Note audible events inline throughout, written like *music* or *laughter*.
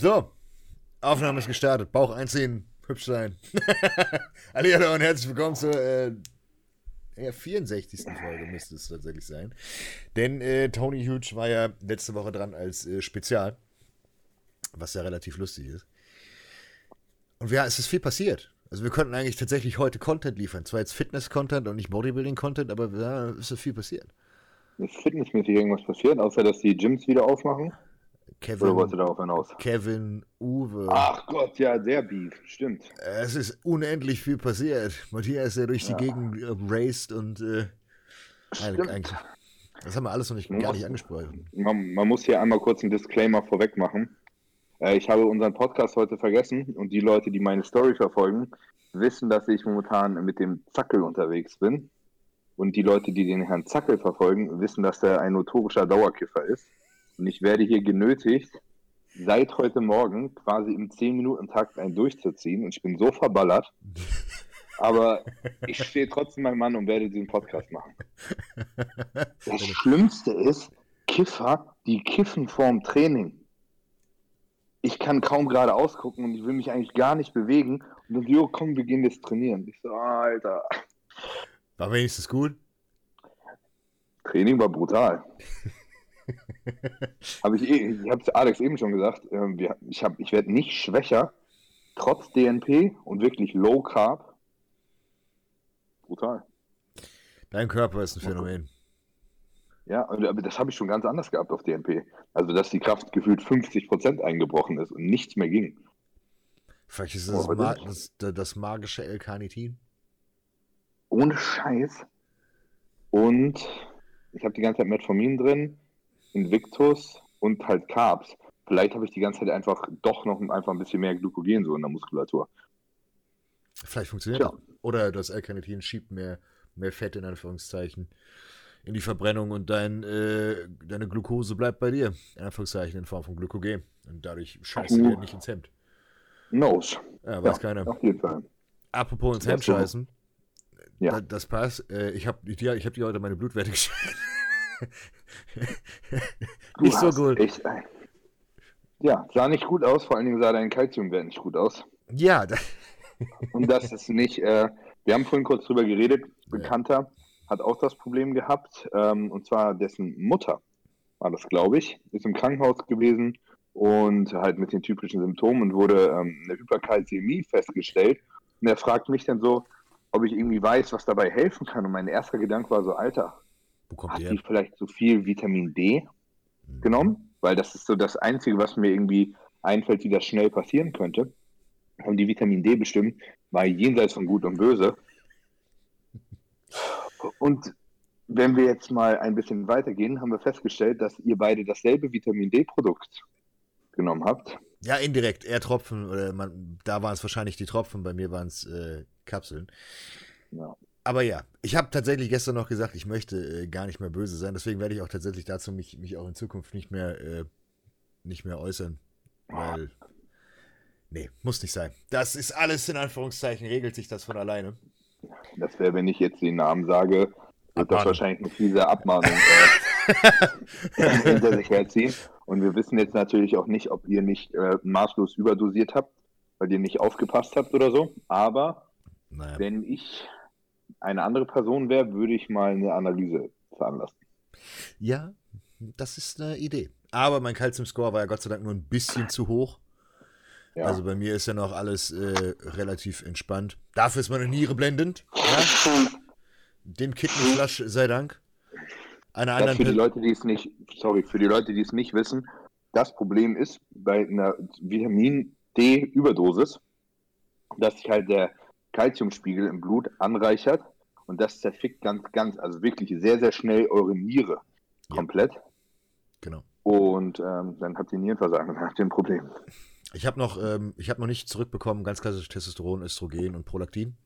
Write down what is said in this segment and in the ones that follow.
So, Aufnahme ist gestartet. Bauch einziehen, hübsch sein. *laughs* Hallo und herzlich willkommen zur äh, ja, 64. Folge müsste es tatsächlich sein. Denn äh, Tony Huge war ja letzte Woche dran als äh, Spezial, was ja relativ lustig ist. Und ja, es ist viel passiert. Also wir könnten eigentlich tatsächlich heute Content liefern. Zwar jetzt Fitness-Content und nicht Bodybuilding-Content, aber ja, es ist viel passiert. Ist fitnessmäßig irgendwas passiert, außer dass die Gyms wieder aufmachen? Kevin, Oder wolltest du darauf hinaus? Kevin, Uwe. Ach Gott, ja, der Beef, stimmt. Es ist unendlich viel passiert. Matthias ist ja durch die Ja. Gegend äh, raced und äh, eigentlich, das haben wir alles noch nicht, gar nicht angesprochen. Man, man muss hier einmal kurz einen Disclaimer vorweg machen. Äh, ich habe unseren Podcast heute vergessen und die Leute, die meine Story verfolgen, wissen, dass ich momentan mit dem Zackel unterwegs bin. Und die Leute, die den Herrn Zackel verfolgen, wissen, dass er ein notorischer Dauerkiffer ist. Und ich werde hier genötigt, seit heute Morgen quasi im 10-Minuten-Takt einen durchzuziehen. Und ich bin so verballert. *laughs* Aber ich stehe trotzdem mein Mann und werde diesen Podcast machen. Das Schlimmste ist, Kiffer, die kiffen vorm Training. Ich kann kaum gerade ausgucken und ich will mich eigentlich gar nicht bewegen. Und dann, jo, komm, wir gehen jetzt trainieren. Ich so, Alter. War wenigstens gut. Training war brutal. *laughs* *laughs* Hab ich eh, ich habe es Alex eben schon gesagt. ähm, Ich, hab- ich werde nicht schwächer, trotz DNP und wirklich Low Carb. Brutal. Dein Körper ist ein Phänomen. Ja, aber das habe ich schon ganz anders gehabt auf DNP. Also, dass die Kraft gefühlt 50% eingebrochen ist und nichts mehr ging. Vielleicht ist Oh, ma nicht. das, das, das magische L-Carnitin. Ohne Scheiß. Und ich habe die ganze Zeit Metformin drin, Invictus und halt Carbs. Vielleicht habe ich die ganze Zeit einfach doch noch einfach ein bisschen mehr Glykogen so in der Muskulatur. Vielleicht funktioniert Tja. das. Oder das L-Carnitin schiebt mehr, mehr Fett in Anführungszeichen in die Verbrennung und dein, äh, deine Glucose bleibt bei dir. In Anführungszeichen in Form von Glykogen. Und dadurch scheißt du dir nicht ins Hemd. Nose. Ja, weiß Ja, keiner. Auf jeden Fall. Apropos ins Hemd scheißen. Ja. Da, das passt. Äh, ich habe dir, ich hab dir heute meine Blutwerte *laughs* geschickt. Nicht so gut. Echt, ja, sah nicht gut aus, vor allen Dingen sah dein Kalziumwert nicht gut aus. Ja, Und das ist nicht, äh, wir haben vorhin kurz drüber geredet, Bekannter hat auch das Problem gehabt, ähm, und zwar dessen Mutter war das, glaube ich, ist im Krankenhaus gewesen und halt mit den typischen Symptomen und wurde ähm, eine Hyperkalzämie festgestellt. Und er fragt mich dann so, ob ich irgendwie weiß, was dabei helfen kann. Und mein erster Gedanke war so, Alter, wo hat die vielleicht so viel Vitamin D genommen? Weil das ist so das Einzige, was mir irgendwie einfällt, wie das schnell passieren könnte. Und die Vitamin D bestimmt war jenseits von Gut und Böse. Und wenn wir jetzt mal ein bisschen weitergehen, haben wir festgestellt, dass ihr beide dasselbe Vitamin D-Produkt genommen habt. Ja, indirekt. Eher Tropfen. Oder man, da waren es wahrscheinlich die Tropfen, bei mir waren es äh, Kapseln. Ja. Aber ja, ich habe tatsächlich gestern noch gesagt, ich möchte äh, gar nicht mehr böse sein. Deswegen werde ich auch tatsächlich dazu mich, mich auch in Zukunft nicht mehr, äh, nicht mehr äußern. Weil. Nee, muss nicht sein. Das ist alles in Anführungszeichen, regelt sich das von alleine. Das wäre, wenn ich jetzt den Namen sage, wird das wahrscheinlich eine fiese Abmahnung äh, *laughs* *laughs* hinter sich herziehen. Und wir wissen jetzt natürlich auch nicht, ob ihr nicht äh, maßlos überdosiert habt, weil ihr nicht aufgepasst habt oder so. Aber Naja. wenn ich eine andere Person wäre, würde ich mal eine Analyse veranlassen. Ja, das ist eine Idee. Aber mein Calcium-Score war ja Gott sei Dank nur ein bisschen zu hoch. Ja. Also bei mir ist ja noch alles äh, relativ entspannt. Dafür ist meine Niere blendend. Ja? Dem Kidneyflash sei Dank. Einer das anderen für die Leute, die es nicht, sorry, für die Leute, die es nicht wissen, das Problem ist bei einer Vitamin D-Überdosis, dass sich halt der Kalziumspiegel im Blut anreichert und das zerfickt ganz, ganz, also wirklich sehr, sehr schnell eure Niere Ja. komplett. Genau. Und ähm, dann habt ihr Nierenversagen, *laughs* dann habt ihr ein Problem. Ich habe noch, ähm, ich habe noch nicht zurückbekommen, ganz klassisch Testosteron, Östrogen und Prolaktin.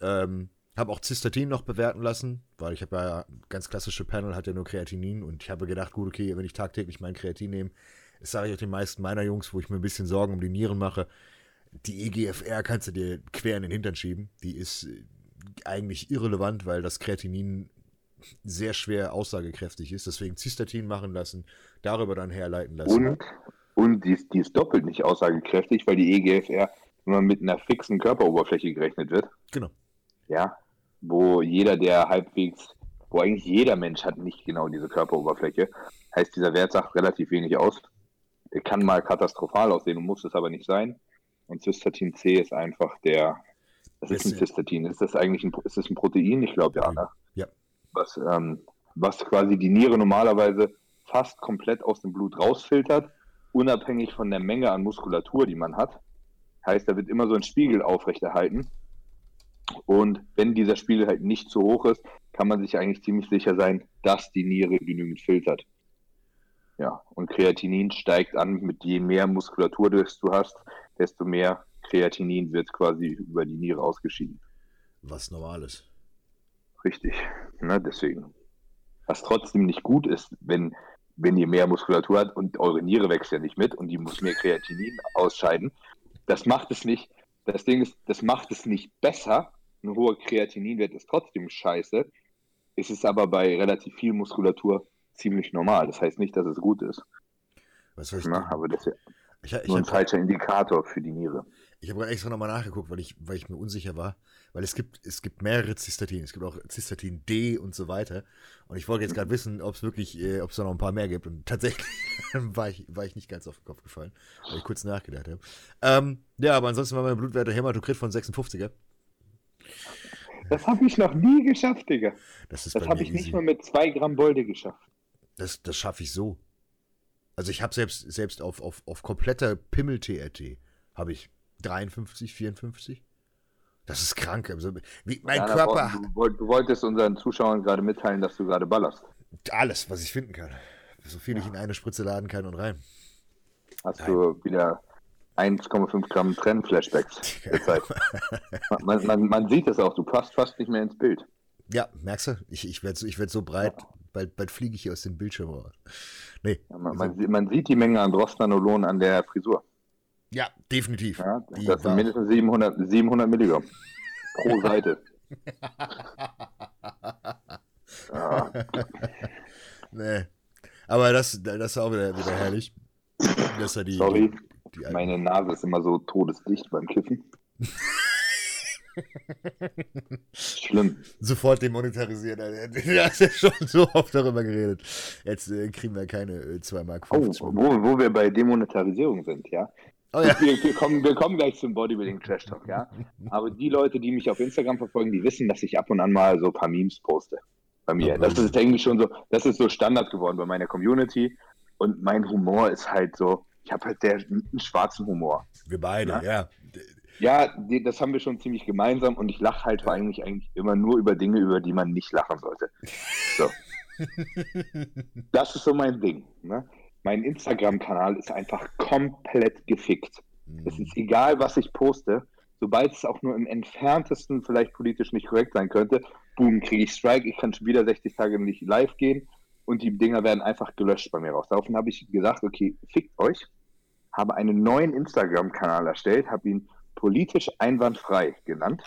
Ähm, habe auch Cystatin noch bewerten lassen, weil ich habe ja ganz klassische Panel, hat ja nur Kreatinin und ich habe gedacht, gut, okay, wenn ich tagtäglich mein Kreatin nehme, das sage ich auch den meisten meiner Jungs, wo ich mir ein bisschen Sorgen um die Nieren mache, die EGFR kannst du dir quer in den Hintern schieben. Die ist äh, eigentlich irrelevant, weil das Kreatinin sehr schwer aussagekräftig ist. Deswegen Cystatin machen lassen, darüber dann herleiten lassen. Und Und die ist, die ist doppelt nicht aussagekräftig, weil die EGFR immer mit einer fixen Körperoberfläche gerechnet wird. Genau. Ja, wo jeder, der halbwegs, wo eigentlich jeder Mensch hat nicht genau diese Körperoberfläche, heißt dieser Wert sagt relativ wenig aus. Der kann mal katastrophal aussehen und muss es aber nicht sein. Und Cystatin C ist einfach der, das ist ein. Cystatin. Ist das eigentlich ein, ist das ein Protein? Ich glaube ja, ne? Ja. Was, ähm, was quasi die Niere normalerweise fast komplett aus dem Blut rausfiltert, unabhängig von der Menge an Muskulatur, die man hat. Heißt, da wird immer so ein Spiegel aufrechterhalten. Und wenn dieser Spiegel halt nicht zu hoch ist, kann man sich eigentlich ziemlich sicher sein, dass die Niere genügend filtert. Ja, und Kreatinin steigt an, mit je mehr Muskulatur du hast, desto mehr Kreatinin wird quasi über die Niere ausgeschieden. Was normal ist. Richtig. Ne, deswegen. Was trotzdem nicht gut ist, wenn, wenn ihr mehr Muskulatur habt und eure Niere wächst ja nicht mit und die muss mehr Kreatinin ausscheiden. Das macht es nicht. Das Ding ist, das macht es nicht besser. Ein hoher Kreatininwert ist trotzdem scheiße. Es ist aber bei relativ viel Muskulatur ziemlich normal. Das heißt nicht, dass es gut ist. Was soll ich, Ne? Aber das ich, ich, nur ein habe falscher Indikator für die Niere. ich hab gerade extra nochmal nachgeguckt, weil ich, weil ich mir unsicher war. Weil es gibt, es gibt mehrere Cystatin. Es gibt auch Cystatin D und so weiter. Und ich wollte jetzt gerade wissen, ob es wirklich, äh, ob es da noch ein paar mehr gibt. Und tatsächlich *laughs* war, ich, war ich nicht ganz auf den Kopf gefallen, weil ich kurz nachgedacht habe. Ähm, ja, aber ansonsten war mein Blutwert der Hämatokrit von 56er. Das habe ich noch nie geschafft, Digga. Das Das habe ich nicht easy. mal mit zwei Gramm Bolde geschafft. Das, das schaffe ich so. Also ich habe selbst, selbst auf, auf, auf kompletter Pimmel-TRT habe ich 53, 54. Das ist krank. Also, wie, mein Jana, Körper, Du, du wolltest unseren Zuschauern gerade mitteilen, dass du gerade ballerst. alles, was ich finden kann. So viel ich in eine Spritze laden kann und rein. Hast du wieder 1,5 Gramm Trennflashbacks gezeigt. man, man, man sieht es auch, du passt fast nicht mehr ins Bild. Ja, merkst du? Ich, ich werde so, ich werd so breit, bald, bald fliege ich hier aus dem Bildschirm raus. Nee. Ja, man, man, sieht- man sieht die Menge an Drostanolon an der Frisur. Ja, definitiv. Ja, das sind mindestens 700, 700 Milligramm *laughs* pro Seite. Ja, *laughs* Nee. Aber das, das ist auch wieder, wieder herrlich. Dass er die, sorry, die, die meine Nase ist immer so todesdicht beim Kiffen. *laughs* Schlimm. sofort demonetarisieren. *laughs* Alter. Du hast ja schon so oft darüber geredet. Jetzt äh, kriegen wir keine äh, 2 Mark Oh, 50. wo, wo wir bei Demonetarisierung sind, ja. Oh ja. Wir, wir, kommen, wir kommen gleich zum Bodybuilding Trash Talk, ja. Aber die Leute, die mich auf Instagram verfolgen, die wissen, dass ich ab und an mal so ein paar Memes poste. Bei mir. Das ist irgendwie schon so, das ist so Standard geworden bei meiner Community. Und mein Humor ist halt so, ich habe halt sehr einen schwarzen Humor. Wir beide, Ja. ja. Ja, das haben wir schon ziemlich gemeinsam und ich lache halt eigentlich, eigentlich immer nur über Dinge, über die man nicht lachen sollte. So. *laughs* Das ist so mein Ding. Ne? Mein Instagram-Kanal ist einfach komplett gefickt. Es ist egal, was ich poste. Sobald es auch nur im entferntesten vielleicht politisch nicht korrekt sein könnte, boom, kriege ich Strike. Ich kann schon wieder 60 Tage nicht live gehen und die Dinger werden einfach gelöscht bei mir raus. Daraufhin habe ich gesagt, okay, fickt euch. Habe einen neuen Instagram-Kanal erstellt, habe ihn politisch einwandfrei genannt.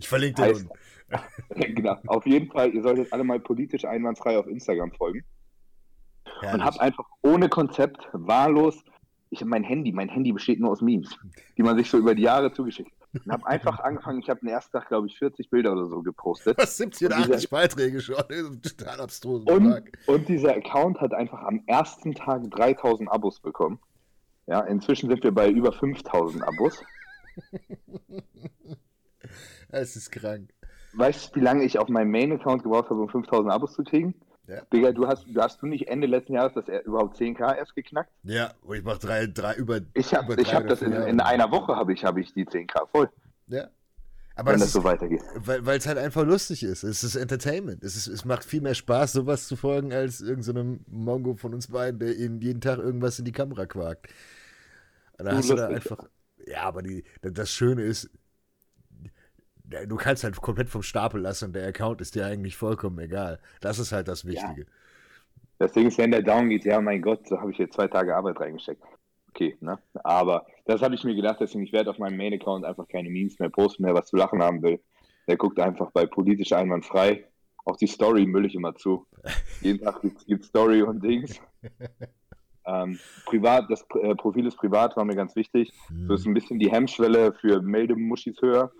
Ich verlinke Heißt- unten. *laughs* genau. Auf jeden Fall, ihr solltet alle mal politisch einwandfrei auf Instagram folgen. Und Herrlich. habe einfach ohne Konzept, wahllos, ich habe mein Handy, mein Handy besteht nur aus Memes, die man sich so über die Jahre zugeschickt hat. Und habe einfach *laughs* angefangen, ich habe den ersten Tag, glaube ich, 40 Bilder oder so gepostet. Was 70 oder Und dieser- 80 Beiträge schon. Total abstrus. Und, und dieser Account hat einfach am ersten Tag 3000 Abos bekommen. Ja, inzwischen sind wir bei über 5000 Abos. *laughs* Es ist krank. Weißt du, wie lange ich auf meinem Main-Account gebraucht habe, um 5000 Abos zu kriegen? Ja. Digga, du hast, du hast du nicht Ende letzten Jahres das er- überhaupt 10k erst geknackt? Ja, und ich mach drei, drei über. Ich habe ich hab das in, in einer Woche habe ich, hab ich die 10k voll, Ja. Aber wenn das das ist, so weitergeht. weil es halt einfach lustig ist. Es ist Entertainment. Es, ist, es macht viel mehr Spaß, sowas zu folgen, als irgendeinem Mongo von uns beiden, der jeden Tag irgendwas in die Kamera quakt. Da Du hast du da einfach. Ja, aber die, das Schöne ist, du kannst halt komplett vom Stapel lassen und der Account ist dir eigentlich vollkommen egal. Das ist halt das Wichtige. Das Ding ist, wenn der down geht, ja, mein Gott, so habe ich jetzt zwei Tage Arbeit reingesteckt. Okay, ne? Aber das habe ich mir gedacht, deswegen, ich werde auf meinem Main-Account einfach keine Memes mehr posten, wer was zu lachen haben will. Der guckt einfach bei politisch einwandfrei. Auch die Story müll ich immer zu. *laughs* Jeden Tag gibt es Story und Dings. *laughs* Ähm, privat, das äh, Profil ist privat, war mir ganz wichtig. Hm. So ist ein bisschen die Hemmschwelle für Meldemuschis höher.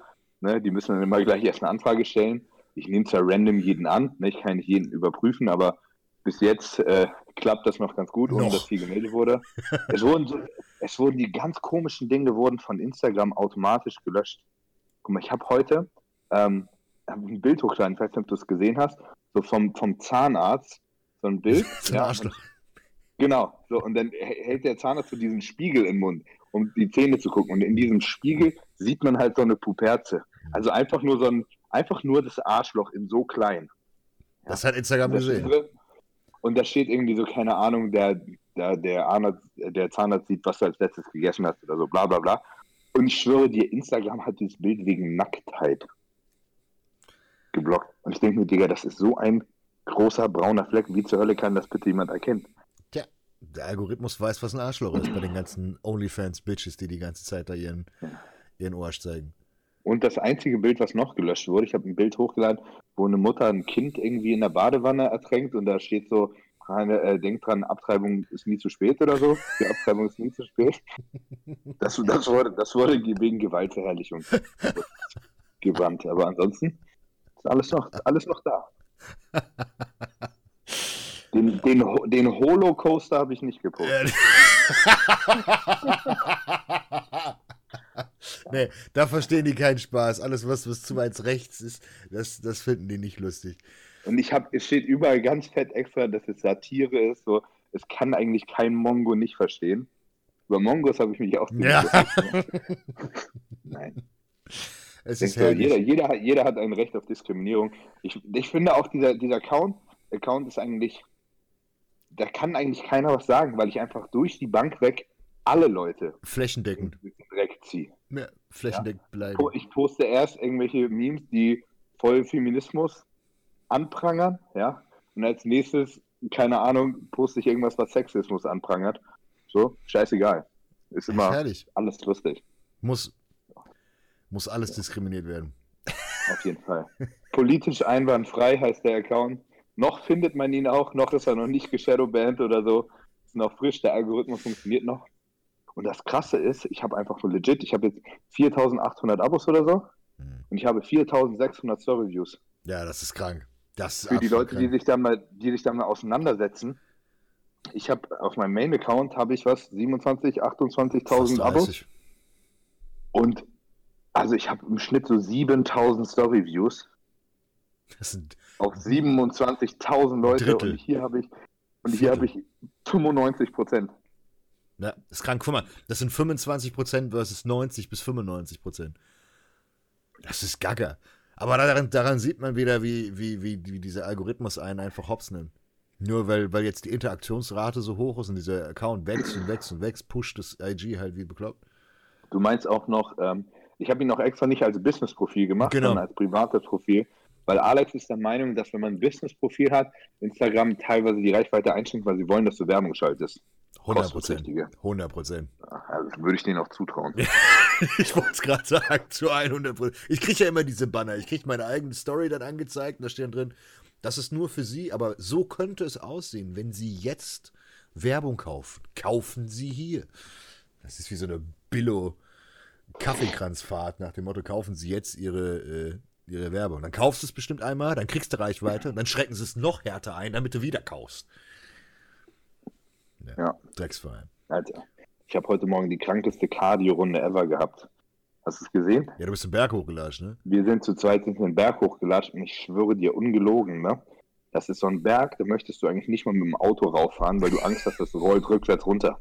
Ne? Die müssen dann immer gleich erst eine Anfrage stellen. Ich nehme zwar random jeden an, ne? ich kann nicht jeden überprüfen, aber bis jetzt äh, klappt das noch ganz gut, ohne dass viel gemeldet wurde. *laughs* es, wurden so, es wurden die ganz komischen Dinge wurden von Instagram automatisch gelöscht. Guck mal, ich habe heute ähm, hab ein Bild hochgeladen, ich weiß nicht, ob du es gesehen hast, so vom, vom Zahnarzt, so ein Bild. *laughs* Ein Arschloch. Genau, so, und dann hält der Zahnarzt so diesen Spiegel im Mund, um die Zähne zu gucken. Und in diesem Spiegel sieht man halt so eine Puperze. Also einfach nur so ein, einfach nur das Arschloch in so klein. Das hat Instagram Das gesehen. steht- Und da steht irgendwie so, keine Ahnung, der, der, der, Arnarzt, der Zahnarzt sieht, was du als letztes gegessen hast oder so, bla bla bla. Und ich schwöre dir, Instagram hat dieses Bild wegen Nacktheit geblockt. Und ich denke mir, Digga, das ist so ein großer brauner Fleck. Wie zur Hölle kann das bitte jemand erkennen? Der Algorithmus weiß, was ein Arschloch ist bei den ganzen OnlyFans-Bitches, die die ganze Zeit da ihren, ihren Arsch zeigen. Und das einzige Bild, was noch gelöscht wurde, ich habe ein Bild hochgeladen, wo eine Mutter ein Kind irgendwie in der Badewanne ertränkt und da steht so, keine, äh, denkt dran, Abtreibung ist nie zu spät oder so. Die Abtreibung ist nie zu spät. Das, das, wurde, das wurde ge- wegen Gewaltverherrlichung gebannt. Aber ansonsten ist alles noch, alles noch da. *laughs* Den, den, den Holocoaster habe ich nicht gepostet. *laughs* nee, da verstehen die keinen Spaß. Alles, was, was zu weit rechts ist, das, das finden die nicht lustig. Und ich habe, es steht überall ganz fett extra, dass es Satire ist. So, es kann eigentlich kein Mongo nicht verstehen. Über Mongos habe ich mich auch Ja. *laughs* Nein. Es ist herrlich. jeder, jeder, hat- jeder hat ein Recht auf Diskriminierung. Ich, ich finde auch, dieser, dieser Account, Account ist eigentlich, da kann eigentlich keiner was sagen, weil ich einfach durch die Bank weg alle Leute Flächendeckend. direkt ziehe. Ja, flächendeckend bleiben. Po- Ich poste erst irgendwelche Memes, die voll Feminismus anprangern, ja. Und als nächstes, keine Ahnung, poste ich irgendwas, was Sexismus anprangert. So, scheißegal. Ist immer herrlich. alles lustig, Muss, muss alles diskriminiert werden. auf jeden Fall. Politisch einwandfrei heißt der Account. Noch findet man ihn auch, noch ist er noch nicht geshadowbanned oder so. Ist noch frisch, der Algorithmus funktioniert noch. Und das Krasse ist, ich habe einfach so legit, ich habe jetzt 4800 Abos oder so Hm. und ich habe 4600 Story-Views. Ja, das ist krank. Das ist für die Leute, die krank. sich da mal, die sich da mal auseinandersetzen. Ich habe auf meinem Main-Account habe ich was 27, 28.000 Fast Abos 30. und also ich habe im Schnitt so 7.000 Story-Views Das sind, auf 27.000 Leute Drittel. und hier habe ich und hier habe ich 95 Prozent. ja, das ist krank. Guck mal, das sind 25% versus 90 bis 95%. Das ist Gaga. Aber daran, daran sieht man wieder, wie, wie, wie, wie dieser Algorithmus einen einfach hops nimmt. Nur weil, weil jetzt die Interaktionsrate so hoch ist und dieser Account wächst und wächst und wächst, pusht das IG halt wie bekloppt. Du meinst auch noch, ähm, ich habe ihn noch extra nicht als Business-Profil gemacht, Genau. sondern als privates Profil, weil Alex ist der Meinung, dass wenn man ein Business-Profil hat, Instagram teilweise die Reichweite einschränkt, weil sie wollen, dass du Werbung schaltest. 100 Kostenpflichtige. 100 Prozent. Also, würde ich denen auch zutrauen. *laughs* Ich wollte es gerade sagen, zu 100 Prozent. Ich kriege ja immer diese Banner. Ich kriege meine eigene Story dann angezeigt und da steht dann drin, das ist nur für Sie, aber so könnte es aussehen, wenn Sie jetzt Werbung kaufen. Kaufen Sie hier. Das ist wie so eine Billo-Kaffeekranzfahrt nach dem Motto, kaufen Sie jetzt Ihre, äh, Ihre Werbung. Dann kaufst du es bestimmt einmal, dann kriegst du Reichweite und dann schrecken sie es noch härter ein, damit du wieder kaufst. Ja. Drecksverein. Alter, ich habe heute Morgen die krankeste Cardio-Runde ever gehabt. Hast du es gesehen? Ja, du bist den Berg hochgelatscht, ne? Wir sind zu zweit sind den Berg hochgelatscht und ich schwöre dir, ungelogen, ne? Das ist so ein Berg, da möchtest du eigentlich nicht mal mit dem Auto rauffahren, weil du Angst hast, dass du rollt rückwärts runter.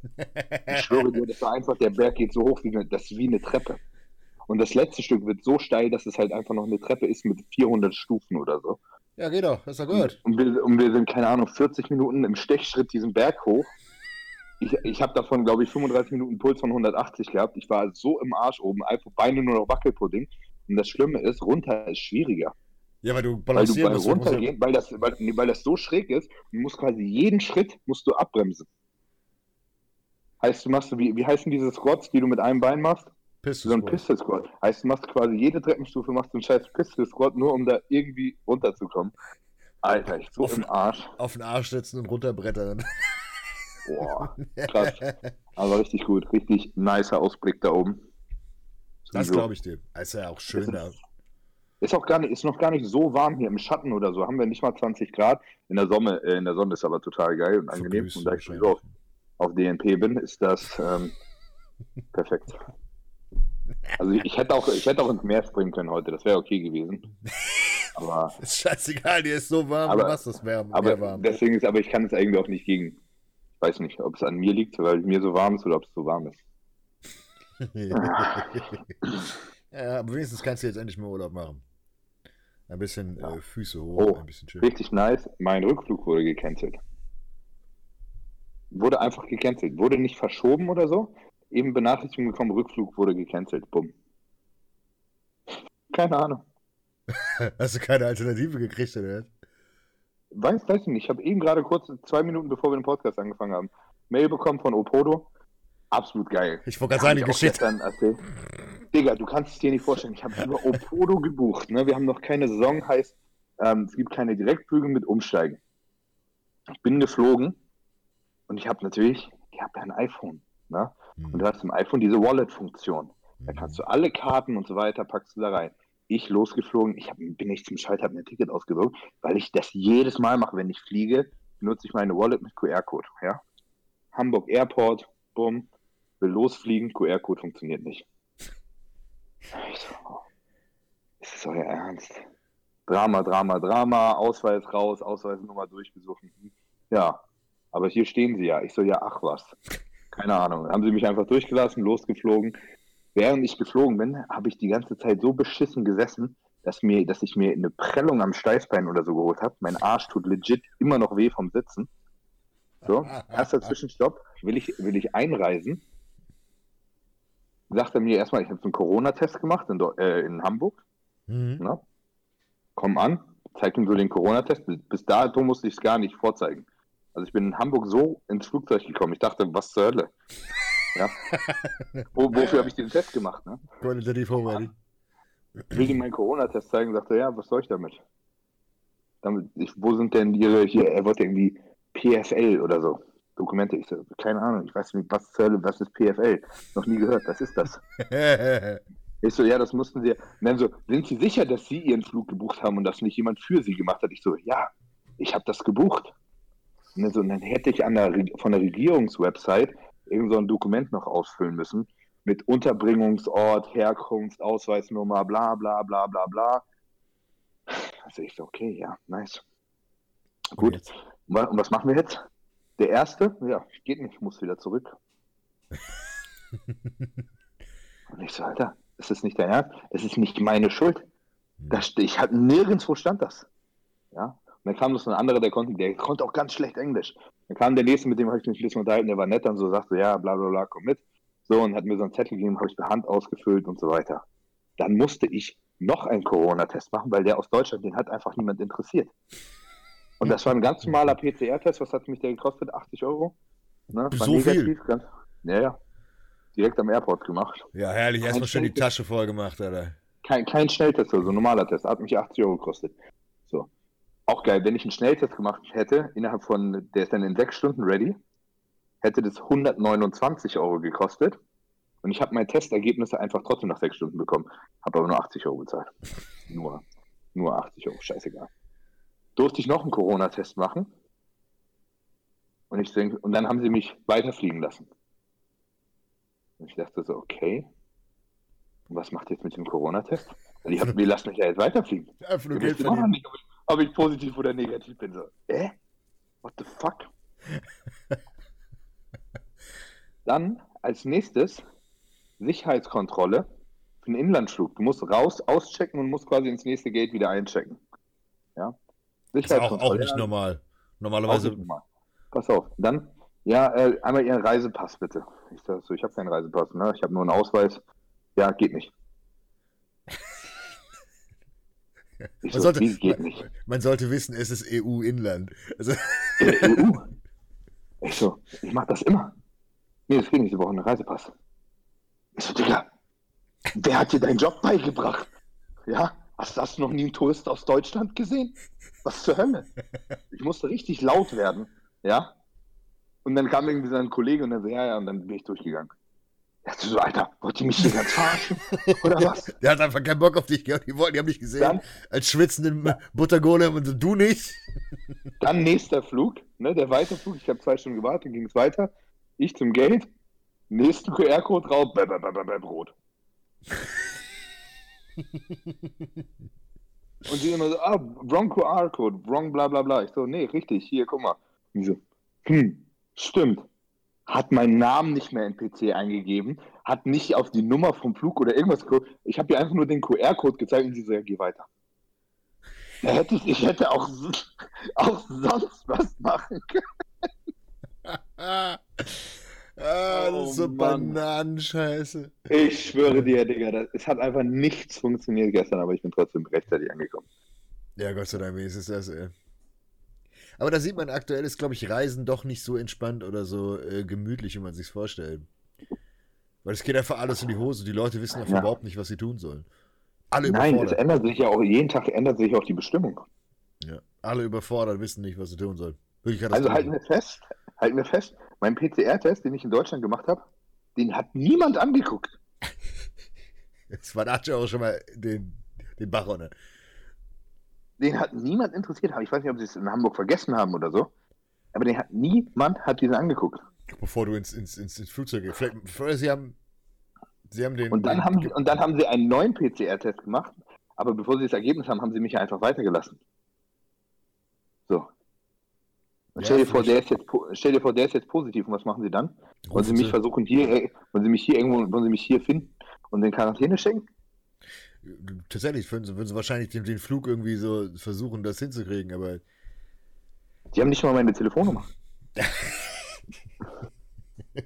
Ich schwöre dir, das war einfach, der Berg geht so hoch, wie eine, das ist wie eine Treppe. Und das letzte Stück wird so steil, dass es halt einfach noch eine Treppe ist mit 400 Stufen oder so. Ja, geht doch, hast du gehört. Und wir, und wir sind, keine Ahnung, 40 Minuten im Stechschritt diesen Berg hoch. Ich, ich habe davon, glaube ich, 35 Minuten Puls von 180 gehabt. Ich war so im Arsch oben, einfach Beine nur noch Wackelpudding. Und das Schlimme ist, runter ist schwieriger. Ja, weil du Weil balancieren musst. du musst runtergehen, weil das, weil, nee, weil das so schräg ist, du musst quasi jeden Schritt musst du abbremsen. Heißt, du machst, wie, wie heißen diese Squats, die du mit einem Bein machst? Pistol So ein. Pistol Squat. Heißt, du machst quasi jede Treppenstufe, machst du einen scheiß Pistol Squat, nur um da irgendwie runterzukommen. Alter, ich so Auf- im Arsch. Auf den Arsch setzen und runterbrettern. Boah, *laughs* krass. Aber richtig gut. Richtig nicer Ausblick da oben. Das So. glaube ich dir. Ist ja auch schön da. Ist auch gar nicht, ist noch gar nicht so warm hier im Schatten oder so. Haben wir nicht mal 20 Grad. In der Sonne, äh, in der Sonne ist aber total geil und angenehm. Und da ich wahrscheinlich. sowieso auf, auf DNP bin, ist das ähm, perfekt. Also ich, hätte auch, ich hätte auch ins Meer springen können heute. Das wäre okay gewesen. Aber, *laughs* Ist scheißegal, dir ist so warm, Aber- du machst das wärm, aber warm. deswegen ist, aber ich kann es irgendwie auch nicht gegen. Ich weiß nicht, ob es an mir liegt, weil mir so warm ist oder ob es so warm ist. *laughs* ja, aber wenigstens kannst du jetzt endlich mal Urlaub machen. Ein bisschen Ja. äh, Füße hoch, Oh, ein bisschen chill. Richtig nice. Mein Rückflug wurde gecancelt. Wurde einfach gecancelt. Wurde nicht verschoben oder so. Eben Benachrichtigung bekommen, Rückflug wurde gecancelt. Bumm. Keine Ahnung. *laughs* Hast du keine Alternative gekriegt, oder? Weiß, weiß ich nicht. Ich habe eben gerade kurz, zwei Minuten bevor wir den Podcast angefangen haben, Mail bekommen von Opodo. Absolut geil. Ich wollte gerade sagen, auch Geschichte. Digga, du kannst es dir nicht vorstellen. Ich habe über Opodo gebucht. Ne? Wir haben noch keine Saison, heißt, ähm, es gibt keine Direktflüge mit Umsteigen. Ich bin geflogen und ich habe natürlich, ich habe ja ein iPhone. Ne? Und du hast im iPhone diese Wallet-Funktion. Da kannst du alle Karten und so weiter, packst du da rein. Ich losgeflogen, ich hab, bin nicht zum Schalter, habe mir ein Ticket ausgedruckt, weil ich das jedes Mal mache, wenn ich fliege, benutze ich meine Wallet mit QR-Code. Ja? Hamburg Airport, bumm, will losfliegen, QR-Code funktioniert nicht. Ich so, oh, ist das euer Ernst? Drama, Drama, Drama, Ausweis raus, Ausweisnummer durchgesucht. Ja, aber hier stehen sie ja. Ich so, ja, ach was. Keine Ahnung. Haben sie mich einfach durchgelassen, losgeflogen. Während ich geflogen bin, habe ich die ganze Zeit so beschissen gesessen, dass, mir, dass ich mir eine Prellung am Steißbein oder so geholt habe. Mein Arsch tut legit immer noch weh vom Sitzen. So, erster Zwischenstopp. Will ich, will ich einreisen? Sagt er mir erstmal, ich habe so einen Corona-Test gemacht in, äh, in Hamburg. Mhm. Ne? Komm an, zeig ihm so den Corona-Test. Bis, bis dato musste ich es gar nicht vorzeigen. Also ich bin in Hamburg so ins Flugzeug gekommen. Ich dachte, was zur Hölle? Ja. *laughs* Wo, wofür habe ich den Test gemacht? Ne? Qualitativ hochwertig. Will ihm meinen Corona-Test zeigen, sagt er, ja, was soll ich damit? damit ich, wo sind denn ihre, hier, er wollte irgendwie PFL oder so. Dokumente. Ich so, keine Ahnung, ich weiß nicht, was zur Hölle, was ist PFL? Noch nie gehört, was ist das? *laughs* Ich so, ja, das mussten sie. Und dann so, sind Sie sicher, dass Sie Ihren Flug gebucht haben und das nicht jemand für Sie gemacht hat? Ich so, ja, ich habe das gebucht. Und dann, so, und dann hätte ich an der, von der Regierungswebsite irgend so ein Dokument noch ausfüllen müssen mit Unterbringungsort, Herkunft, Ausweisnummer, bla bla bla bla bla. Also ich so, okay, ja, nice. Gut. Und und was machen wir jetzt? Der erste, ja, geht nicht, ich muss wieder zurück. *laughs* Und ich so, Alter, das ist nicht dein Ernst, es ist nicht meine Schuld. Das, ich hatte nirgendwo stand das. Ja. Und dann kam noch so ein anderer, der konnte, der konnte auch ganz schlecht Englisch. Dann kam der nächste, mit dem habe ich mich ein bisschen unterhalten, der war nett dann so, sagte, ja, bla bla bla, komm mit. So, und hat mir so einen Zettel gegeben, habe ich per Hand ausgefüllt und so weiter. Dann musste ich noch einen Corona-Test machen, weil der aus Deutschland, den hat einfach niemand interessiert. Und das war ein ganz normaler PCR-Test, was hat mich der gekostet? 80 Euro? Ne? War So viel? Ganz, ja, ja. Direkt am Airport gemacht. Ja, herrlich. Erstmal schön die. Tasche voll gemacht, Alter. Kein, kein Schnelltest, also ein normaler Test. Hat mich 80 Euro gekostet. Auch geil, wenn ich einen Schnelltest gemacht hätte, innerhalb von, der ist dann in sechs Stunden ready, hätte das 129 Euro gekostet. Und ich habe mein Testergebnisse einfach trotzdem nach sechs Stunden bekommen. Habe aber nur 80 Euro bezahlt. *laughs* Nur, nur 80 Euro, scheißegal. Durfte ich noch einen Corona-Test machen. Und ich denke, und dann haben sie mich weiterfliegen lassen. Und ich dachte so, okay. Und was macht ihr jetzt mit dem Corona-Test? Weil ich hab, wir lassen mich ja jetzt weiterfliegen. Nur Wir Geld verdienen. nicht, ob ich, ob ich positiv oder negativ bin. So, äh? What the fuck? *laughs* Dann als nächstes Sicherheitskontrolle für einen Inlandsflug. Du musst raus, auschecken und musst quasi ins nächste Gate wieder einchecken. Ja? Ist auch, auch nicht normal. Normalerweise. nicht normal. Pass auf. Dann, ja, äh, einmal Ihren Reisepass bitte. Ich sag so, ich habe keinen Reisepass, ne? Ich habe nur einen Ausweis. Ja, geht nicht. *laughs* Ich *laughs* Man so, sollte, man, man sollte wissen, es ist EU-Inland. Also, *laughs* EU. Ich so, ich mach das immer. Nee, das geht nicht, Sie brauchen einen Reisepass. Ich so, Digga, wer hat dir deinen Job beigebracht? Ja? Hast, hast du noch nie einen Tourist aus Deutschland gesehen? Was zur Hölle? Ich musste richtig laut werden, ja? Und dann kam irgendwie sein Kollege und dann so, ja, ja, und dann bin ich durchgegangen. Ja, so, Alter, wollt ihr mich hier ganz verarschen? Oder *laughs* was? Der hat einfach keinen Bock auf dich gehabt. Die wollten, die haben dich gesehen Dann- als schwitzenden Buttergolem und so, du nicht. *laughs* Dann nächster Flug, ne, der Weiterflug. Ich habe zwei Stunden gewartet, ging es weiter. Ich zum Gate, nächsten QR-Code drauf, bäh, bäh, bäh, bäh, Brot. Und die immer so, ah, wrong QR-Code, wrong bla bla bla. Ich so, nee, richtig, hier, guck mal. Und so, hm, stimmt. Hat meinen Namen nicht mehr in PC eingegeben, hat nicht auf die Nummer vom Flug oder irgendwas geguckt. Ich habe ihr einfach nur den QR-Code gezeigt und sie so, ja, geh weiter. Da hätte ich, ich hätte auch, *laughs* auch sonst was machen können. *laughs* Ah, das Oh, ist so Mann. Bananenscheiße. Ich schwöre dir, Digga, das, es hat einfach nichts funktioniert gestern, aber ich bin trotzdem rechtzeitig angekommen. Ja, Gott sei Dank, wenigstens das, ey. Aber da sieht man, aktuell ist, glaube ich, Reisen doch nicht so entspannt oder so äh, gemütlich, wie man sich vorstellt. Weil es geht einfach alles in die Hose. Die Leute wissen einfach Ja. überhaupt nicht, was sie tun sollen. Alle Nein, es ändert sich ja auch, jeden Tag ändert sich auch die Bestimmung. Ja. Alle überfordert, wissen nicht, was sie tun sollen. Also halten wir fest, halten wir fest, mein PCR-Test, den ich in Deutschland gemacht habe, den hat niemand angeguckt. *laughs* War Nacho auch schon mal den, den Bach runter. Den hat niemand interessiert. Ich weiß nicht, ob sie es in Hamburg vergessen haben oder so. Aber den hat niemand hat diesen angeguckt. Bevor du ins, ins, ins, ins Flugzeug gehst. Vielleicht, vorher, sie haben, sie haben den. Und dann den, haben sie, und dann haben sie einen neuen PCR-Test gemacht. Aber bevor sie das Ergebnis haben, haben sie mich ja einfach weitergelassen. So. Ja, stell, dir vor, vielleicht- der ist jetzt, stell dir vor, der ist jetzt positiv. Und was machen sie dann? Wollen sie mich versuchen hier, äh, wollen sie mich hier irgendwo, wollen sie mich hier finden und in Quarantäne schicken? Tatsächlich würden sie, würden sie wahrscheinlich den, den Flug irgendwie so versuchen, das hinzukriegen, aber Die haben nicht mal meine Telefonnummer. *laughs*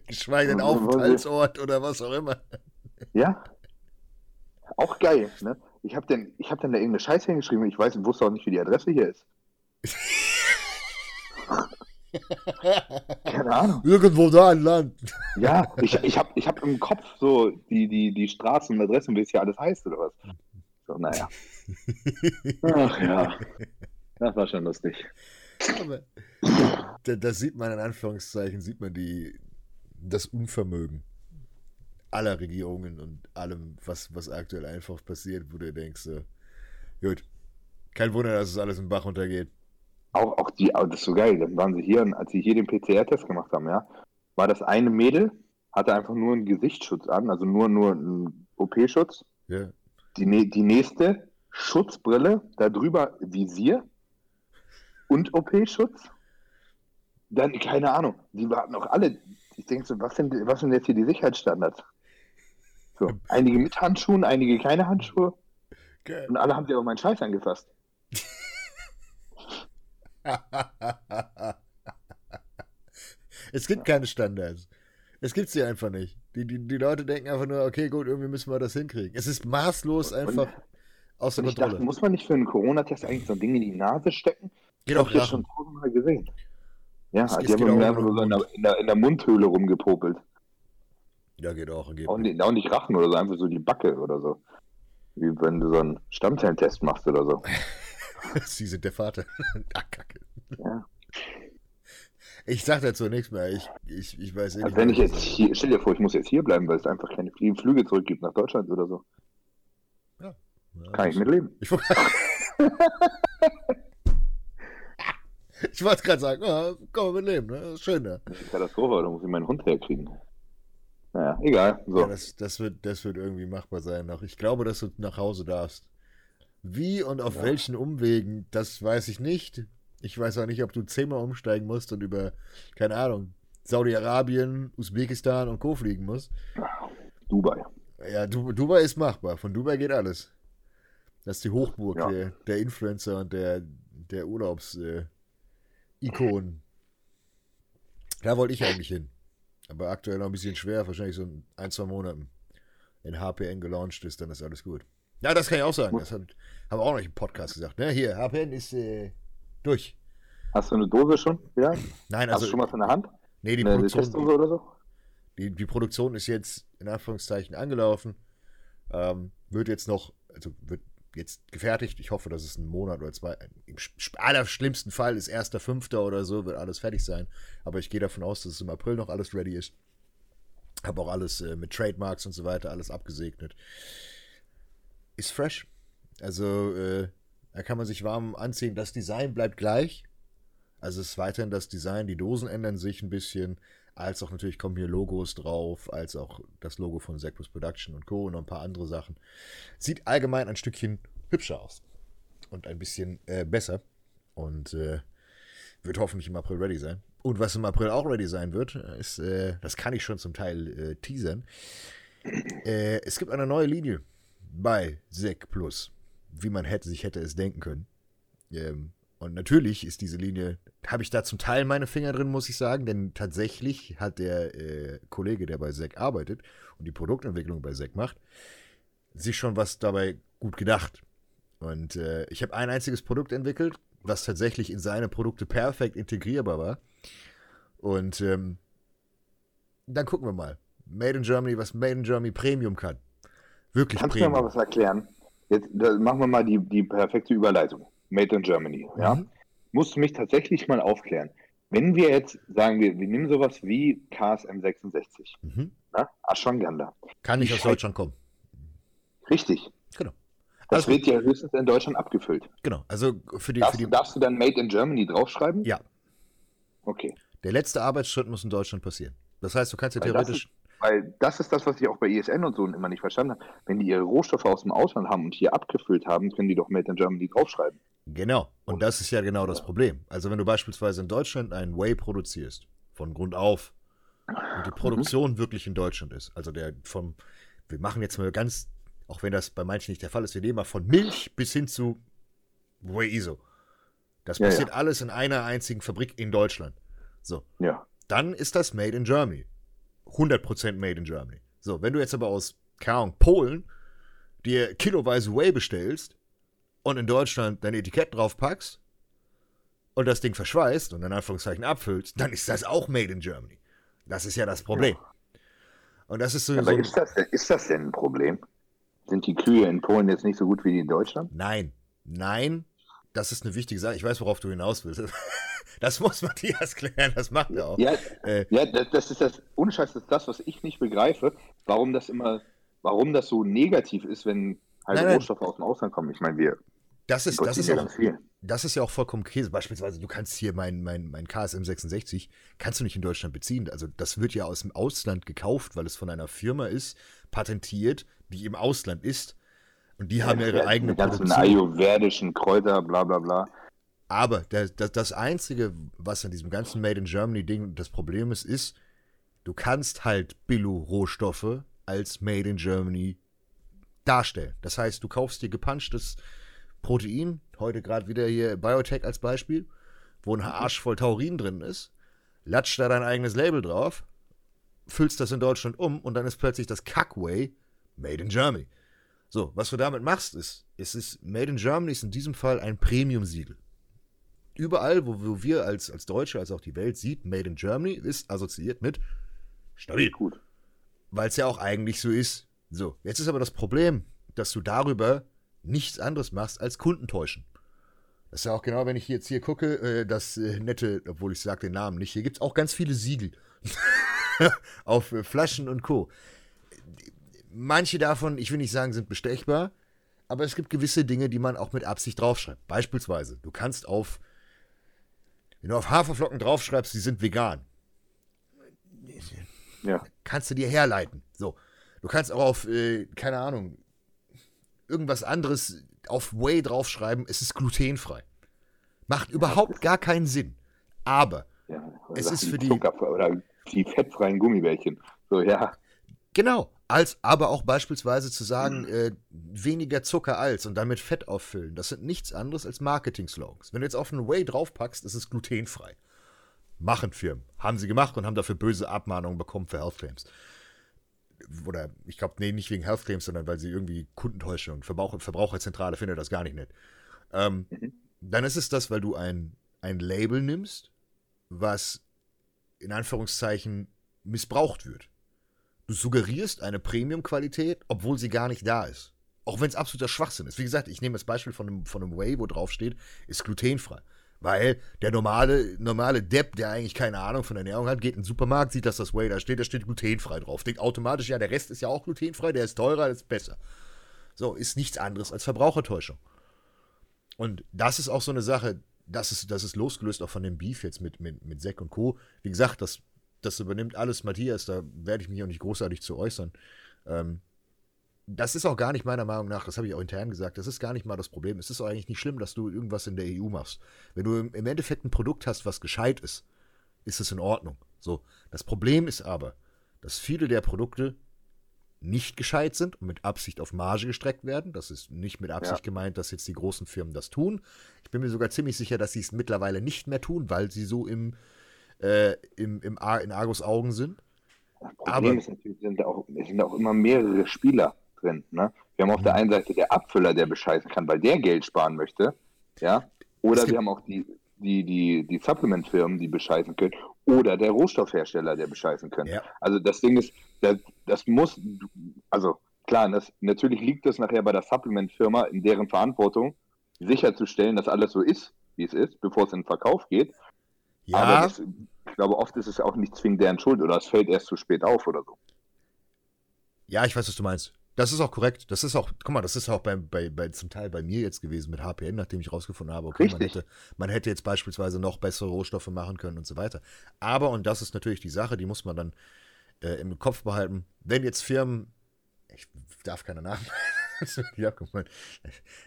geschweige denn sie- Aufenthaltsort oder was auch immer. Ja? Auch geil, ne? Ich habe dann, hab dann da irgendeine Scheiße hingeschrieben. Ich weiß, wusste auch nicht, wie die Adresse hier ist. *laughs* Keine Ahnung. Irgendwo da ein Land. Ja, ich, ich habe ich hab im Kopf so die, die, die Straßen und Adressen, wie es hier alles heißt oder was. So, naja. Ach ja. Das war schon lustig. Aber da, da sieht man in Anführungszeichen, sieht man die, das Unvermögen aller Regierungen und allem, was, was aktuell einfach passiert, wo du denkst, so, gut, kein Wunder, dass es alles im Bach untergeht. Auch, auch die, aber das ist so geil. Dann waren sie hier, und als sie hier den PCR-Test gemacht haben, ja, war das eine Mädel, hatte einfach nur einen Gesichtsschutz an, also nur, nur einen OP-Schutz. Ja. Die, die nächste Schutzbrille, darüber Visier und OP-Schutz. Dann, keine Ahnung, die warten auch alle. Ich denke so, was sind, was sind jetzt hier die Sicherheitsstandards? So, einige mit Handschuhen, einige keine Handschuhe Geil. und alle haben sich aber meinen Scheiß angefasst. Es gibt keine Standards. Es gibt sie einfach nicht. Die, die, die Leute denken einfach nur, okay, gut, irgendwie müssen wir das hinkriegen. Es ist maßlos einfach außer Und ich dachte, Kontrolle. muss man nicht für einen Corona-Test eigentlich so ein Ding in die Nase stecken? Geht Ich auch habe das schon tausendmal gesehen. Ja, Es- die es haben mir einfach nur so in der, in, der, in der Mundhöhle rumgepopelt. Ja, geht auch. Geht Auch nicht, auch nicht Rachen oder so, einfach so die Backe oder so. Wie wenn du so einen Stammzellentest machst oder so. *laughs* *laughs* Sie sind der Vater. *laughs* Ach, Kacke. Ja. Ich sag dazu nichts mehr. Ich, ich, ich weiß eh Also nicht. wenn ich jetzt hier, stell dir vor, ich muss jetzt hier bleiben, weil es einfach keine Flüge zurück gibt nach Deutschland oder so. Ja, Kann ich das- mitleben. Ich, *laughs* ich wollte gerade sagen, ja, komm mit leben, ne? Ist schön da. Das ist eine Katastrophe, da muss ich meinen Hund herkriegen. Naja, egal. So. Ja, das, das, wird, das wird irgendwie machbar sein. Noch. Ich glaube, dass du nach Hause darfst. Wie und auf Ja. welchen Umwegen, das weiß ich nicht. Ich weiß auch nicht, ob du zehnmal umsteigen musst und über, keine Ahnung, Saudi-Arabien, Usbekistan und Co. fliegen musst. Dubai. Ja, du, Dubai ist machbar. Von Dubai geht alles. Das ist die Hochburg Ja. der, der Influencer und der, der Urlaubs-Ikonen. da wollte ich eigentlich hin. Aber aktuell noch ein bisschen schwer, wahrscheinlich so in ein, zwei Monaten. Wenn HPN gelauncht ist, dann ist alles gut. Ja, das kann ich auch sagen. Das hat, haben wir auch noch im Podcast gesagt. Ne? Hier, HPN ist äh, durch. Hast du eine Dose schon? Ja? Nein, Hast also. du schon was in der Hand? nee, die Eine Produktion, oder so? Die, die Produktion ist jetzt in Anführungszeichen angelaufen. Ähm, wird jetzt noch, also wird jetzt gefertigt. Ich hoffe, dass es einen Monat oder zwei. Im allerschlimmsten Fall ist erster Fünfter oder so, wird alles fertig sein. Aber ich gehe davon aus, dass es im April noch alles ready ist. Habe auch alles äh, mit Trademarks und so weiter, alles abgesegnet. Ist fresh. Also, äh, da kann man sich warm anziehen. Das Design bleibt gleich. Also es ist weiterhin das Design, die Dosen ändern sich ein bisschen, als auch natürlich kommen hier Logos drauf, als auch das Logo von Zackbus Production und Co. und noch ein paar andere Sachen. Sieht allgemein ein Stückchen hübscher aus und ein bisschen äh, besser und äh, wird hoffentlich im April ready sein. Und was im April auch ready sein wird, ist, äh, das kann ich schon zum Teil äh, teasern. Äh, es gibt eine neue Linie bei Zack Plus wie man hätte sich hätte es denken können. Ähm, und natürlich ist diese Linie, habe ich da zum Teil meine Finger drin, muss ich sagen, denn tatsächlich hat der äh, Kollege, der bei SEC arbeitet und die Produktentwicklung bei SEC macht, sich schon was dabei gut gedacht. Und äh, ich habe ein einziges Produkt entwickelt, was tatsächlich in seine Produkte perfekt integrierbar war. Und ähm, dann gucken wir mal. Made in Germany, was Made in Germany Premium kann. Wirklich Kannst Premium. du mir mal was erklären? Jetzt machen wir mal die, die perfekte Überleitung. Made in Germany. Mhm. Ja? Musst du mich tatsächlich mal aufklären. Wenn wir jetzt sagen, wir, wir nehmen sowas wie KSM 66, mhm. ne? Ashwagandha. Kann nicht aus Deutschland kommen. Richtig. Genau. Das also, wird ja höchstens in Deutschland abgefüllt. Genau. Also für die, darfst, für die... darfst du dann Made in Germany draufschreiben? Ja. Okay. Der letzte Arbeitsschritt muss in Deutschland passieren. Das heißt, du kannst ja theoretisch. Weil das ist das, was ich auch bei ESN und so immer nicht verstanden habe. Wenn die ihre Rohstoffe aus dem Ausland haben und hier abgefüllt haben, können die doch Made in Germany draufschreiben. Genau. Und das ist ja genau das Problem. Also wenn du beispielsweise in Deutschland einen Whey produzierst, von Grund auf, und die Produktion mhm. wirklich in Deutschland ist, also der vom, wir machen jetzt mal ganz, auch wenn das bei manchen nicht der Fall ist, wir nehmen mal von Milch bis hin zu Whey ISO. Das ja, passiert ja. alles in einer einzigen Fabrik in Deutschland. So. Ja. Dann ist das Made in Germany. 100% made in Germany. So, wenn du jetzt aber aus, keine Ahnung, Polen dir kiloweise Whey bestellst und in Deutschland dein Etikett draufpackst und das Ding verschweißt und in Anführungszeichen abfüllst, dann ist das auch made in Germany. Das ist ja das Problem. Und das ist so. Aber so ist, das, ist das denn ein Problem? Sind die Kühe in Polen jetzt nicht so gut wie die in Deutschland? Nein. Nein. Das ist eine wichtige Sache. Ich weiß, worauf du hinaus willst. *laughs* Das muss Matthias klären, das macht er auch. Ja, äh, ja das, ist das, ohne Scheiß, das ist das, was ich nicht begreife, warum das immer, warum das so negativ ist, wenn halt nein, Rohstoffe nein. aus dem Ausland kommen. Ich meine, wir. Das ist, das ist, ja auch, das ist ja auch vollkommen Käse. Beispielsweise, du kannst hier mein, mein, mein KSM 66, kannst du nicht in Deutschland beziehen. Also das wird ja aus dem Ausland gekauft, weil es von einer Firma ist, patentiert, die im Ausland ist. Und die ja, haben ja ihre eigene die ganzen Produktion. ayurvedischen Kräuter, bla bla bla. Aber der, der, das Einzige, was an diesem ganzen Made in Germany-Ding das Problem ist, ist, du kannst halt Billo-Rohstoffe als Made in Germany darstellen. Das heißt, du kaufst dir gepanschtes Protein, heute gerade wieder hier Biotech als Beispiel, wo ein Arsch voll Taurin drin ist, latscht da dein eigenes Label drauf, füllst das in Deutschland um und dann ist plötzlich das Kackway Made in Germany. So, was du damit machst, ist, es ist Made in Germany ist in diesem Fall ein Premium-Siegel überall, wo, wo wir als, als Deutsche, als auch die Welt sieht, Made in Germany ist assoziiert mit stabil. Gut. Weil es ja auch eigentlich so ist. So, jetzt ist aber das Problem, dass du darüber nichts anderes machst als Kunden täuschen. Das ist ja auch genau, wenn ich jetzt hier gucke, äh, das äh, nette, obwohl ich sage den Namen nicht, hier gibt es auch ganz viele Siegel *laughs* auf äh, Flaschen und Co. Manche davon, ich will nicht sagen, sind bestechbar, aber es gibt gewisse Dinge, die man auch mit Absicht draufschreibt. Beispielsweise, du kannst auf wenn du auf Haferflocken draufschreibst, die sind vegan. Ja. Kannst du dir herleiten. So. Du kannst auch auf, äh, keine Ahnung, irgendwas anderes auf Whey draufschreiben, es ist glutenfrei. Macht überhaupt gar keinen Sinn. Aber ja, es ist für die. Zucker oder die fettfreien Gummibärchen. So, ja. Genau. Als aber auch beispielsweise zu sagen, mhm. äh, weniger Zucker als und damit Fett auffüllen, das sind nichts anderes als Marketing-Slogans. Wenn du jetzt auf einen Whey draufpackst, ist es glutenfrei. Machen Firmen. Haben sie gemacht und haben dafür böse Abmahnungen bekommen für Health Claims. Oder ich glaube, nee, nicht wegen Health Claims, sondern weil sie irgendwie Kundentäuschung, Verbraucher, Verbraucherzentrale findet das gar nicht nett. Ähm, mhm. Dann ist es das, weil du ein, ein Label nimmst, was in Anführungszeichen missbraucht wird. Du suggerierst eine Premium-Qualität, obwohl sie gar nicht da ist. Auch wenn es absoluter Schwachsinn ist. Wie gesagt, ich nehme das Beispiel von einem, von einem Whey, wo drauf steht, ist glutenfrei. Weil der normale, normale Depp, der eigentlich keine Ahnung von Ernährung hat, geht in den Supermarkt, sieht, dass das Whey da steht, da steht glutenfrei drauf. Denkt automatisch, ja, der Rest ist ja auch glutenfrei, der ist teurer, das ist besser. So, ist nichts anderes als Verbrauchertäuschung. Und das ist auch so eine Sache, das ist, das ist losgelöst auch von dem Beef jetzt mit, mit, mit Zack und Co. Wie gesagt, das, das übernimmt alles Matthias, da werde ich mich auch nicht großartig zu äußern. Ähm, das ist auch gar nicht meiner Meinung nach, das habe ich auch intern gesagt, das ist gar nicht mal das Problem. Es ist auch eigentlich nicht schlimm, dass du irgendwas in der EU machst. Wenn du im Endeffekt ein Produkt hast, was gescheit ist, ist es in Ordnung. So. Das Problem ist aber, dass viele der Produkte nicht gescheit sind und mit Absicht auf Marge gestreckt werden. Das ist nicht mit Absicht ja. gemeint, dass jetzt die großen Firmen das tun. Ich bin mir sogar ziemlich sicher, dass sie es mittlerweile nicht mehr tun, weil sie so im, äh, im, im Ar in Argus Augen sind. Das Problem Aber, ist natürlich, sind auch, es sind auch immer mehrere Spieler drin. Ne? Wir haben auf der mhm. einen Seite der Abfüller, der bescheißen kann, weil der Geld sparen möchte. Ja? Oder wir haben auch die, die, die, die Supplement-Firmen, die bescheißen können. Oder der Rohstoffhersteller, der bescheißen können. Ja. Also das Ding ist, das, das muss, also klar, das, natürlich liegt das nachher bei der Supplement-Firma in deren Verantwortung, sicherzustellen, dass alles so ist, wie es ist, bevor es in den Verkauf geht. Ja. Aber das, ich glaube, oft ist es auch nicht zwingend deren Schuld oder es fällt erst zu spät auf oder so. Ja, ich weiß, was du meinst. Das ist auch korrekt. Das ist auch, guck mal, das ist auch bei, bei, bei zum Teil bei mir jetzt gewesen mit HPN, nachdem ich rausgefunden habe, okay, man hätte, man hätte jetzt beispielsweise noch bessere Rohstoffe machen können und so weiter. Aber, und das ist natürlich die Sache, die muss man dann äh, im Kopf behalten, wenn jetzt Firmen, ich darf keine Namen, *laughs* ja, guck mal,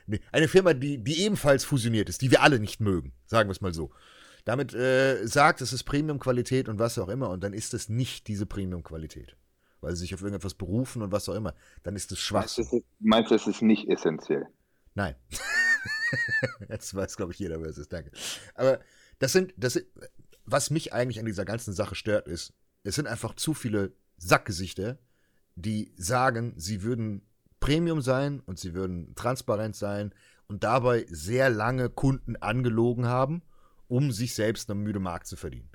nee, eine Firma, die, die ebenfalls fusioniert ist, die wir alle nicht mögen, sagen wir es mal so, damit äh, sagt, es ist Premium-Qualität und was auch immer, und dann ist es nicht diese Premium-Qualität weil sie sich auf irgendetwas berufen und was auch immer, dann ist es Schwachsinn. Meinst du, es ist nicht essentiell? Nein. *laughs* Jetzt weiß, glaube ich, jeder, wer es ist. Danke. Aber das sind, das sind, was mich eigentlich an dieser ganzen Sache stört, ist, es sind einfach zu viele Sackgesichter, die sagen, sie würden Premium sein und sie würden transparent sein und dabei sehr lange Kunden angelogen haben, um sich selbst eine müde Markt zu verdienen.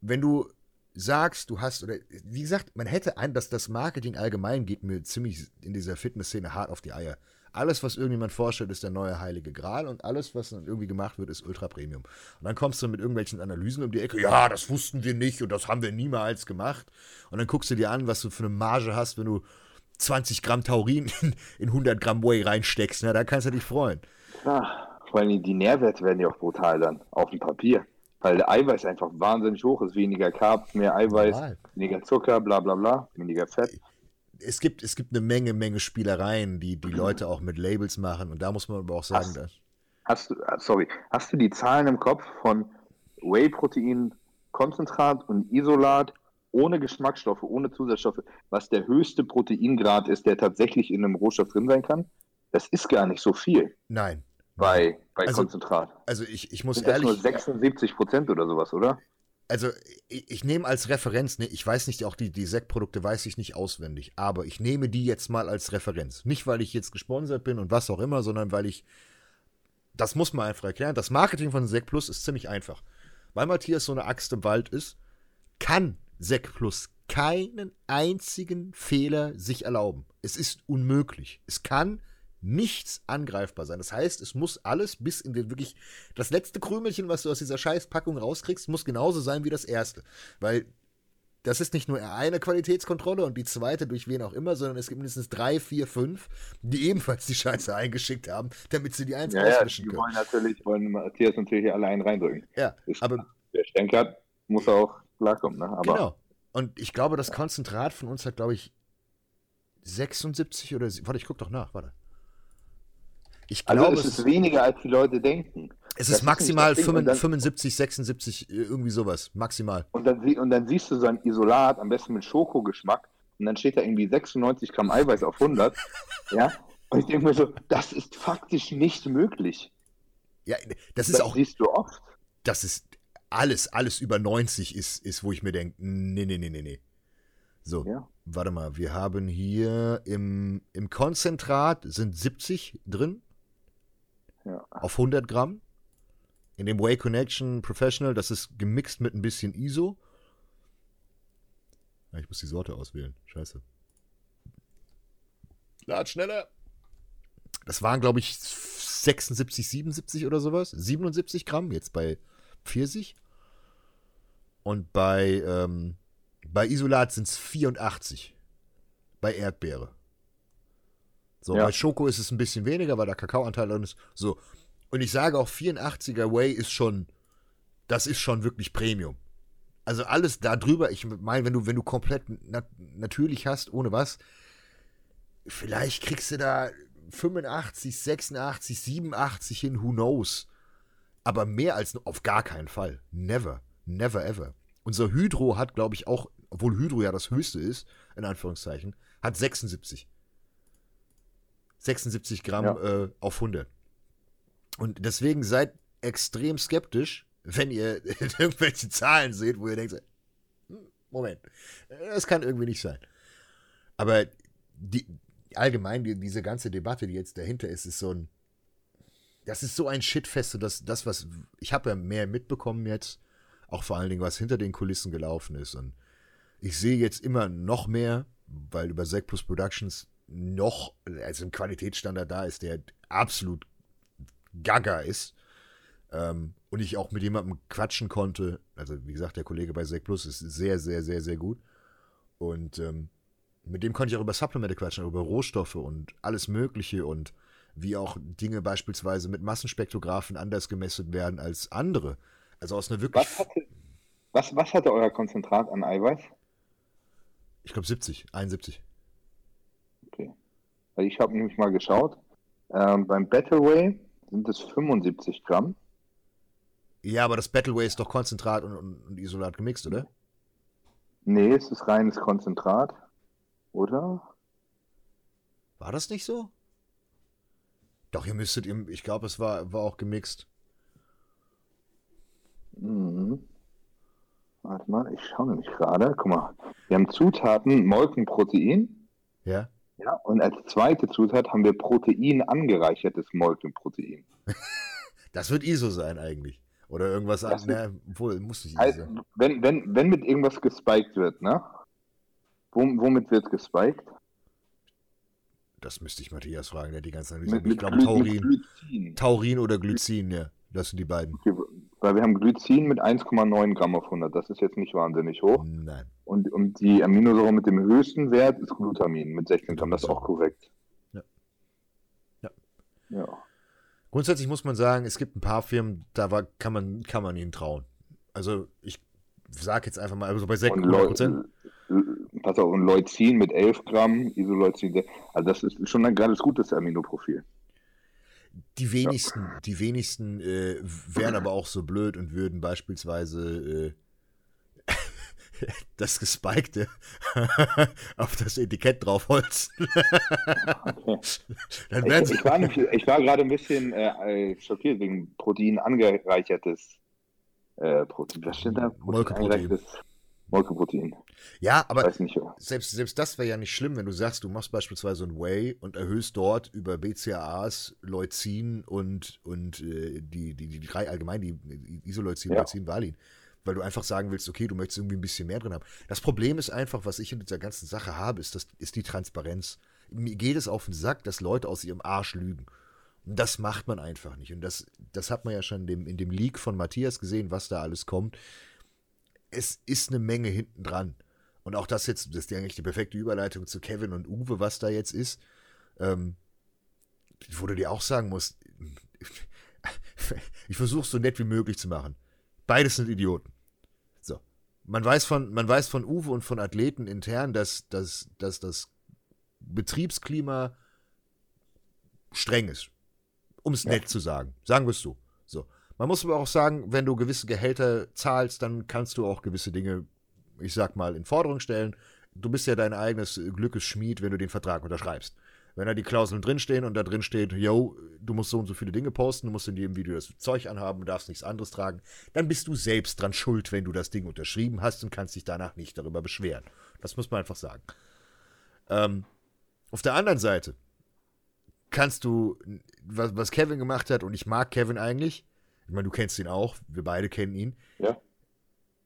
Wenn du sagst, du hast, oder wie gesagt, man hätte ein, dass das Marketing allgemein geht mir ziemlich in dieser Fitnessszene hart auf die Eier. Alles, was irgendjemand vorstellt, ist der neue heilige Gral und alles, was dann irgendwie gemacht wird, ist Ultra Premium. Und dann kommst du mit irgendwelchen Analysen um die Ecke, ja, das wussten wir nicht und das haben wir niemals gemacht. Und dann guckst du dir an, was du für eine Marge hast, wenn du 20 Gramm Taurin in, in 100 Gramm Whey reinsteckst. Na, da kannst du dich freuen. Ja, vor allem die Nährwerte werden ja auch brutal dann, auf dem Papier weil der Eiweiß einfach wahnsinnig hoch ist. Weniger Carbs, mehr Eiweiß, Normal. weniger Zucker, bla bla bla, weniger Fett. Es gibt, es gibt eine Menge, Menge Spielereien, die die Leute auch mit Labels machen. Und da muss man aber auch sagen, hast, dass. Hast du, äh, sorry, hast du die Zahlen im Kopf von Whey-Protein, Konzentrat und Isolat ohne Geschmacksstoffe, ohne Zusatzstoffe, was der höchste Proteingrad ist, der tatsächlich in einem Rohstoff drin sein kann? Das ist gar nicht so viel. Nein, bei, bei also, Konzentrat. Also ich, ich muss Sind ehrlich. Das nur 76 Prozent oder sowas, oder? Also ich, ich nehme als Referenz, ne, ich weiß nicht, auch die, die Sekt-Produkte weiß ich nicht auswendig, aber ich nehme die jetzt mal als Referenz. Nicht, weil ich jetzt gesponsert bin und was auch immer, sondern weil ich, das muss man einfach erklären, das Marketing von Sekt Plus ist ziemlich einfach. Weil Matthias so eine Axt im Wald ist, kann Sekt Plus keinen einzigen Fehler sich erlauben. Es ist unmöglich. Es kann nichts angreifbar sein. Das heißt, es muss alles bis in den wirklich das letzte Krümelchen, was du aus dieser Scheißpackung rauskriegst, muss genauso sein wie das erste, weil das ist nicht nur eine Qualitätskontrolle und die zweite durch wen auch immer, sondern es gibt mindestens drei, vier, fünf, die ebenfalls die Scheiße eingeschickt haben, damit sie die eins ja, auswischen ja, die können. wollen natürlich, wollen Matthias natürlich allein reindrücken. Ja, ist, aber der Stenker muss auch klarkommen, ne? Aber, genau. Und ich glaube, das Konzentrat von uns hat, glaube ich, 76 oder, warte, ich guck doch nach, warte. Ich glaube, also es ist weniger, als die Leute denken. Es ist maximal ist 75, 75, 76, irgendwie sowas. Maximal. Und dann, und dann siehst du so ein Isolat, am besten mit Schokogeschmack, und dann steht da irgendwie 96 Gramm Eiweiß auf 100. *laughs* ja. Und ich denke mir so, das ist faktisch nicht möglich. Ja, das ist das auch. siehst du oft. Das ist alles, alles über 90 ist, ist wo ich mir denke, nee, nee, nee, nee, nee. So, ja. warte mal, wir haben hier im, im Konzentrat sind 70 drin. Ja. Auf 100 Gramm. In dem Way Connection Professional, das ist gemixt mit ein bisschen ISO. Ja, ich muss die Sorte auswählen. Scheiße. lad schneller. Das waren, glaube ich, 76, 77 oder sowas. 77 Gramm, jetzt bei Pfirsich. Und bei, ähm, bei Isolat sind es 84. Bei Erdbeere. So, Ja. bei Schoko ist es ein bisschen weniger, weil der Kakaoanteil drin ist. So. Und ich sage auch, 84er Whey ist schon, das ist schon wirklich Premium. Also alles da drüber, ich meine, wenn du, wenn du komplett nat natürlich hast, ohne was, vielleicht kriegst du da 85, 86, 87 hin, who knows. Aber mehr als auf gar keinen Fall. Never. Never ever. Unser Hydro hat, glaube ich, auch, obwohl Hydro ja das höchste ist, in Anführungszeichen, hat 76. 76 Gramm Ja. äh, auf 100. Und deswegen seid extrem skeptisch, wenn ihr *laughs* irgendwelche Zahlen seht, wo ihr denkt, hm, Moment, das kann irgendwie nicht sein. Aber die, allgemein, die, diese ganze Debatte, die jetzt dahinter ist, ist so ein, das ist so ein Shitfest, dass das, was, ich habe ja mehr mitbekommen jetzt, auch vor allen Dingen, was hinter den Kulissen gelaufen ist. Und ich sehe jetzt immer noch mehr, weil über Zack Plus Productions noch, also ein Qualitätsstandard da ist, der absolut gaga ist. Ähm, und ich auch mit jemandem quatschen konnte. Also, wie gesagt, der Kollege bei Zack Plus ist sehr, sehr, sehr, sehr gut. Und ähm, mit dem konnte ich auch über Supplemente quatschen, über Rohstoffe und alles Mögliche und wie auch Dinge beispielsweise mit Massenspektrographen anders gemessen werden als andere. Also aus einer wirklich, Was hatte, was, was hatte euer Konzentrat an Eiweiß? ich glaube 70, 71. Ich habe nämlich mal geschaut. Ähm, beim Battleway sind es 75 Gramm. Ja, aber das Battleway ist doch Konzentrat und, und, und Isolat gemixt, oder? Nee, es ist reines Konzentrat. Oder? War das nicht so? Doch, ihr müsstet, im- ich glaube, es war, war auch gemixt. Mhm. Warte mal, ich schaue nämlich gerade. Guck mal, wir haben Zutaten Molkenprotein. Ja? Ja, und als zweite Zutat haben wir Protein angereichertes Molkenprotein. *laughs* Das wird ISO sein eigentlich. Oder irgendwas anderes. Na, Obwohl, muss nicht ISO Also, sein. wenn, wenn, wenn mit irgendwas gespiked wird, ne? Wom- womit wird gespiked? Das müsste ich Matthias fragen, der hat die ganze Analyse. Mit, Ich glaube Taurin. Taurin oder Glycin, ja. Das sind die beiden. Okay, Weil wir haben Glycin mit 1,9 Gramm auf 100. Das ist jetzt nicht wahnsinnig hoch. Nein. Und, und die Aminosäure mit dem höchsten Wert ist Glutamin mit 16 Gramm. Das ist auch korrekt. Ja. Ja. Ja. Grundsätzlich muss man sagen, es gibt ein paar Firmen, da war, kann, man, kann man ihnen trauen. Also ich sag jetzt einfach mal, also bei 6 Und Leu 100%. äh, pass auf, und Leucin mit 11 Gramm, Isoleucin. Also das ist schon ein ganz gutes Aminoprofil. Die wenigsten, die wenigsten äh, wären aber auch so blöd und würden beispielsweise äh, *laughs* das Gespikte *laughs* auf das Etikett draufholzen. Dann Ich, ich, war, ich war gerade ein bisschen äh, schockiert wegen Protein angereichertes äh, Protein. Was steht da? Protein angereichertes Molkeprotein. Ja, aber nicht. selbst, selbst das wäre ja nicht schlimm, wenn du sagst, du machst beispielsweise ein Whey und erhöhst dort über BCAAs, Leucin und, und äh, die, die, die drei allgemein, die, die Isoleucin, Ja. Leucin, Valin. Weil du einfach sagen willst, okay, du möchtest irgendwie ein bisschen mehr drin haben. Das Problem ist einfach, was ich in dieser ganzen Sache habe, ist, das, ist die Transparenz. Mir geht es auf den Sack, dass Leute aus ihrem Arsch lügen. Und das macht man einfach nicht. Und das, das hat man ja schon in dem, in dem Leak von Matthias gesehen, was da alles kommt. Es ist eine Menge hinten dran. Und auch das jetzt, das ist ja eigentlich die perfekte Überleitung zu Kevin und Uwe, was da jetzt ist. Ähm, wo du dir auch sagen musst, *laughs* ich versuche es so nett wie möglich zu machen. Beides sind Idioten. So. Man weiß von, man weiß von Uwe und von Athleten intern, dass, dass, dass das Betriebsklima streng ist. Um es Ja. nett zu sagen. Sagen wir es so. Man muss aber auch sagen, wenn du gewisse Gehälter zahlst, dann kannst du auch gewisse Dinge, ich sag mal, in Forderung stellen. Du bist ja dein eigenes Glückes Schmied, wenn du den Vertrag unterschreibst. Wenn da die Klauseln drinstehen und da drin steht, yo, du musst so und so viele Dinge posten, du musst in jedem Video das Zeug anhaben, du darfst nichts anderes tragen, dann bist du selbst dran schuld, wenn du das Ding unterschrieben hast und kannst dich danach nicht darüber beschweren. Das muss man einfach sagen. Ähm, auf der anderen Seite kannst du, was, was Kevin gemacht hat, und ich mag Kevin eigentlich, ich meine, du kennst ihn auch, wir beide kennen ihn. Ja.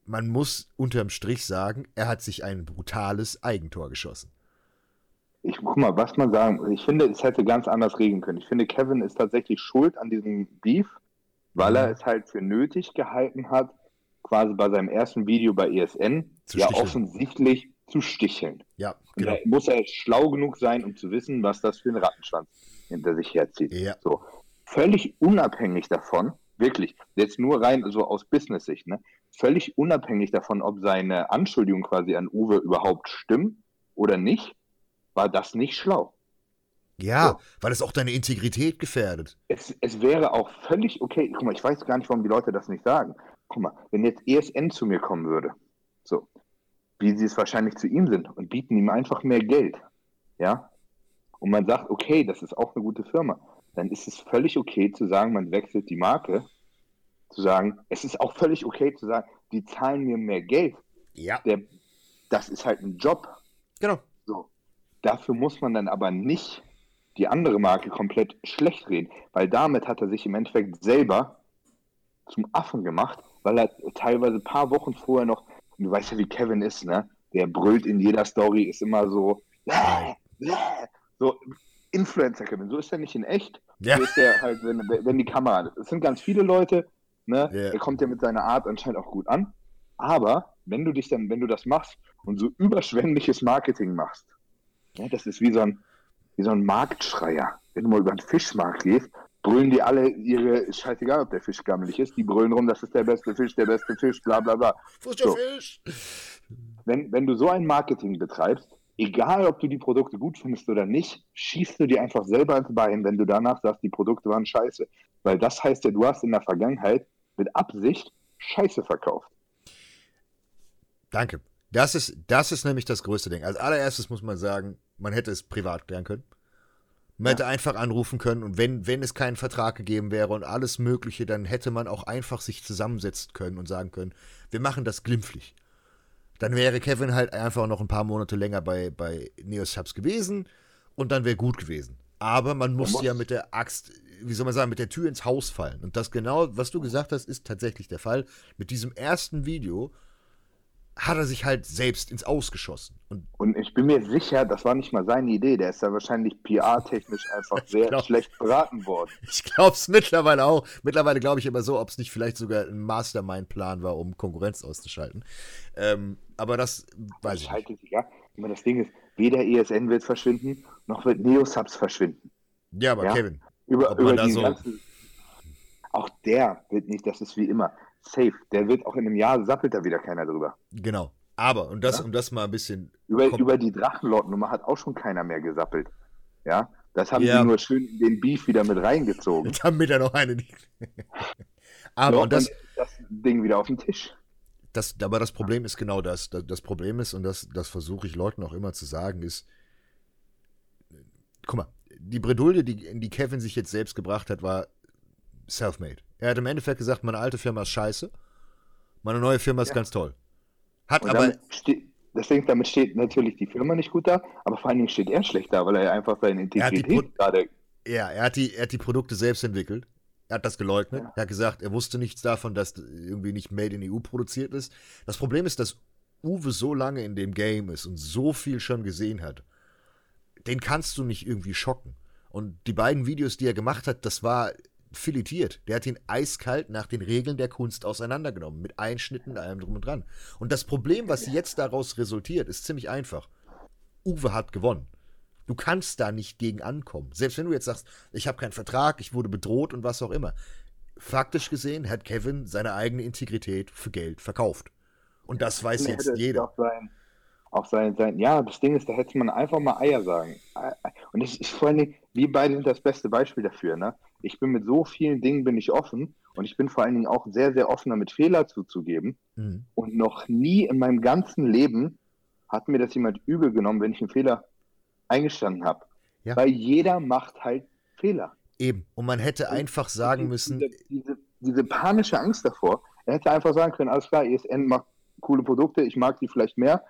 Man muss unterm Strich sagen, er hat sich ein brutales Eigentor geschossen. ich guck mal, was man sagen, ich finde, es hätte ganz anders regeln können. Ich finde, Kevin ist tatsächlich schuld an diesem Beef, weil er es halt für nötig gehalten hat, quasi bei seinem ersten Video bei ESN Zu ja sticheln. offensichtlich zu sticheln. Ja, genau. da muss er schlau genug sein, um zu wissen, was das für ein Rattenschwanz hinter sich herzieht. Ja. So. Völlig unabhängig davon, wirklich, jetzt nur rein so aus Business-Sicht, ne? völlig unabhängig davon, ob seine Anschuldigungen quasi an Uwe überhaupt stimmen oder nicht, war das nicht schlau. Ja, So. weil es auch deine Integrität gefährdet. Es, es wäre auch völlig okay, guck mal, ich weiß gar nicht, warum die Leute das nicht sagen. Guck mal, wenn jetzt ESN zu mir kommen würde, so, wie sie es wahrscheinlich zu ihm sind und bieten ihm einfach mehr Geld, ja, und man sagt, okay, das ist auch eine gute Firma, dann ist es völlig okay zu sagen, man wechselt die Marke, zu sagen, es ist auch völlig okay zu sagen, die zahlen mir mehr Geld, Ja, der, das ist halt ein Job, genau. so. Dafür muss man dann aber nicht die andere Marke komplett schlecht reden, weil damit hat er sich im Endeffekt selber zum Affen gemacht, weil er teilweise ein paar Wochen vorher noch, du weißt ja, wie Kevin ist, ne? Der brüllt in jeder Story, ist immer so, *laughs* so Influencer Kevin, so ist er nicht in echt. Ja. Ist er halt, wenn, wenn die Kamera. Es sind ganz viele Leute, ne? Ja. Er kommt ja mit seiner Art anscheinend auch gut an. Aber wenn du dich dann, wenn du das machst und so überschwängliches Marketing machst, ja, das ist wie so ein, wie so ein Marktschreier. Wenn du mal über den Fischmarkt gehst, brüllen die alle ihre, scheißegal, ob der Fisch gammelig ist, die brüllen rum, das ist der beste Fisch, der beste Fisch, bla bla bla. Der So. Fisch? Wenn, wenn du so ein Marketing betreibst, egal ob du die Produkte gut findest oder nicht, schießt du dir einfach selber ins Bein, wenn du danach sagst, die Produkte waren scheiße. Weil das heißt ja, du hast in der Vergangenheit mit Absicht Scheiße verkauft. Danke. Das ist, das ist nämlich das größte Ding. Als allererstes muss man sagen, man hätte es privat klären können. Man hätte einfach anrufen können und wenn, wenn es keinen Vertrag gegeben wäre und alles Mögliche, dann hätte man auch einfach sich zusammensetzen können und sagen können, wir machen das glimpflich. Dann wäre Kevin halt einfach noch ein paar Monate länger bei, bei Neosubs gewesen und dann wäre gut gewesen. Aber man muss muss- ja mit der Axt, wie soll man sagen, mit der Tür ins Haus fallen. Und das genau, was du gesagt hast, ist tatsächlich der Fall. Mit diesem ersten Video hat er sich halt selbst ins Aus geschossen. Und Und ich bin mir sicher, das war nicht mal seine Idee. Der ist da wahrscheinlich PR-technisch einfach *laughs* sehr glaub- schlecht beraten worden. *laughs* ich glaube es mittlerweile auch. Mittlerweile glaube ich immer so, ob es nicht vielleicht sogar ein Mastermind-Plan war, um Konkurrenz auszuschalten. Ähm, aber das weiß ich nicht. Ja. Das Ding ist, weder ESN wird verschwinden, noch wird Neosubs verschwinden. Ja, aber Ja. Kevin, Über, über die so- ganzen, auch der wird nicht, das ist wie immer, safe. Der wird auch in einem Jahr sappelt da wieder keiner drüber. genau. Aber, und das, Ja. um das mal ein bisschen. Über, über die Drachenlord-Nummer hat auch schon keiner mehr gesappelt. Ja, das haben Ja. sie nur schön in den Beef wieder mit reingezogen. *laughs* Damit er noch eine. *laughs* aber, Ja, und das, das Ding wieder auf den Tisch. das, aber das Problem ist genau das. Das, Problem ist, und das, das versuche ich Leuten auch immer zu sagen, ist, guck mal, die Bredouille, die, in die Kevin sich jetzt selbst gebracht hat, war self-made. Er hat im Endeffekt gesagt, meine alte Firma ist scheiße, meine neue Firma ist Ja. ganz toll. Hat Und aber, damit steht, deswegen, damit steht natürlich die Firma nicht gut da, aber vor allen Dingen steht er schlecht da, weil er einfach seine Integrität gerade. ja, er hat, die, er hat die Produkte selbst entwickelt. Er hat das geleugnet. Ja. Er hat gesagt, er wusste nichts davon, dass irgendwie nicht Made in EU produziert ist. Das Problem ist, dass Uwe so lange in dem Game ist und so viel schon gesehen hat. Den kannst du nicht irgendwie schocken. Und die beiden Videos, die er gemacht hat, das war filetiert. Der hat ihn eiskalt nach den Regeln der Kunst auseinandergenommen. Mit Einschnitten, allem drum und dran. Und das Problem, was jetzt daraus resultiert, ist ziemlich einfach. Uwe hat gewonnen. Du kannst da nicht gegen ankommen. Selbst wenn du jetzt sagst, ich habe keinen Vertrag, ich wurde bedroht und was auch immer. Faktisch gesehen hat Kevin seine eigene Integrität für Geld verkauft. Und das weiß Hätte jetzt jeder. Auch sein, auch sein, sein, ja, das Ding ist, da hätte man einfach mal Eier sagen. Und es ist vor allen Dingen, wir beide sind das beste Beispiel dafür. Ne? Ich bin mit so vielen Dingen bin ich offen und ich bin vor allen Dingen auch sehr, sehr offen damit, Fehler zuzugeben. Mhm. Und noch nie in meinem ganzen Leben hat mir das jemand übel genommen, wenn ich einen Fehler eingestanden habe. Ja. Weil jeder macht halt Fehler. Eben. Und man hätte einfach sagen Die- müssen, Diese, diese, diese panische Angst davor. Er hätte einfach sagen können, alles klar, ESN macht coole Produkte, ich mag die vielleicht mehr.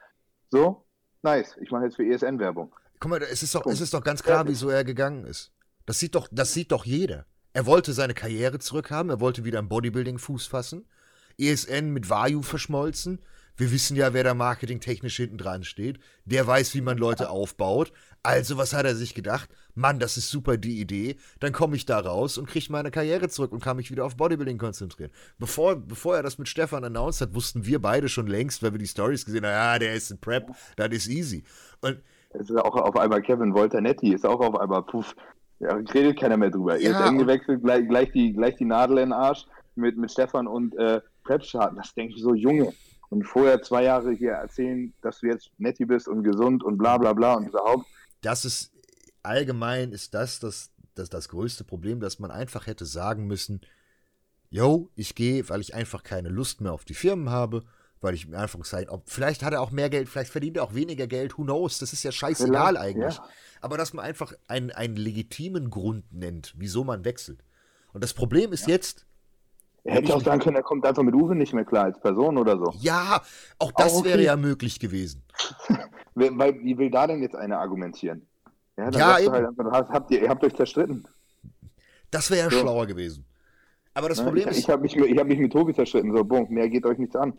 So, nice, ich mache jetzt für ESN Werbung. guck mal, es ist doch, es ist doch ganz klar, wieso er gegangen ist. Das sieht doch, das sieht doch jeder. Er wollte seine Karriere zurückhaben, er wollte wieder am Bodybuilding Fuß fassen. ESN mit Vayu verschmolzen. Wir wissen ja, wer da marketingtechnisch hinten dran steht. Der weiß, wie man Leute aufbaut. Also, was hat er sich gedacht? Mann, das ist super die Idee. Dann komme ich da raus und kriege meine Karriere zurück und kann mich wieder auf Bodybuilding konzentrieren. Bevor, bevor er das mit Stefan announced hat, wussten wir beide schon längst, weil wir die Stories gesehen haben, ja, der ist ein Prep, das ist easy. Und es ist auch auf einmal Kevin Voltanetti, ist auch auf einmal, puff, ja, redet keiner mehr drüber. Ja, er ist und- gewechselt, gleich, gleich, die, gleich die Nadel in den Arsch mit, mit Stefan und äh, Prep-Schaden. Das denke ich so, Junge. Und vorher zwei Jahre hier erzählen, dass du jetzt netti bist und gesund und bla bla bla und überhaupt. das ist allgemein ist das das, das das größte Problem, dass man einfach hätte sagen müssen, yo, ich gehe, weil ich einfach keine Lust mehr auf die Firmen habe, weil ich in Anführungszeichen, ob, vielleicht hat er auch mehr Geld, vielleicht verdient er auch weniger Geld, who knows, das ist ja scheißegal Vielleicht, eigentlich. ja. Aber dass man einfach einen, einen legitimen Grund nennt, wieso man wechselt. Und das Problem ist jetzt, Er hätte auch sagen können, er kommt einfach mit Uwe nicht mehr klar als Person oder so. ja, auch das Auch okay. wäre ja möglich gewesen. *laughs* Weil, wie will da denn jetzt einer argumentieren? Ja, dann Ja, eben. halt einfach, habt, ihr, ihr habt euch zerstritten. Das wäre ja So. schlauer gewesen. Aber das Ne? Problem ich ist, ich habe mich, ich hab mich mit Tobi zerstritten. So, boom, mehr geht euch nichts an.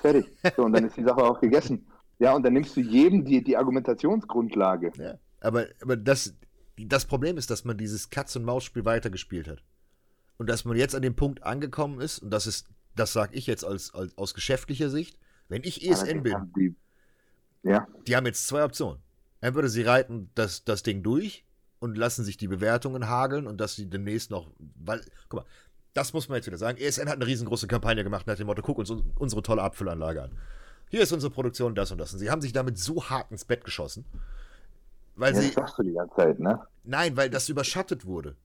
Fertig. So, und dann ist die Sache auch gegessen. Ja, und dann nimmst du jedem die, die Argumentationsgrundlage. Ja, aber, aber das, das Problem ist, dass man dieses Katz-und-Maus-Spiel weitergespielt hat. Und dass man jetzt an dem Punkt angekommen ist, und das ist, das sage ich jetzt als, als, aus geschäftlicher Sicht, wenn ich ESN bin, Die, ja, die haben jetzt zwei Optionen. Entweder sie reiten das, das Ding durch und lassen sich die Bewertungen hageln und dass sie demnächst noch, weil, guck mal, das muss man jetzt wieder sagen. ESN hat eine riesengroße Kampagne gemacht nach dem Motto, guck uns un- unsere tolle Abfüllanlage an. Hier ist unsere Produktion, das und das. Und sie haben sich damit so hart ins Bett geschossen, weil ja sie, das sagst du die ganze Zeit, ne? Nein, weil das überschattet wurde.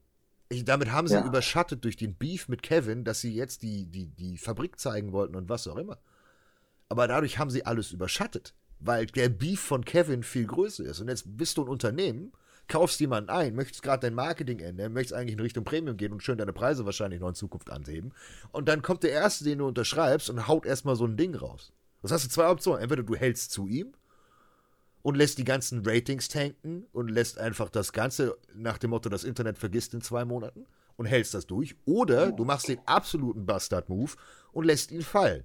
Ich, damit haben sie Ja. überschattet durch den Beef mit Kevin, dass sie jetzt die, die, die Fabrik zeigen wollten und was auch immer. Aber dadurch haben sie alles überschattet, weil der Beef von Kevin viel größer ist. Und jetzt bist du ein Unternehmen, kaufst jemanden ein, möchtest gerade dein Marketing ändern, möchtest eigentlich in Richtung Premium gehen und schön deine Preise wahrscheinlich noch in Zukunft anheben. Und dann kommt der Erste, den du unterschreibst und haut erstmal so ein Ding raus. Das hast du zwei Optionen. Entweder du hältst zu ihm und lässt die ganzen Ratings tanken und lässt einfach das Ganze nach dem Motto, das Internet vergisst in zwei Monaten und hältst das durch. Oder du machst den absoluten Bastard-Move und lässt ihn fallen.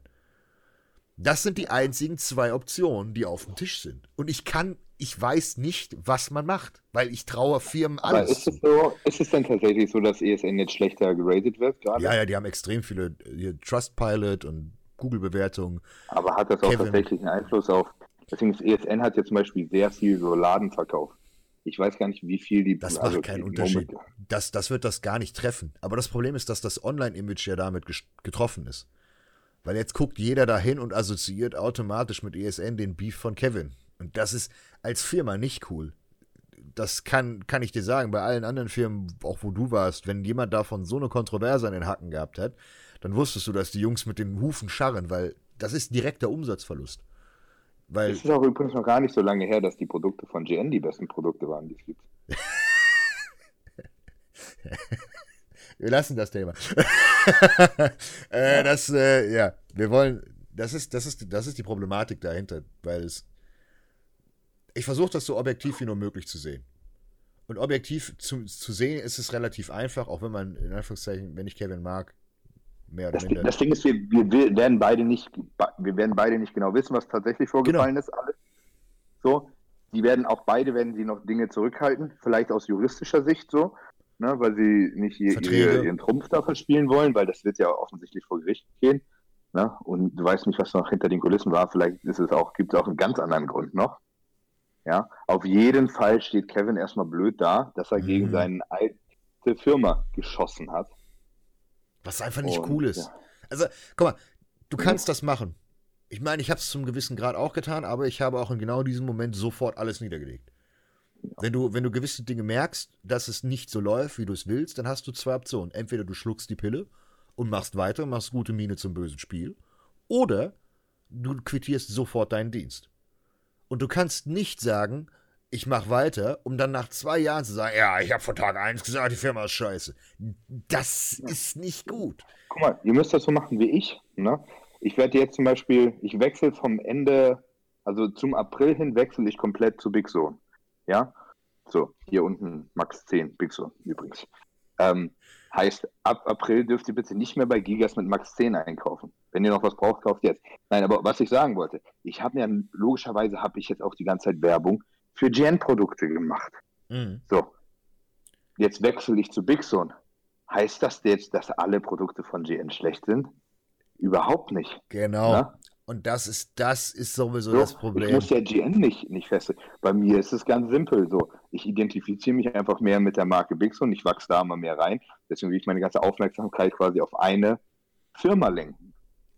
Das sind die einzigen zwei Optionen, die auf dem Tisch sind. Und ich kann, ich weiß nicht, was man macht, weil ich traue Firmen Aber alles ist es so, ist es denn tatsächlich so, dass ESN jetzt schlechter geratet wird gerade? Ja, ja, die haben extrem viele Trustpilot und Google-Bewertungen. Aber hat das auch Kevin. tatsächlich einen Einfluss auf. Deswegen ist ESN hat ja zum Beispiel sehr viel so Ladenverkauf. Ich weiß gar nicht, wie viel die. Das also macht keinen Unterschied. Moment- Das, das wird das gar nicht treffen. Aber das Problem ist, dass das Online-Image ja damit getroffen ist. Weil jetzt guckt jeder dahin und assoziiert automatisch mit ESN den Beef von Kevin. Und das ist als Firma nicht cool. Das kann, kann ich dir sagen, bei allen anderen Firmen, auch wo du warst, wenn jemand davon so eine Kontroverse an den Hacken gehabt hat, dann wusstest du, dass die Jungs mit den Hufen scharren, weil das ist direkter Umsatzverlust. Weil Es ist auch übrigens noch gar nicht so lange her, dass die Produkte von GN die besten Produkte waren, die es gibt. *laughs* Wir lassen das Thema. *laughs* äh, das, äh, ja, wir wollen, das ist, das ist, das ist die Problematik dahinter, weil es, ich versuche das so objektiv wie nur möglich zu sehen. Und objektiv zu, zu sehen ist es relativ einfach, auch wenn man, in Anführungszeichen, wenn ich Kevin mag, mehr oder Das, minder. das Ding ist, wir, wir, werden beide nicht, wir werden beide nicht genau wissen, was tatsächlich vorgefallen ist, alles. So, die werden auch beide werden sie noch Dinge zurückhalten, vielleicht aus juristischer Sicht so, ne, weil sie nicht ihr, ihr, ihren Trumpf da verspielen wollen, weil das wird ja offensichtlich vor Gericht gehen. Ne? Und du weißt nicht, was noch hinter den Kulissen war. Vielleicht ist es auch, gibt es auch einen ganz anderen Grund noch. Ja, auf jeden Fall steht Kevin erstmal blöd da, dass er Mhm. gegen seine alte Firma geschossen hat. Was einfach nicht Und, cool ist. ja. Also, guck mal, du kannst das machen. Ich meine, ich habe es zum gewissen Grad auch getan, aber ich habe auch in genau diesem Moment sofort alles niedergelegt. Wenn du, wenn du gewisse Dinge merkst, dass es nicht so läuft, wie du es willst, dann hast du zwei Optionen. Entweder du schluckst die Pille und machst weiter, machst gute Miene zum bösen Spiel, oder du quittierst sofort deinen Dienst. Und du kannst nicht sagen, ich mache weiter, um dann nach zwei Jahren zu sagen, ja, ich habe von Tag 1 gesagt, die Firma ist scheiße. Das ist nicht gut. Guck mal, ihr müsst das so machen wie ich. Ne? Ich werde jetzt zum Beispiel, ich wechsle vom Ende, also zum April hin wechsle ich komplett zu Big Zone. Ja? So, hier unten Max 10, Big Zone übrigens. Ähm, heißt, ab April dürft ihr bitte nicht mehr bei Gigas mit Max 10 einkaufen. Wenn ihr noch was braucht, kauft jetzt. Nein, aber was ich sagen wollte, ich habe ja logischerweise habe ich jetzt auch die ganze Zeit Werbung für Gen-Produkte gemacht. Mhm. So. Jetzt wechsle ich zu Big Zone. Heißt das jetzt, dass alle Produkte von GN schlecht sind? Überhaupt nicht. Genau. Na? Und das ist, das ist sowieso so, das Problem. Ich muss ja GN nicht, nicht fest. Bei mir ist es ganz simpel. So, ich identifiziere mich einfach mehr mit der Marke und ich wachse da immer mehr rein. Deswegen will ich meine ganze Aufmerksamkeit quasi auf eine Firma lenken.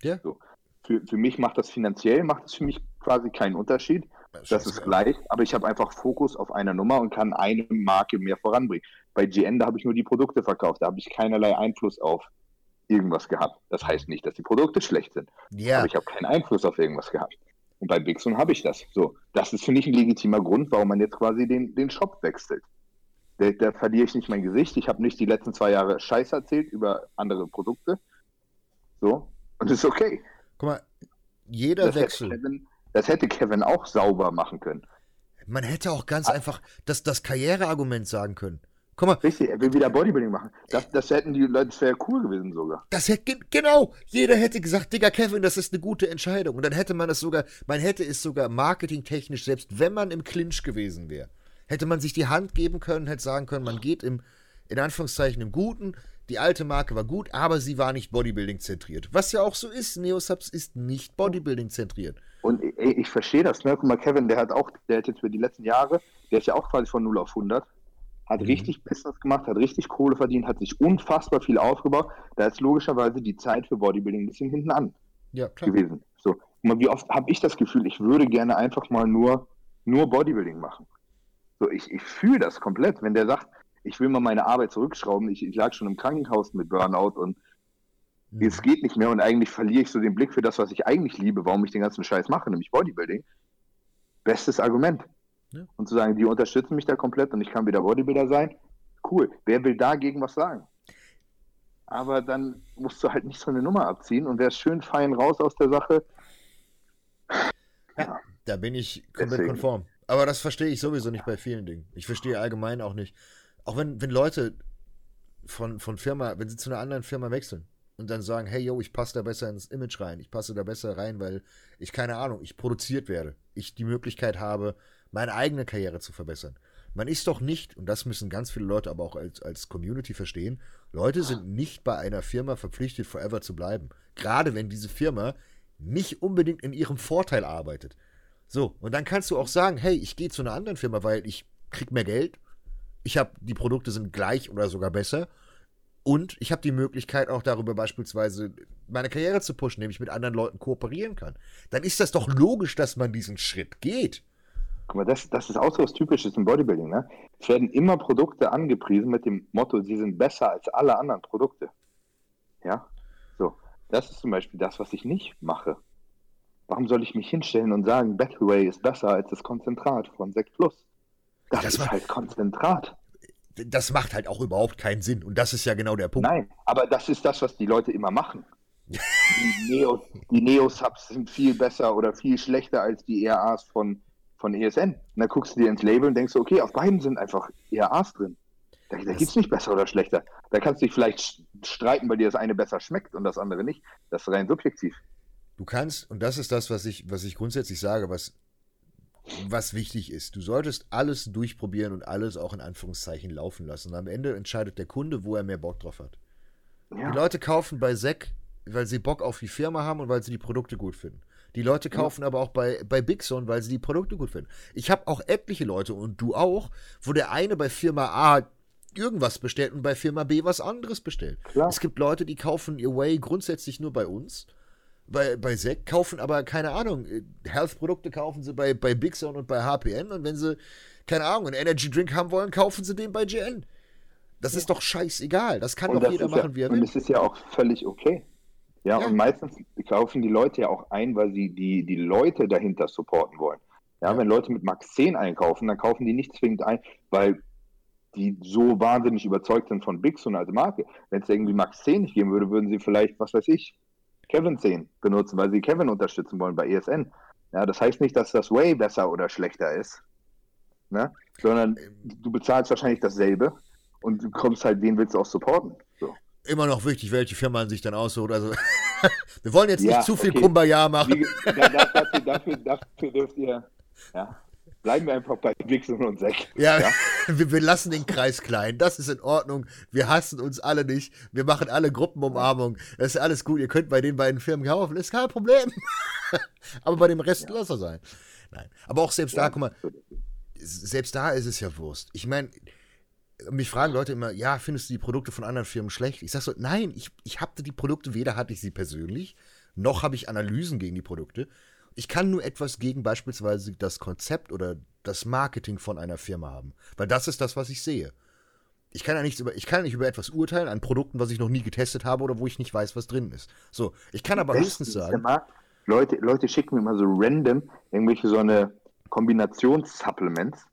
Ja. So. Für, für mich macht das finanziell, macht es für mich quasi keinen Unterschied. Das, das ist gleich, aber ich habe einfach Fokus auf einer Nummer und kann eine Marke mehr voranbringen. Bei GN, da habe ich nur die Produkte verkauft, da habe ich keinerlei Einfluss auf irgendwas gehabt. Das heißt nicht, dass die Produkte schlecht sind, ja. aber ich habe keinen Einfluss auf irgendwas gehabt. Und bei Bixon habe ich das. So, das ist für mich ein legitimer Grund, warum man jetzt quasi den, den Shop wechselt. Da, da verliere ich nicht mein Gesicht. Ich habe nicht die letzten zwei Jahre Scheiß erzählt über andere Produkte. So, und das ist okay. Guck mal, jeder das Wechsel. Hätte Kevin, das hätte Kevin auch sauber machen können. Man hätte auch ganz ah. einfach das, das Karriereargument sagen können. Guck mal. Richtig, er will wieder Bodybuilding machen. Das, das hätten die Leute, das wäre cool gewesen sogar. Das hätte, genau, jeder hätte gesagt, Digga, Kevin, das ist eine gute Entscheidung. Und dann hätte man es sogar, man hätte es sogar marketingtechnisch, selbst wenn man im Clinch gewesen wäre, hätte man sich die Hand geben können, hätte sagen können, man geht im, in Anführungszeichen, im Guten. Die alte Marke war gut, aber sie war nicht Bodybuilding zentriert. Was ja auch so ist, Neosubs ist nicht Bodybuilding zentriert. Und ey, ich verstehe das, ne? Guck mal, Kevin, der hat auch, der hat jetzt für die letzten Jahre, der ist ja auch quasi von 0 auf 100 hat mhm. richtig Business gemacht, hat richtig Kohle verdient, hat sich unfassbar viel aufgebaut. Da ist logischerweise die Zeit für Bodybuilding ein bisschen hinten an ja, gewesen. So, wie oft habe ich das Gefühl, ich würde gerne einfach mal nur, nur Bodybuilding machen. So, ich, ich fühle das komplett, wenn der sagt, ich will mal meine Arbeit zurückschrauben, ich, ich lag schon im Krankenhaus mit Burnout und mhm. es geht nicht mehr und eigentlich verliere ich so den Blick für das, was ich eigentlich liebe, warum ich den ganzen Scheiß mache, nämlich Bodybuilding. Bestes Argument. Ja. Und zu sagen, die unterstützen mich da komplett und ich kann wieder Bodybuilder sein, cool. Wer will dagegen was sagen? Aber dann musst du halt nicht so eine Nummer abziehen und wärst schön fein raus aus der Sache. Ja, da bin ich komplett Deswegen. konform. Aber das verstehe ich sowieso nicht bei vielen Dingen. Ich verstehe allgemein auch nicht. Auch wenn, wenn Leute von, von Firma, wenn sie zu einer anderen Firma wechseln und dann sagen, hey yo, ich passe da besser ins Image rein, ich passe da besser rein, weil ich keine Ahnung, ich produziert werde, ich die Möglichkeit habe, meine eigene Karriere zu verbessern. Man ist doch nicht, und das müssen ganz viele Leute aber auch als, als Community verstehen, Leute sind nicht bei einer Firma verpflichtet, forever zu bleiben. Gerade wenn diese Firma nicht unbedingt in ihrem Vorteil arbeitet. So, und dann kannst du auch sagen, hey, ich gehe zu einer anderen Firma, weil ich krieg mehr Geld, ich habe, die Produkte sind gleich oder sogar besser und ich habe die Möglichkeit auch darüber beispielsweise meine Karriere zu pushen, indem ich mit anderen Leuten kooperieren kann. Dann ist das doch logisch, dass man diesen Schritt geht. Guck mal, das, das ist auch so was Typisches im Bodybuilding. Ne? Es werden immer Produkte angepriesen mit dem Motto, sie sind besser als alle anderen Produkte. Ja, so. Das ist zum Beispiel das, was ich nicht mache. Warum soll ich mich hinstellen und sagen, Battleway ist besser als das Konzentrat von Sekt Plus? Das, das ist halt Konzentrat. Das macht halt auch überhaupt keinen Sinn. Und das ist ja genau der Punkt. Nein, aber das ist das, was die Leute immer machen. die, *laughs* Neo, die Neo-Subs sind viel besser oder viel schlechter als die ERAs von von ESN. Und dann guckst du dir ins Label und denkst, okay, auf beiden sind einfach eher A's drin. Da, da gibt es nicht besser oder schlechter. Da kannst du dich vielleicht streiten, weil dir das eine besser schmeckt und das andere nicht. Das ist rein subjektiv. Du kannst, und das ist das, was ich, was ich grundsätzlich sage, was, was wichtig ist. Du solltest alles durchprobieren und alles auch in Anführungszeichen laufen lassen. Und am Ende entscheidet der Kunde, wo er mehr Bock drauf hat. Ja. Die Leute kaufen bei Sek, weil sie Bock auf die Firma haben und weil sie die Produkte gut finden. Die Leute kaufen ja. aber auch bei, bei Big Zone, weil sie die Produkte gut finden. Ich habe auch etliche Leute und du auch, wo der eine bei Firma A irgendwas bestellt und bei Firma B was anderes bestellt. Klar. Es gibt Leute, die kaufen ihr Way grundsätzlich nur bei uns. Bei, bei Sek kaufen aber, keine Ahnung, Health-Produkte kaufen sie bei, bei Big Zone und bei HPN und wenn sie, keine Ahnung, einen Energy Drink haben wollen, kaufen sie den bei GN. Das ja. ist doch scheißegal. Das kann und doch jeder machen, ja, wie er will. Und das ist ja auch völlig okay. Ja, ja, und meistens kaufen die Leute ja auch ein, weil sie die, die Leute dahinter supporten wollen. Ja, ja, wenn Leute mit Max 10 einkaufen, dann kaufen die nicht zwingend ein, weil die so wahnsinnig überzeugt sind von Bixon als Marke. Wenn es irgendwie Max 10 nicht geben würde, würden sie vielleicht, was weiß ich, Kevin 10 benutzen, weil sie Kevin unterstützen wollen bei ESN. Ja, das heißt nicht, dass das Way besser oder schlechter ist, ne? sondern du bezahlst wahrscheinlich dasselbe und du kommst halt, wen willst du auch supporten. So immer noch wichtig, welche Firma man sich dann aussucht. Also *laughs* Wir wollen jetzt Ja, nicht zu viel okay. Kumbaya machen. Wie, da, da, dafür, dafür, dafür dürft ihr, ja, bleiben wir einfach bei Wichsen und Sekt. Ja, *laughs* Wir, wir lassen den Kreis klein. Das ist in Ordnung. Wir hassen uns alle nicht. Wir machen alle Gruppenumarmung. Das ist alles gut. Ihr könnt bei den beiden Firmen kaufen. Ist kein Problem. *laughs* Aber bei dem Rest lass er sein. Nein. Aber auch selbst da, guck mal, selbst da ist es ja Wurst. Ich meine, mich fragen Leute immer, ja, findest du die Produkte von anderen Firmen schlecht? Ich sag so, nein, ich, ich hatte die Produkte, weder hatte ich sie persönlich, noch habe ich Analysen gegen die Produkte. Ich kann nur etwas gegen beispielsweise das Konzept oder das Marketing von einer Firma haben. Weil das ist das, was ich sehe. Ich kann ja nichts über, ich kann nicht über etwas urteilen an Produkten, was ich noch nie getestet habe oder wo ich nicht weiß, was drin ist. So, ich kann aber höchstens sagen, Leute, Leute schicken mir immer so random irgendwelche so eine Kombinationssupplements.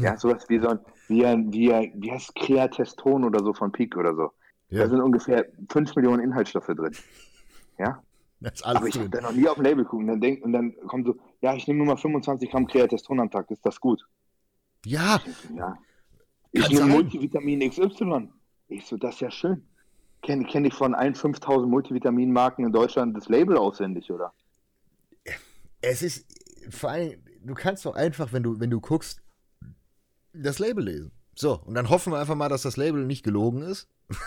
Ja, sowas wie so ein, wie ein, wie, ein, wie heißt Kreateston oder so von Peak oder so. Ja. Da sind ungefähr 5 Millionen Inhaltsstoffe drin. Ja, das ist aber alles ich habe da noch nie auf ein Label gucken. Und dann, denk, und dann kommt so, ja, ich nehme nur mal 25 Gramm Kreateston am Tag, ist das gut? Ja, Ja. Ich nehme. Multivitamin XY. Ich so, das ist ja schön. Kenne kenn ich von allen 5000 Multivitaminmarken in Deutschland das Label auswendig, oder? es ist vor allem, du kannst doch einfach, wenn du, wenn du guckst, das Label lesen. So, und dann hoffen wir einfach mal, dass das Label nicht gelogen ist. *laughs*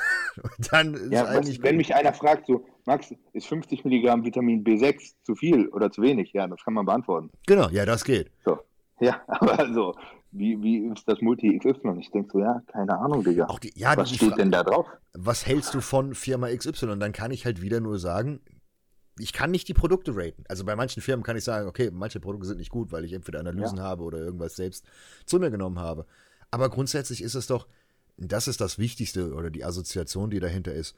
dann Ja, was, wenn mich einer fragt, so, Max, ist 50 Milligramm Vitamin B6 zu viel oder zu wenig? Ja, das kann man beantworten. genau, ja, das geht. So. Ja, *laughs* aber so, wie, wie ist das Multi XY? Ich denke so, ja, keine Ahnung, Digga. Auch die, ja, Was die steht denn da drauf? was hältst du von Firma XY? Und dann kann ich halt wieder nur sagen, ich kann nicht die Produkte raten. Also bei manchen Firmen kann ich sagen, okay, manche Produkte sind nicht gut, weil ich entweder Analysen habe oder irgendwas selbst zu mir genommen habe. Aber grundsätzlich ist es doch, das ist das Wichtigste oder die Assoziation, die dahinter ist.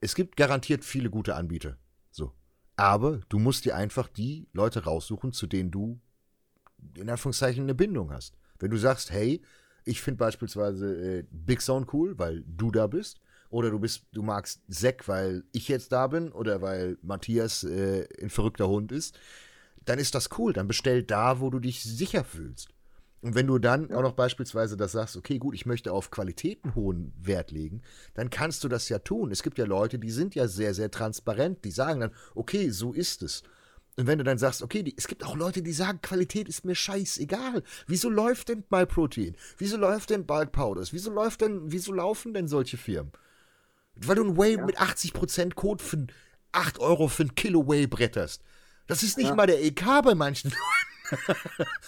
Es gibt garantiert viele gute Anbieter. So. Aber du musst dir einfach die Leute raussuchen, zu denen du in Anführungszeichen eine Bindung hast. Wenn du sagst, hey, ich finde beispielsweise äh, Big Sound cool, weil du da bist, oder du bist, du magst Zack, weil ich jetzt da bin, oder weil Matthias äh, ein verrückter Hund ist, dann ist das cool. Dann bestell da, wo du dich sicher fühlst. Und wenn du dann auch noch beispielsweise das sagst, okay, gut, ich möchte auf Qualitäten hohen Wert legen, dann kannst du das ja tun. Es gibt ja Leute, die sind ja sehr, sehr transparent, die sagen dann, okay, so ist es. Und wenn du dann sagst, okay, die, es gibt auch Leute, die sagen, Qualität ist mir scheißegal. Wieso läuft denn MyProtein? Wieso läuft denn Bulk Powders? Wieso läuft denn, wieso laufen denn solche Firmen? Weil du ein Whey mit 80% Code für 8 Euro für ein Kilo Whey bretterst. Das ist nicht Ja. mal der EK bei manchen.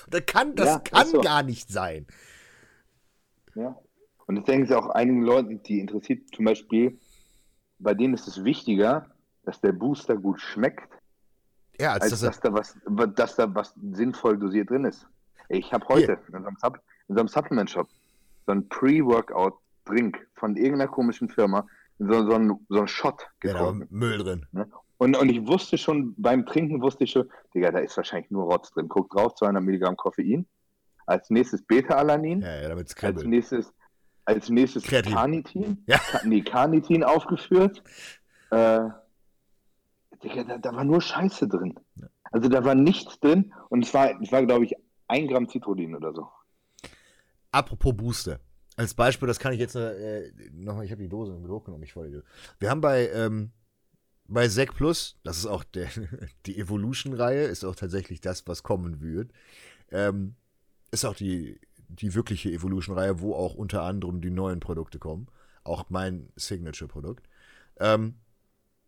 Das kann, das Ja, kann so. gar nicht sein. Ja. Und das denken sie auch einigen Leuten, die interessiert, zum Beispiel, bei denen ist es wichtiger, dass der Booster gut schmeckt, Ja, als, als dass dass da was, dass da was sinnvoll dosiert drin ist. Ich habe heute in so einem, Supp- in so einem Supplement-Shop so ein Pre-Workout-Drink von irgendeiner komischen Firma, so, so, ein, so ein Shot ja, getrunken. Müll drin. Und, und ich wusste schon, beim Trinken wusste ich schon, Digga, da ist wahrscheinlich nur Rotz drin. Guck drauf, 200 Milligramm Koffein. Als nächstes Beta-Alanin. Ja, ja, damit es Als nächstes, als nächstes Kreatin. Carnitin. Ja. Ka- Nee, Carnitin aufgeführt. Äh, Digga, da, da war nur Scheiße drin. Also da war nichts drin und es war, es war glaube ich, ein Gramm Citrullin oder so. Apropos Booster. Als Beispiel, das kann ich jetzt äh, nochmal, ich habe die Dose mit hochgenommen, ich voll. Wir haben bei, ähm, bei Sec Plus, das ist auch der, *laughs* die Evolution-Reihe, ist auch tatsächlich das, was kommen wird. Ähm, ist auch die, die wirkliche Evolution-Reihe, wo auch unter anderem die neuen Produkte kommen. Auch mein Signature-Produkt. Ähm,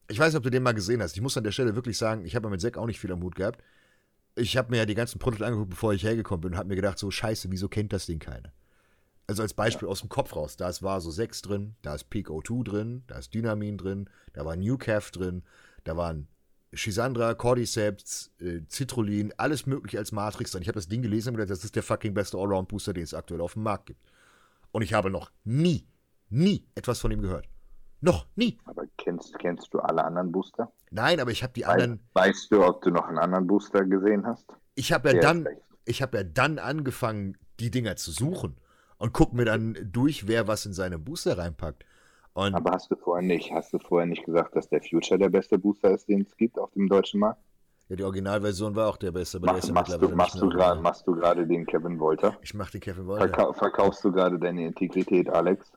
ich weiß nicht, ob du den mal gesehen hast. Ich muss an der Stelle wirklich sagen, ich habe mit Sec auch nicht viel am Hut gehabt. Ich habe mir ja die ganzen Produkte angeguckt, bevor ich hergekommen bin und habe mir gedacht, so scheiße, wieso kennt das Ding keiner? Also als Beispiel aus dem Kopf raus, da ist Vaso 6 drin, da ist Peak O2 drin, da ist Dynamin drin, da war Newcaf drin, da waren Shisandra, Cordyceps, äh, Citrullin, alles mögliche als Matrix drin. Ich habe das Ding gelesen und gedacht, das ist der fucking beste Allround-Booster, den es aktuell auf dem Markt gibt. Und ich habe noch nie, nie etwas von ihm gehört. Noch nie. Aber kennst, kennst du alle anderen Booster? Nein, aber ich habe die Wei- anderen, Weißt du, ob du noch einen anderen Booster gesehen hast? ich habe ja Der dann, ich habe ja dann angefangen, die Dinger zu suchen und guck mir dann durch, wer was in seine Booster reinpackt. Und Aber hast du vorher nicht, hast du vorher nicht gesagt, dass der Future der beste Booster ist, den es gibt auf dem deutschen Markt? ja, die Originalversion war auch der beste, aber der Mach, ist ja machst, du, mittlerweile machst, du mehr gerade, original. machst du gerade den Kevin Wolter? Ich mach die Kevin Wolter. Verkau verkaufst du gerade deine Integrität, Alex?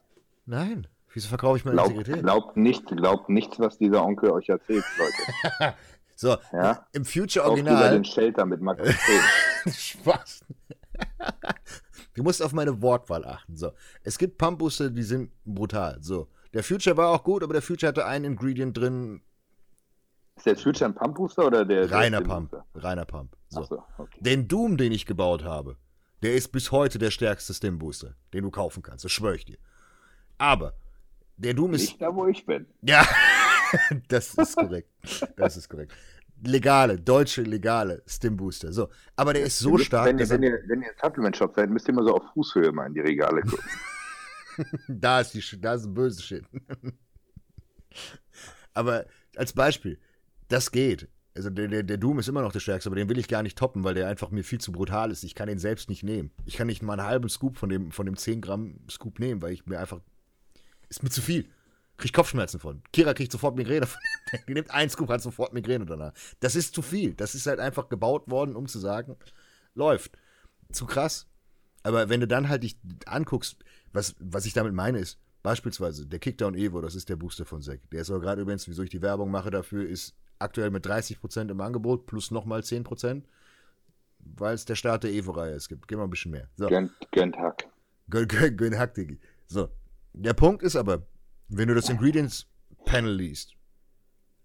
Nein, Wieso verkaufe ich meine Glaubt, Integrität? glaubt, nicht, glaubt nichts, was dieser Onkel euch erzählt, Leute. *laughs* So, Ja? im Future Original. den Shelter mit Max 10. *laughs* Spaß. Du musst auf meine Wortwahl achten. So, es gibt Pumpbusse, die sind brutal. So, der Future war auch gut, aber der Future hatte ein Ingredient drin, Ist der Future ein Pump Booster oder der reiner der Pump, Booster? reiner Pump. So. Achso, okay. Den Doom, den ich gebaut habe, der ist bis heute der stärkste Stim-Booster, den du kaufen kannst. Das schwöre ich dir. Aber der Doom ist. Nicht da, wo ich bin. Ja, *laughs* das ist korrekt. Das ist korrekt. Legale, deutsche legale Stim-Booster. So. Aber der ist so müsst- stark, Wenn, ihr- wenn, ihr, wenn ihr Supplement-Shop seid, müsst ihr immer so auf Fußhöhe mal in die Regale gucken. *laughs* *laughs* da ist die, da ist ein böses Shit. *laughs* aber als Beispiel, das geht. Also der, der, der Doom ist immer noch der stärkste, aber den will ich gar nicht toppen, weil der einfach mir viel zu brutal ist. Ich kann den selbst nicht nehmen. Ich kann nicht mal einen halben Scoop von dem, von dem 10 Gramm Scoop nehmen, weil ich mir einfach. Ist mir zu viel. Krieg Kopfschmerzen von. Kira kriegt sofort Migräne von. *laughs* Die nimmt einen Scoop, hat sofort Migräne danach. Das ist zu viel. Das ist halt einfach gebaut worden, um zu sagen, läuft. Zu krass. Aber wenn du dann halt dich anguckst, was, was ich damit meine ist, beispielsweise der Kickdown Evo, das ist der Booster von Zack. Der ist aber gerade übrigens, wieso ich die Werbung mache dafür, ist aktuell mit 30% im Angebot plus nochmal 10%, weil es der Start der Evo-Reihe ist. Gibt, gib mal ein bisschen mehr. So. Gönnt, gönnt Hack. Gönn, gönn, gönn Hack, Diggi. So. Der Punkt ist aber, wenn du das Ingredients Panel liest,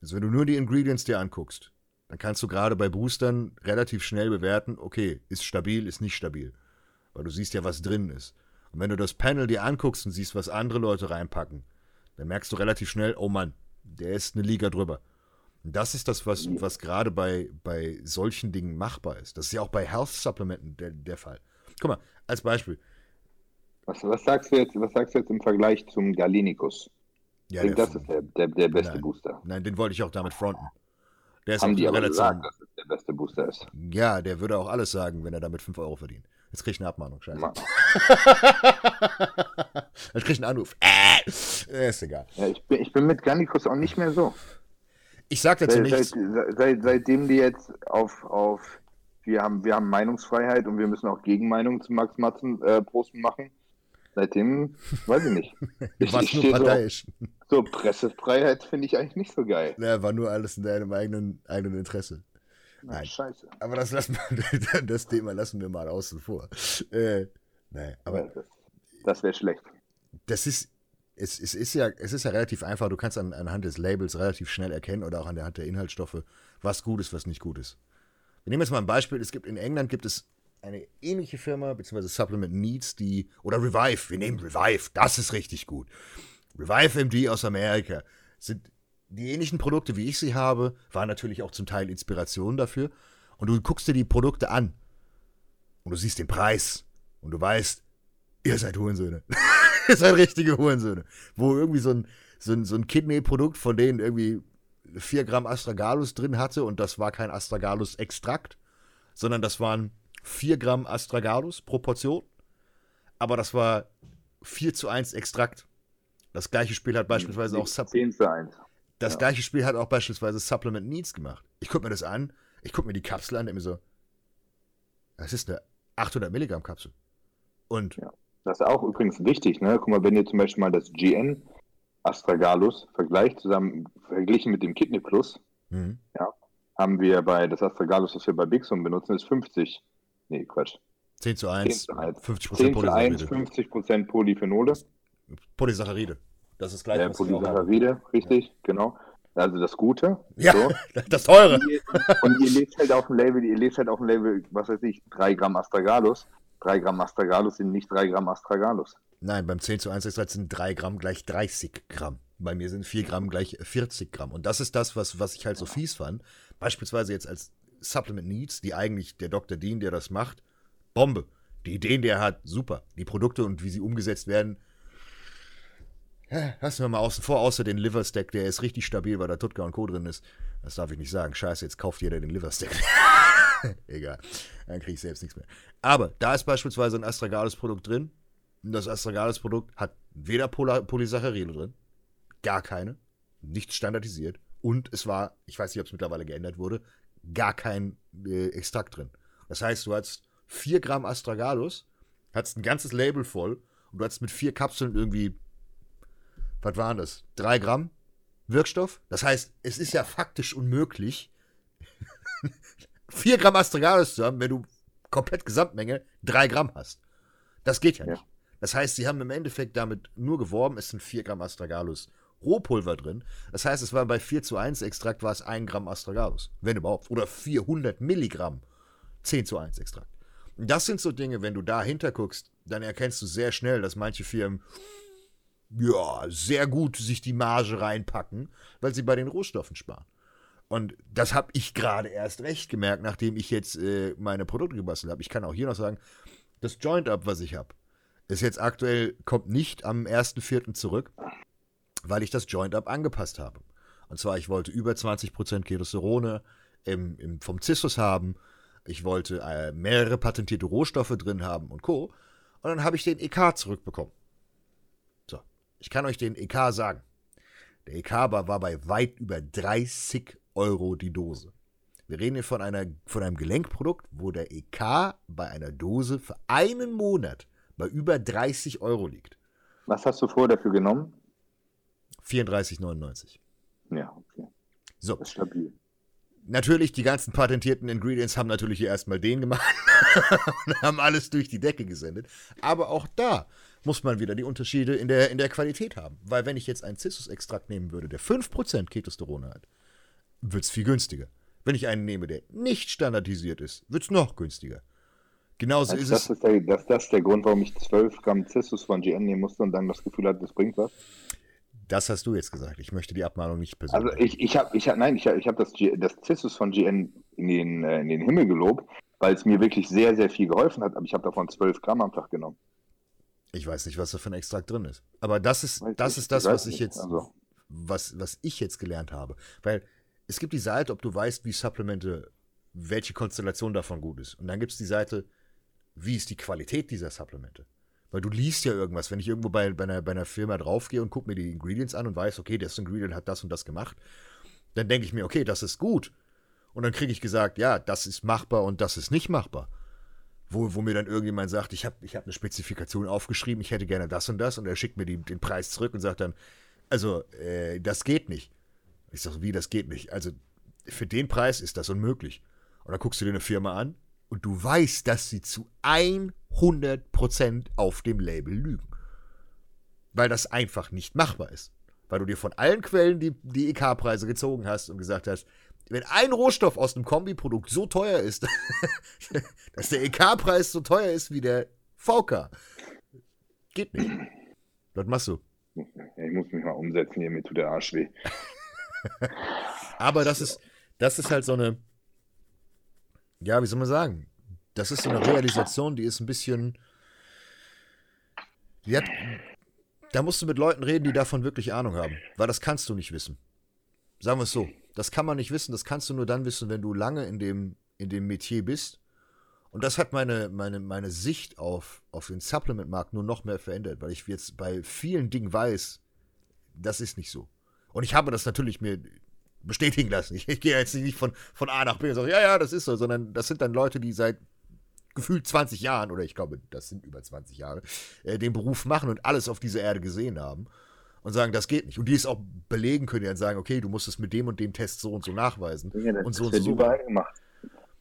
also wenn du nur die Ingredients dir anguckst, dann kannst du gerade bei Boostern relativ schnell bewerten, okay, ist stabil, ist nicht stabil. Weil du siehst ja, was drin ist. Und wenn du das Panel dir anguckst und siehst, was andere Leute reinpacken, dann merkst du relativ schnell, oh Mann, der ist eine Liga drüber. Und das ist das, was, was gerade bei, bei solchen Dingen machbar ist. Das ist ja auch bei Health Supplementen der, der Fall. Guck mal, als Beispiel. Was, was, sagst du jetzt, was sagst du jetzt im Vergleich zum Galenicus? Ja, ich denke, der- das ist der, der, der beste Nein. Booster. Nein, den wollte ich auch damit fronten. Der ist Haben die aber gesagt, dass es der beste Booster ist. Ja, der würde auch alles sagen, wenn er damit 5 Euro verdient. Jetzt krieg ich eine Abmahnung, scheiße. Ma- *laughs* Jetzt krieg ich einen Anruf. Äh, ist egal. Ja, ich, bin, ich bin mit Gallicus auch nicht mehr so. Ich sag dazu Seit, nichts. seit, seit, seitdem die jetzt auf, auf wir haben, wir haben Meinungsfreiheit und wir müssen auch Gegenmeinungen zu Max Matzen äh, posten machen. Seitdem, weiß ich nicht. *laughs* Ich, ich nur stehe so, parteiisch. so Pressefreiheit finde ich eigentlich nicht so geil. Ja, war nur alles in deinem eigenen, eigenen Interesse. Nein. Scheiße. Aber das lassen wir, *laughs* das Thema lassen wir mal außen vor. Äh, nein, aber das das wäre schlecht. das ist, es, es, ist ja, es ist ja relativ einfach. Du kannst an, anhand des Labels relativ schnell erkennen oder auch an der Hand der Inhaltsstoffe, was gut ist, was nicht gut ist. Wir nehmen jetzt mal ein Beispiel. Es gibt in England gibt es eine ähnliche Firma, beziehungsweise Supplement Needs, die, oder Revive, wir nehmen Revive, das ist richtig gut. Revive MD aus Amerika sind die ähnlichen Produkte, wie ich sie habe, waren natürlich auch zum Teil Inspiration dafür. Und du guckst dir die Produkte an und du siehst den Preis und du weißt, ihr seid Hurensöhne. *laughs* ihr seid richtige Hurensöhne. Wo irgendwie so ein, so ein, so ein Kidney-Produkt von denen irgendwie 4 Gramm Astragalus drin hatte und das war kein Astragalus-Extrakt, sondern das waren 4 Gramm Astragalus pro Portion, aber das war 4 zu 1 Extrakt. Das gleiche Spiel hat beispielsweise auch Sub 10 zu 1. das Ja. gleiche Spiel hat auch beispielsweise Supplement Needs gemacht. Ich gucke mir das an, ich gucke mir die Kapsel an, denke mir so, das ist eine 800 Milligramm Kapsel. Und Ja. Das ist auch übrigens wichtig, ne? Guck mal, wenn ihr zum Beispiel mal das GN Astragalus vergleicht, zusammen verglichen mit dem Kidney Plus, Mhm. haben wir bei das Astragalus, das wir bei Bixum benutzen, ist 50. Nee, Quatsch. 10 zu 1, 10 zu 1. 50% 10 zu 1, Polysaccharide. 50% Polyphenole. Polysaccharide. Das ist gleich, habe. Polysaccharide, richtig, genau. Also das Gute. Ja, So. *laughs* das teure. Und ihr, und ihr lest halt auf dem Label, ihr lest halt auf dem Label, was weiß ich, 3 Gramm Astragalus. 3 Gramm Astragalus sind nicht 3 Gramm Astragalus. Nein, beim 10 zu 1 Extrakt sind 3 Gramm gleich 30 Gramm. Bei mir sind 4 Gramm gleich 40 Gramm. Und das ist das, was, was ich halt so fies fand. Beispielsweise jetzt als Supplement Needs, die eigentlich der Dr. Dean, der das macht, Bombe. Die Ideen, die er hat, super. Die Produkte und wie sie umgesetzt werden, ja, lassen wir mal außen vor, außer den Liver Stack, der ist richtig stabil, weil da Tutka und Co. drin ist. Das darf ich nicht sagen. Scheiße, jetzt kauft jeder den Liver Stack. *laughs* Egal. Dann kriege ich selbst nichts mehr. Aber da ist beispielsweise ein Astragalus-Produkt drin. Und das Astragalus-Produkt hat weder Polysaccharide drin, gar keine, nicht standardisiert. Und es war, ich weiß nicht, ob es mittlerweile geändert wurde, gar kein äh, Extrakt drin. Das heißt, du hast 4 Gramm Astragalus, hattest ein ganzes Label voll und du hattest mit vier Kapseln irgendwie was waren das? Drei Gramm Wirkstoff? Das heißt, es ist ja faktisch unmöglich, *laughs* vier Gramm Astragalus zu haben, wenn du komplett Gesamtmenge drei Gramm hast. Das geht ja, ja. nicht. Das heißt, sie haben im Endeffekt damit nur geworben, es sind vier Gramm Astragalus Rohpulver drin. Das heißt, es war bei 4 zu 1 Extrakt war es 1 Gramm Astragalus, wenn überhaupt. Oder 400 Milligramm 10 zu 1 Extrakt. Das sind so Dinge, wenn du dahinter guckst, dann erkennst du sehr schnell, dass manche Firmen ja, sehr gut sich die Marge reinpacken, weil sie bei den Rohstoffen sparen. Und das habe ich gerade erst recht gemerkt, nachdem ich jetzt äh, meine Produkte gebastelt habe. Ich kann auch hier noch sagen, das Joint-Up, was ich habe, ist jetzt aktuell, kommt nicht am 1.4. zurück, weil ich das Joint-Up angepasst habe. Und zwar, ich wollte über 20% Ketosterone im, im, vom Zissus haben, ich wollte äh, mehrere patentierte Rohstoffe drin haben und Co. Und dann habe ich den EK zurückbekommen. So, ich kann euch den EK sagen. Der EK war, bei weit über 30 Euro die Dose. Wir reden hier von, einer, von einem Gelenkprodukt, wo der EK bei einer Dose für einen Monat bei über 30 Euro liegt. Was hast du vor dafür genommen? 34,99. Ja, okay. So. Das ist stabil. Natürlich, die ganzen patentierten Ingredients haben natürlich hier erstmal den gemacht *laughs* und haben alles durch die Decke gesendet. Aber auch da muss man wieder die Unterschiede in der, in der Qualität haben. Weil wenn ich jetzt einen Cissus-Extrakt nehmen würde, der 5% Ketosterone hat, wird es viel günstiger. Wenn ich einen nehme, der nicht standardisiert ist, wird es noch günstiger. Genauso also ist das es. Ist der, das, das ist der Grund, warum ich 12 Gramm Cissus von GN nehmen musste und dann das Gefühl hatte, das bringt was? Das hast du jetzt gesagt. Ich möchte die Abmahnung nicht persönlich. Also ich, ich habe, ich hab, nein, ich habe ich hab das, das Cissus von GN in den, äh, in den Himmel gelobt, weil es mir wirklich sehr, sehr viel geholfen hat. Aber ich habe davon 12 Gramm am Tag genommen. Ich weiß nicht, was da für ein Extrakt drin ist. Aber das ist, das, ist das, was ich jetzt, also. was, was ich jetzt gelernt habe. Weil es gibt die Seite, ob du weißt, wie Supplemente, welche Konstellation davon gut ist. Und dann gibt es die Seite, wie ist die Qualität dieser Supplemente. Weil du liest ja irgendwas, wenn ich irgendwo bei, bei, einer, bei einer Firma draufgehe und gucke mir die Ingredients an und weiß, okay, das Ingredient hat das und das gemacht, dann denke ich mir, okay, das ist gut. Und dann kriege ich gesagt, ja, das ist machbar und das ist nicht machbar. Wo, wo mir dann irgendjemand sagt, ich habe ich hab eine Spezifikation aufgeschrieben, ich hätte gerne das und das und er schickt mir die, den Preis zurück und sagt dann, also, äh, das geht nicht. Ich sage, wie, das geht nicht? Also, für den Preis ist das unmöglich. Und dann guckst du dir eine Firma an und du weißt, dass sie zu 100% auf dem Label lügen. Weil das einfach nicht machbar ist. Weil du dir von allen Quellen die, die EK-Preise gezogen hast und gesagt hast, wenn ein Rohstoff aus einem Kombiprodukt so teuer ist, *laughs* dass der EK-Preis so teuer ist wie der VK, geht nicht. Was machst du? Ich muss mich mal umsetzen hier, mir tut der Arsch weh. *laughs* Aber das ist, das ist halt so eine, ja, wie soll man sagen? Das ist so eine Realisation, die ist ein bisschen. Die hat, da musst du mit Leuten reden, die davon wirklich Ahnung haben. Weil das kannst du nicht wissen. Sagen wir es so. Das kann man nicht wissen, das kannst du nur dann wissen, wenn du lange in dem, in dem Metier bist. Und das hat meine, meine, meine Sicht auf, auf den Supplement-Markt nur noch mehr verändert, weil ich jetzt bei vielen Dingen weiß, das ist nicht so. Und ich habe das natürlich mir bestätigen lassen. Ich, *laughs* ich gehe jetzt nicht von, von A nach B und sage, ja, ja, das ist so, sondern das sind dann Leute, die seit gefühlt 20 Jahren, oder ich glaube, das sind über 20 Jahre, äh, den Beruf machen und alles auf dieser Erde gesehen haben und sagen, das geht nicht. Und die es auch belegen können, die dann sagen, okay, du musst es mit dem und dem Test so und so nachweisen. Ja, das und so und so. überall gemacht.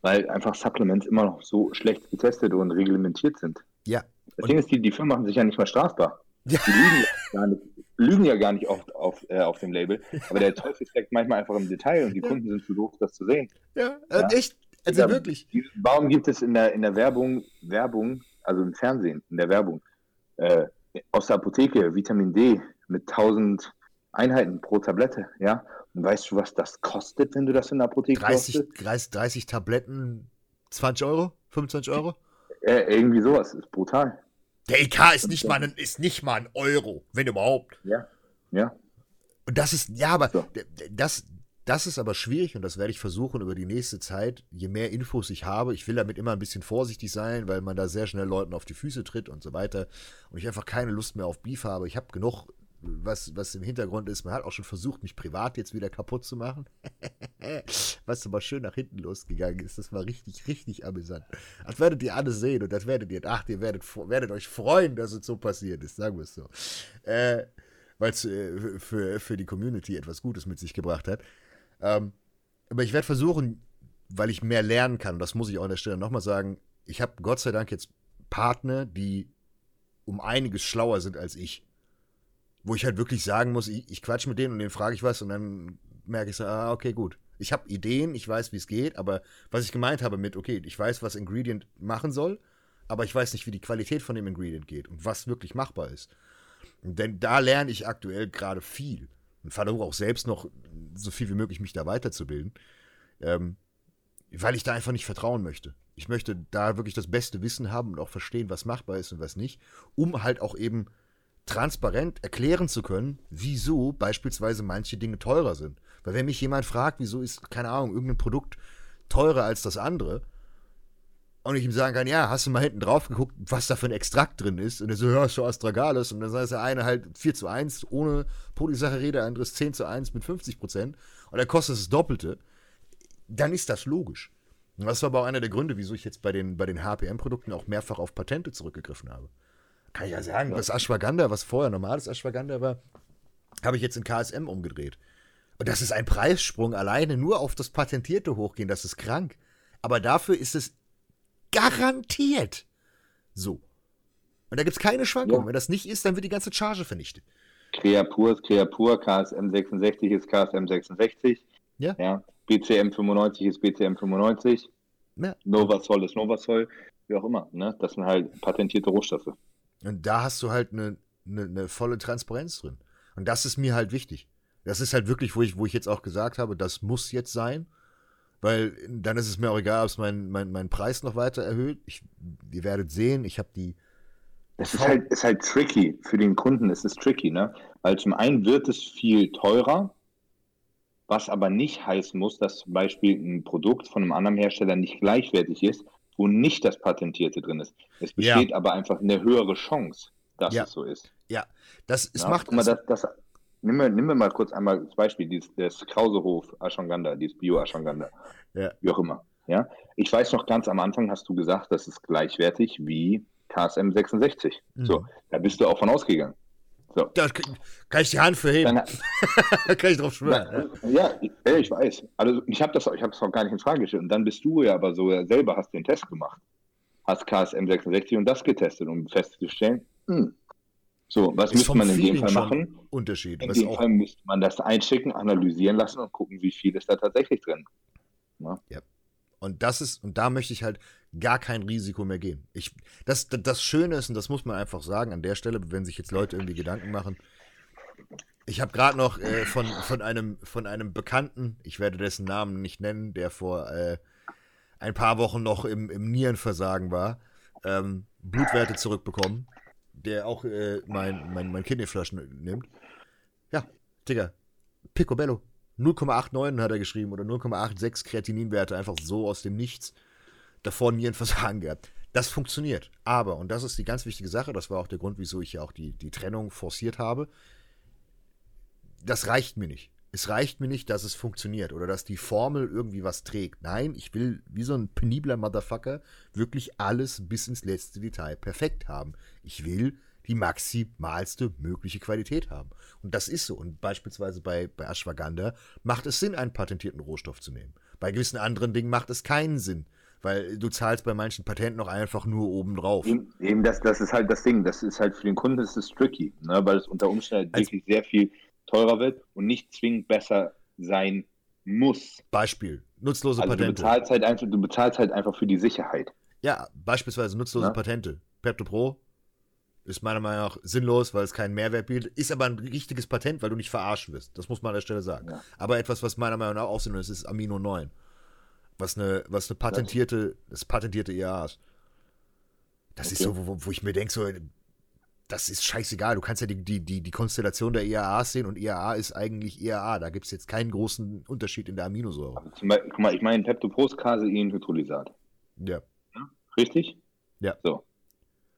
Weil einfach Supplements immer noch so schlecht getestet und reglementiert sind. Ja. Das Ding ist, die, die Firmen machen sich ja nicht mal strafbar. Ja. Die lügen ja gar nicht, lügen ja gar nicht oft auf, äh, auf dem Label, aber der Teufel steckt manchmal einfach im Detail und die Kunden sind zu doof, das zu sehen. Ja, ja? echt, also ja, wirklich. Warum gibt es in der, in der Werbung, Werbung, also im Fernsehen, in der Werbung, äh, aus der Apotheke Vitamin D mit 1000 Einheiten pro Tablette, ja? Und weißt du, was das kostet, wenn du das in der Apotheke 30, 30, 30 Tabletten, 20 Euro? 25 Euro? Äh, irgendwie sowas, ist brutal. Der EK ist nicht, mal ein, ist nicht mal ein Euro, wenn überhaupt. Ja, ja. Und das ist, ja, aber so. das, das ist aber schwierig und das werde ich versuchen über die nächste Zeit. Je mehr Infos ich habe, ich will damit immer ein bisschen vorsichtig sein, weil man da sehr schnell Leuten auf die Füße tritt und so weiter. Und ich einfach keine Lust mehr auf Beef habe. Ich habe genug was, was im Hintergrund ist, man hat auch schon versucht, mich privat jetzt wieder kaputt zu machen. *laughs* was aber schön nach hinten losgegangen ist. Das war richtig, richtig amüsant. Das werdet ihr alle sehen und das werdet ihr, ach, ihr werdet, werdet euch freuen, dass es so passiert ist, sagen wir es so. Äh, weil es äh, für, für die Community etwas Gutes mit sich gebracht hat. Ähm, aber ich werde versuchen, weil ich mehr lernen kann, das muss ich auch an der Stelle nochmal sagen, ich habe Gott sei Dank jetzt Partner, die um einiges schlauer sind als ich. Wo ich halt wirklich sagen muss, ich, ich quatsch mit denen und denen frage ich was und dann merke ich so, ah, okay, gut. Ich habe Ideen, ich weiß, wie es geht, aber was ich gemeint habe mit, okay, ich weiß, was Ingredient machen soll, aber ich weiß nicht, wie die Qualität von dem Ingredient geht und was wirklich machbar ist. Denn da lerne ich aktuell gerade viel und versuche auch selbst noch so viel wie möglich mich da weiterzubilden, ähm, weil ich da einfach nicht vertrauen möchte. Ich möchte da wirklich das beste Wissen haben und auch verstehen, was machbar ist und was nicht, um halt auch eben transparent erklären zu können, wieso beispielsweise manche Dinge teurer sind. Weil wenn mich jemand fragt, wieso ist, keine Ahnung, irgendein Produkt teurer als das andere, und ich ihm sagen kann, ja, hast du mal hinten drauf geguckt, was da für ein Extrakt drin ist? Und er so, ja, ist schon Astragalus. Und dann sagt der eine halt 4 zu 1 ohne Polysaccharide, der andere ist 10 zu 1 mit 50 Prozent. Und er kostet das Doppelte. Dann ist das logisch. Und das war aber auch einer der Gründe, wieso ich jetzt bei den, bei den HPM-Produkten auch mehrfach auf Patente zurückgegriffen habe. Kann ich ja sagen, das Ashwagandha, was vorher normales Ashwagandha war, habe ich jetzt in KSM umgedreht. Und das ist ein Preissprung alleine nur auf das Patentierte hochgehen, das ist krank. Aber dafür ist es Garantiert. So. Und da gibt es keine Schwankungen. Ja. Wenn das nicht ist, dann wird die ganze Charge vernichtet. Creapur ist Creapur, KSM 66 ist KSM 66. Ja. ja. BCM 95 ist BCM 95. Ja. Novasol ist Novasol. Wie auch immer. Ne? Das sind halt patentierte Rohstoffe. Und da hast du halt eine, eine, eine volle Transparenz drin. Und das ist mir halt wichtig. Das ist halt wirklich, wo ich, wo ich jetzt auch gesagt habe, das muss jetzt sein. Weil dann ist es mir auch egal, ob es mein, mein, mein Preis noch weiter erhöht. Ich, ihr werdet sehen, ich habe die. Das ist halt, ist halt tricky. Für den Kunden ist es tricky, ne? Weil zum einen wird es viel teurer, was aber nicht heißen muss, dass zum Beispiel ein Produkt von einem anderen Hersteller nicht gleichwertig ist, wo nicht das Patentierte drin ist. Es besteht ja. aber einfach eine höhere Chance, dass ja. es so ist. Ja, das es ja, macht. Guck mal, das, das, Nimm mir, nimm mir mal kurz einmal das Beispiel, dieses, das Krausehof Ashwagandha, dieses Bio-Ashwagandha, ja. wie auch immer. Ja? Ich weiß noch ganz am Anfang hast du gesagt, das ist gleichwertig wie KSM 66. Mhm. So, da bist du auch von ausgegangen. So. Da kann ich die Hand für heben. Dann, *laughs* kann ich drauf schwören. ja, ich weiß. Also ich habe das, ich habe auch gar nicht in Frage gestellt. Und dann bist du ja aber so selber hast den Test gemacht, hast KSM 66 und das getestet, um festzustellen, hm, so, was müsste man in dem Fall machen? Unterschied. In dem Fall müsste man das einschicken, analysieren lassen und gucken, wie viel ist da tatsächlich drin. Ja. ja. Und das ist, und da möchte ich halt gar kein Risiko mehr gehen. Ich, das, das Schöne ist, und das muss man einfach sagen, an der Stelle, wenn sich jetzt Leute irgendwie Gedanken machen, ich habe gerade noch äh, von, von, einem, von einem Bekannten, ich werde dessen Namen nicht nennen, der vor äh, ein paar Wochen noch im, im Nierenversagen war, ähm, Blutwerte zurückbekommen der auch äh, mein, mein, mein Kidneyflaschen nimmt. Ja, Digga, Picobello. 0,89 hat er geschrieben oder 0,86 Kreatininwerte, einfach so aus dem Nichts. Davor nie ein Versagen gehabt. Das funktioniert. Aber, und das ist die ganz wichtige Sache, das war auch der Grund, wieso ich ja auch die, die Trennung forciert habe, das reicht mir nicht es reicht mir nicht, dass es funktioniert oder dass die Formel irgendwie was trägt. Nein, ich will wie so ein penibler Motherfucker wirklich alles bis ins letzte Detail perfekt haben. Ich will die maximalste mögliche Qualität haben. Und das ist so. Und beispielsweise bei, bei Ashwagandha macht es Sinn, einen patentierten Rohstoff zu nehmen. Bei gewissen anderen Dingen macht es keinen Sinn. Weil du zahlst bei manchen Patenten noch einfach nur oben drauf. Eben, eben das, das ist halt das Ding. Das ist halt für den Kunden ist es tricky, ne? weil es unter Umständen also, wirklich sehr viel teurer wird und nicht zwingend besser sein muss. Beispiel, nutzlose also Patente. Du bezahlst, halt einfach, du bezahlst halt einfach für die Sicherheit. Ja, beispielsweise nutzlose ja? Patente. Pepto Pro ist meiner Meinung nach sinnlos, weil es keinen Mehrwert bietet. Ist aber ein richtiges Patent, weil du nicht verarscht wirst. Das muss man an der Stelle sagen. Ja. Aber etwas, was meiner Meinung nach auch sinnlos ist, ist Amino 9. Was eine, was eine patentierte, das patentierte IAA ist. Das okay. ist so, wo, wo ich mir denke, so, das ist scheißegal. Du kannst ja die, die, die, die Konstellation der IAAs sehen und IAA ist eigentlich IAA. Da gibt es jetzt keinen großen Unterschied in der Aminosäure. Zum Beispiel, guck mal, ich meine Peptoprost Caseinhydrolysat. Ja. ja. Richtig? Ja. So.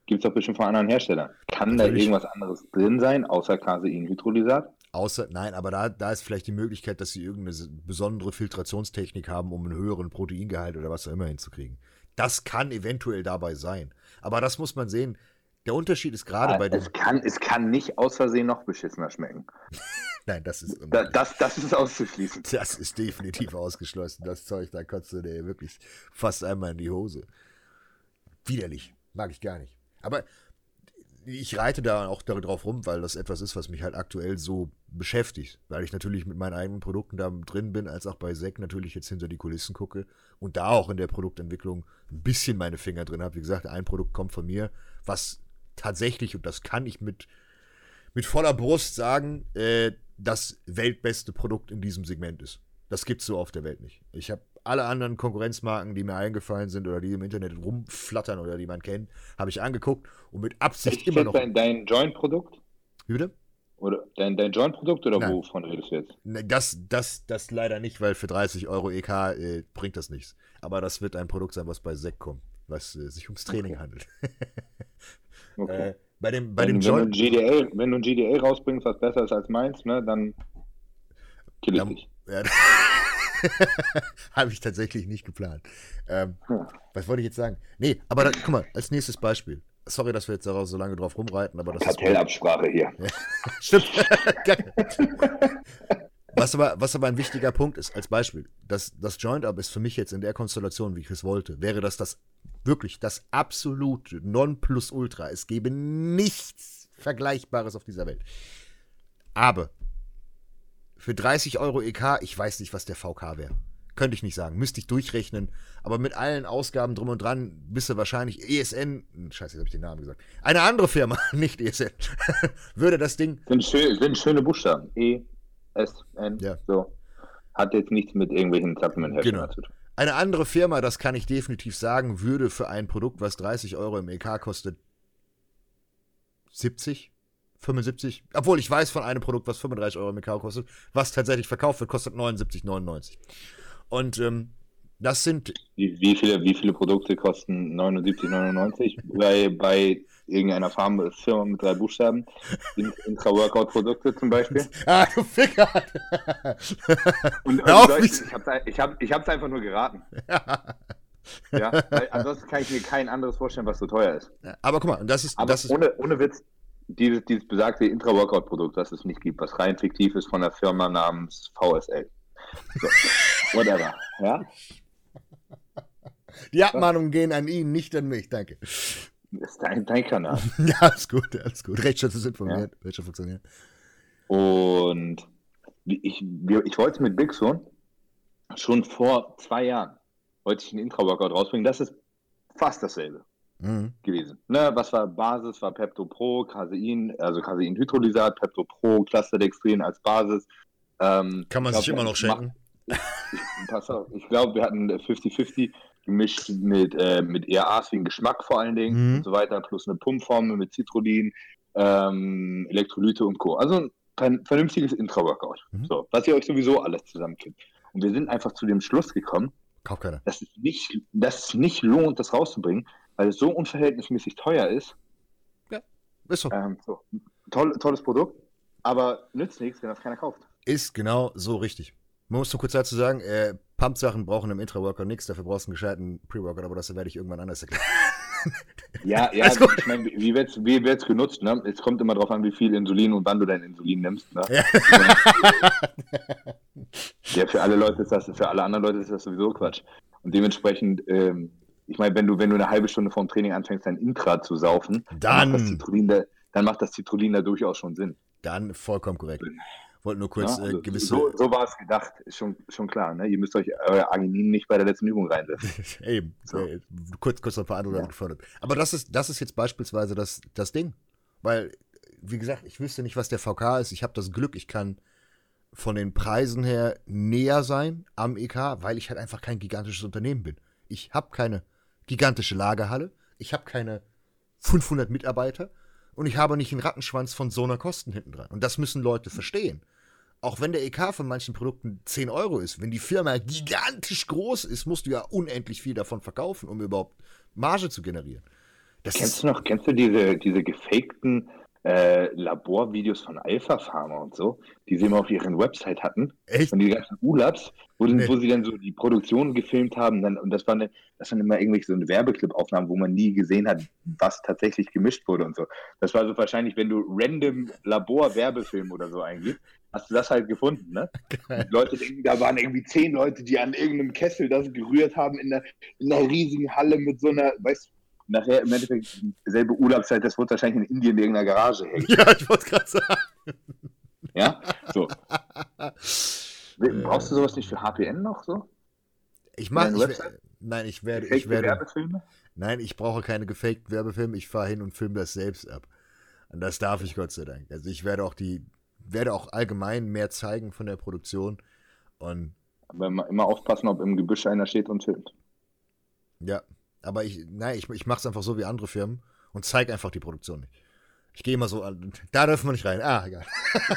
Gibt es doch bestimmt von anderen Herstellern. Kann Natürlich. da irgendwas anderes drin sein, außer Caseinhydrolysat? Außer, nein, aber da, da ist vielleicht die Möglichkeit, dass sie irgendeine besondere Filtrationstechnik haben, um einen höheren Proteingehalt oder was auch immer hinzukriegen. Das kann eventuell dabei sein. Aber das muss man sehen Der Unterschied ist gerade Ah, bei dem. es, kann, es kann nicht aus Versehen noch beschissener schmecken. *laughs* Nein, das ist. Da, das, das ist auszuschließen. *laughs* Das ist definitiv ausgeschlossen. Das Zeug, da kotzt du dir wirklich fast einmal in die Hose. Widerlich. Mag ich gar nicht. Aber ich reite da auch darauf rum, weil das etwas ist, was mich halt aktuell so beschäftigt. Weil ich natürlich mit meinen eigenen Produkten da drin bin, als auch bei SEC natürlich jetzt hinter die Kulissen gucke und da auch in der Produktentwicklung ein bisschen meine Finger drin habe. Wie gesagt, ein Produkt kommt von mir, was tatsächlich, und das kann ich mit, mit voller Brust sagen, äh, das weltbeste Produkt in diesem Segment ist. Das gibt's so auf der Welt nicht. Ich habe alle anderen Konkurrenzmarken, die mir eingefallen sind oder die im Internet rumflattern oder die man kennt, habe ich angeguckt und mit Absicht immer noch. dein, dein Joint-Produkt? Wie bitte? Oder dein, dein Joint-Produkt oder Nein. wovon redest du jetzt? Ne, Das, das, das leider nicht, weil für 30 Euro EK äh, bringt das nichts. Aber das wird ein Produkt sein, was bei Sek kommt, was äh, sich ums Training Okay. handelt. *laughs* Okay. Äh, bei dem, bei wenn, dem wenn, du Joint. GDA, wenn du ein GDA rausbringst, was besser ist als meins, ne, dann kill ich Dann- dich. *laughs* Ja, *laughs* Habe ich tatsächlich nicht geplant. Ähm, Hm. was wollte ich jetzt sagen? Nee, aber da, guck mal, als nächstes Beispiel. Sorry, dass wir jetzt so lange drauf rumreiten, aber das ist. Kartellabsprache hier. *laughs* Stimmt. *laughs* Was, aber, was aber ein wichtiger Punkt ist, als Beispiel, das, das Joint-Up ist für mich jetzt in der Konstellation, wie ich es wollte, wäre das das wirklich das absolute Nonplusultra. Es gäbe nichts Vergleichbares auf dieser Welt. Aber für 30 Euro EK, ich weiß nicht, was der VK wäre. Könnte ich nicht sagen. Müsste ich durchrechnen. Aber mit allen Ausgaben drum und dran bist du wahrscheinlich ESN. hm, Scheiße, jetzt habe ich den Namen gesagt. Eine andere Firma, *laughs* nicht ESN, *laughs* würde das Ding. Sind, schön, sind schöne Buchstaben. E, S, N, Ja. so. Hat jetzt nichts mit irgendwelchen Supplement-Herstellern Genau. zu tun. Eine andere Firma, das kann ich definitiv sagen, würde für ein Produkt, was 30 Euro im EK kostet, 70, 75. Obwohl ich weiß von einem Produkt, was 35 Euro im EK kostet, was tatsächlich verkauft wird, kostet 79,99. Und ähm, das sind Wie, wie, viele, wie viele Produkte kosten 79,99 bei, bei irgendeiner Farm Firma mit drei Buchstaben? In- Intra-Workout-Produkte zum Beispiel. *laughs* Ah, du Ficker! *laughs* Und, und wie- ich habe ich hab, ich hab's einfach nur geraten. *laughs* Ja, weil ansonsten kann ich mir kein anderes vorstellen, was so teuer ist. Aber guck mal, das ist, Aber das ist ohne, ohne Witz, dieses, dieses besagte Intra-Workout-Produkt, was es nicht gibt, was rein fiktiv ist von einer Firma namens VSL. So, *laughs* whatever. Ja? die Abmahnungen gehen an ihn, nicht an mich, danke. Das ist dein, dein Kanal. *laughs* Ja, alles gut, alles gut. Rechtsschutz ist informiert, Rechtsschutz funktioniert. Und ich, ich wollte mit Big Son schon vor zwei Jahren wollte ich einen Intra-Workout rausbringen. Das ist fast dasselbe Mhm. gewesen. Ne, was war Basis? War Pepto Pro, Casein, also Casein-Hydrolysat, Pepto Pro, Clusterdextrin als Basis. Ähm, Kann man ich sich glaub, immer noch schenken. Ich, *laughs* pass auf, ich glaube, wir hatten 50-50 gemischt mit, äh, mit ERAs wegen Geschmack vor allen Dingen Mhm. und so weiter, plus eine Pumpformel mit Citrullin, ähm, Elektrolyte und Co. Also ein vernünftiges Intra-Workout. Mhm. So, was ihr euch sowieso alles zusammenkippt. Und wir sind einfach zu dem Schluss gekommen, dass es nicht, dass es nicht lohnt, das rauszubringen, weil es so unverhältnismäßig teuer ist. Ist so. Ähm, so. Toll, tolles Produkt, aber nützt nichts, wenn das keiner kauft. Ist genau so richtig. Man muss nur kurz dazu sagen, äh, Pump-Sachen brauchen im Intra-Workout nichts, dafür brauchst du einen gescheiten Pre-Workout, aber das werde ich irgendwann anders erklären. *laughs* Ja, ja, gut. ich meine, wie wird's, wie wird's genutzt, ne? Es kommt immer darauf an, wie viel Insulin und wann du dein Insulin nimmst, ne? Ja. Ja, für alle Leute ist das, für alle anderen Leute ist das sowieso Quatsch. Und dementsprechend, ähm, ich meine, wenn du, wenn du eine halbe Stunde vorm Training anfängst, dein Intra zu saufen, Dann. macht das Citrullin da, dann macht das Citrullin da durchaus schon Sinn. Dann vollkommen korrekt. Wollte nur kurz Ja, äh, also gewisse. so, so war es gedacht, ist schon, schon klar. Ne? Ihr müsst euch euer Arginin nicht bei der letzten Übung reinsetzen. *laughs* Eben, So. äh, kurz, kurz noch ein paar andere Ja. Gefördert. Aber das ist, das ist jetzt beispielsweise das, das Ding. Weil, wie gesagt, ich wüsste nicht, was der VK ist. Ich habe das Glück, ich kann von den Preisen her näher sein am EK, weil ich halt einfach kein gigantisches Unternehmen bin. Ich habe keine gigantische Lagerhalle, ich habe keine 500 Mitarbeiter und ich habe nicht einen Rattenschwanz von so einer Kosten hinten dran. Und das müssen Leute verstehen. Auch wenn der EK von manchen Produkten 10 Euro ist, wenn die Firma gigantisch groß ist, musst du ja unendlich viel davon verkaufen, um überhaupt Marge zu generieren. Das Kennst du noch, kennst du diese, diese gefakten äh, Laborvideos von Alpha Pharma und so, die sie immer auf ihren Website hatten. Echt? Und die ganzen Urlaubs, wo, Nee. wo sie dann so die Produktion gefilmt haben. Dann, und das waren, das waren immer irgendwelche so eine Werbeclip-Aufnahmen, wo man nie gesehen hat, was tatsächlich gemischt wurde und so. Das war so wahrscheinlich, wenn du random Labor-Werbefilm oder so eingibst, hast du das halt gefunden, ne? Geil. Die Leute denken, da waren irgendwie zehn Leute, die an irgendeinem Kessel das gerührt haben in einer, in einer riesigen Halle mit so einer, weißt du, nachher im Endeffekt dieselbe Urlaubszeit, das wird wahrscheinlich in Indien in irgendeiner Garage hängen. Ja, ich wollte gerade sagen. Ja? So. *laughs* Brauchst du sowas nicht für HPN noch so? Ich mach, Deine ich, Website? nein, ich werde, ich werde, Werbefilme? nein, ich brauche keine gefakten Werbefilme. Ich fahre hin und filme das selbst ab. Und das darf ich Gott sei Dank. Also ich werde auch die, werde auch allgemein mehr zeigen von der Produktion. Und Aber immer, immer aufpassen, ob im Gebüsch einer steht und filmt. ja, aber ich, nein, ich, ich mache es einfach so wie andere Firmen und zeige einfach die Produktion nicht. Ich gehe immer so an, da dürfen wir nicht rein. Ah, egal.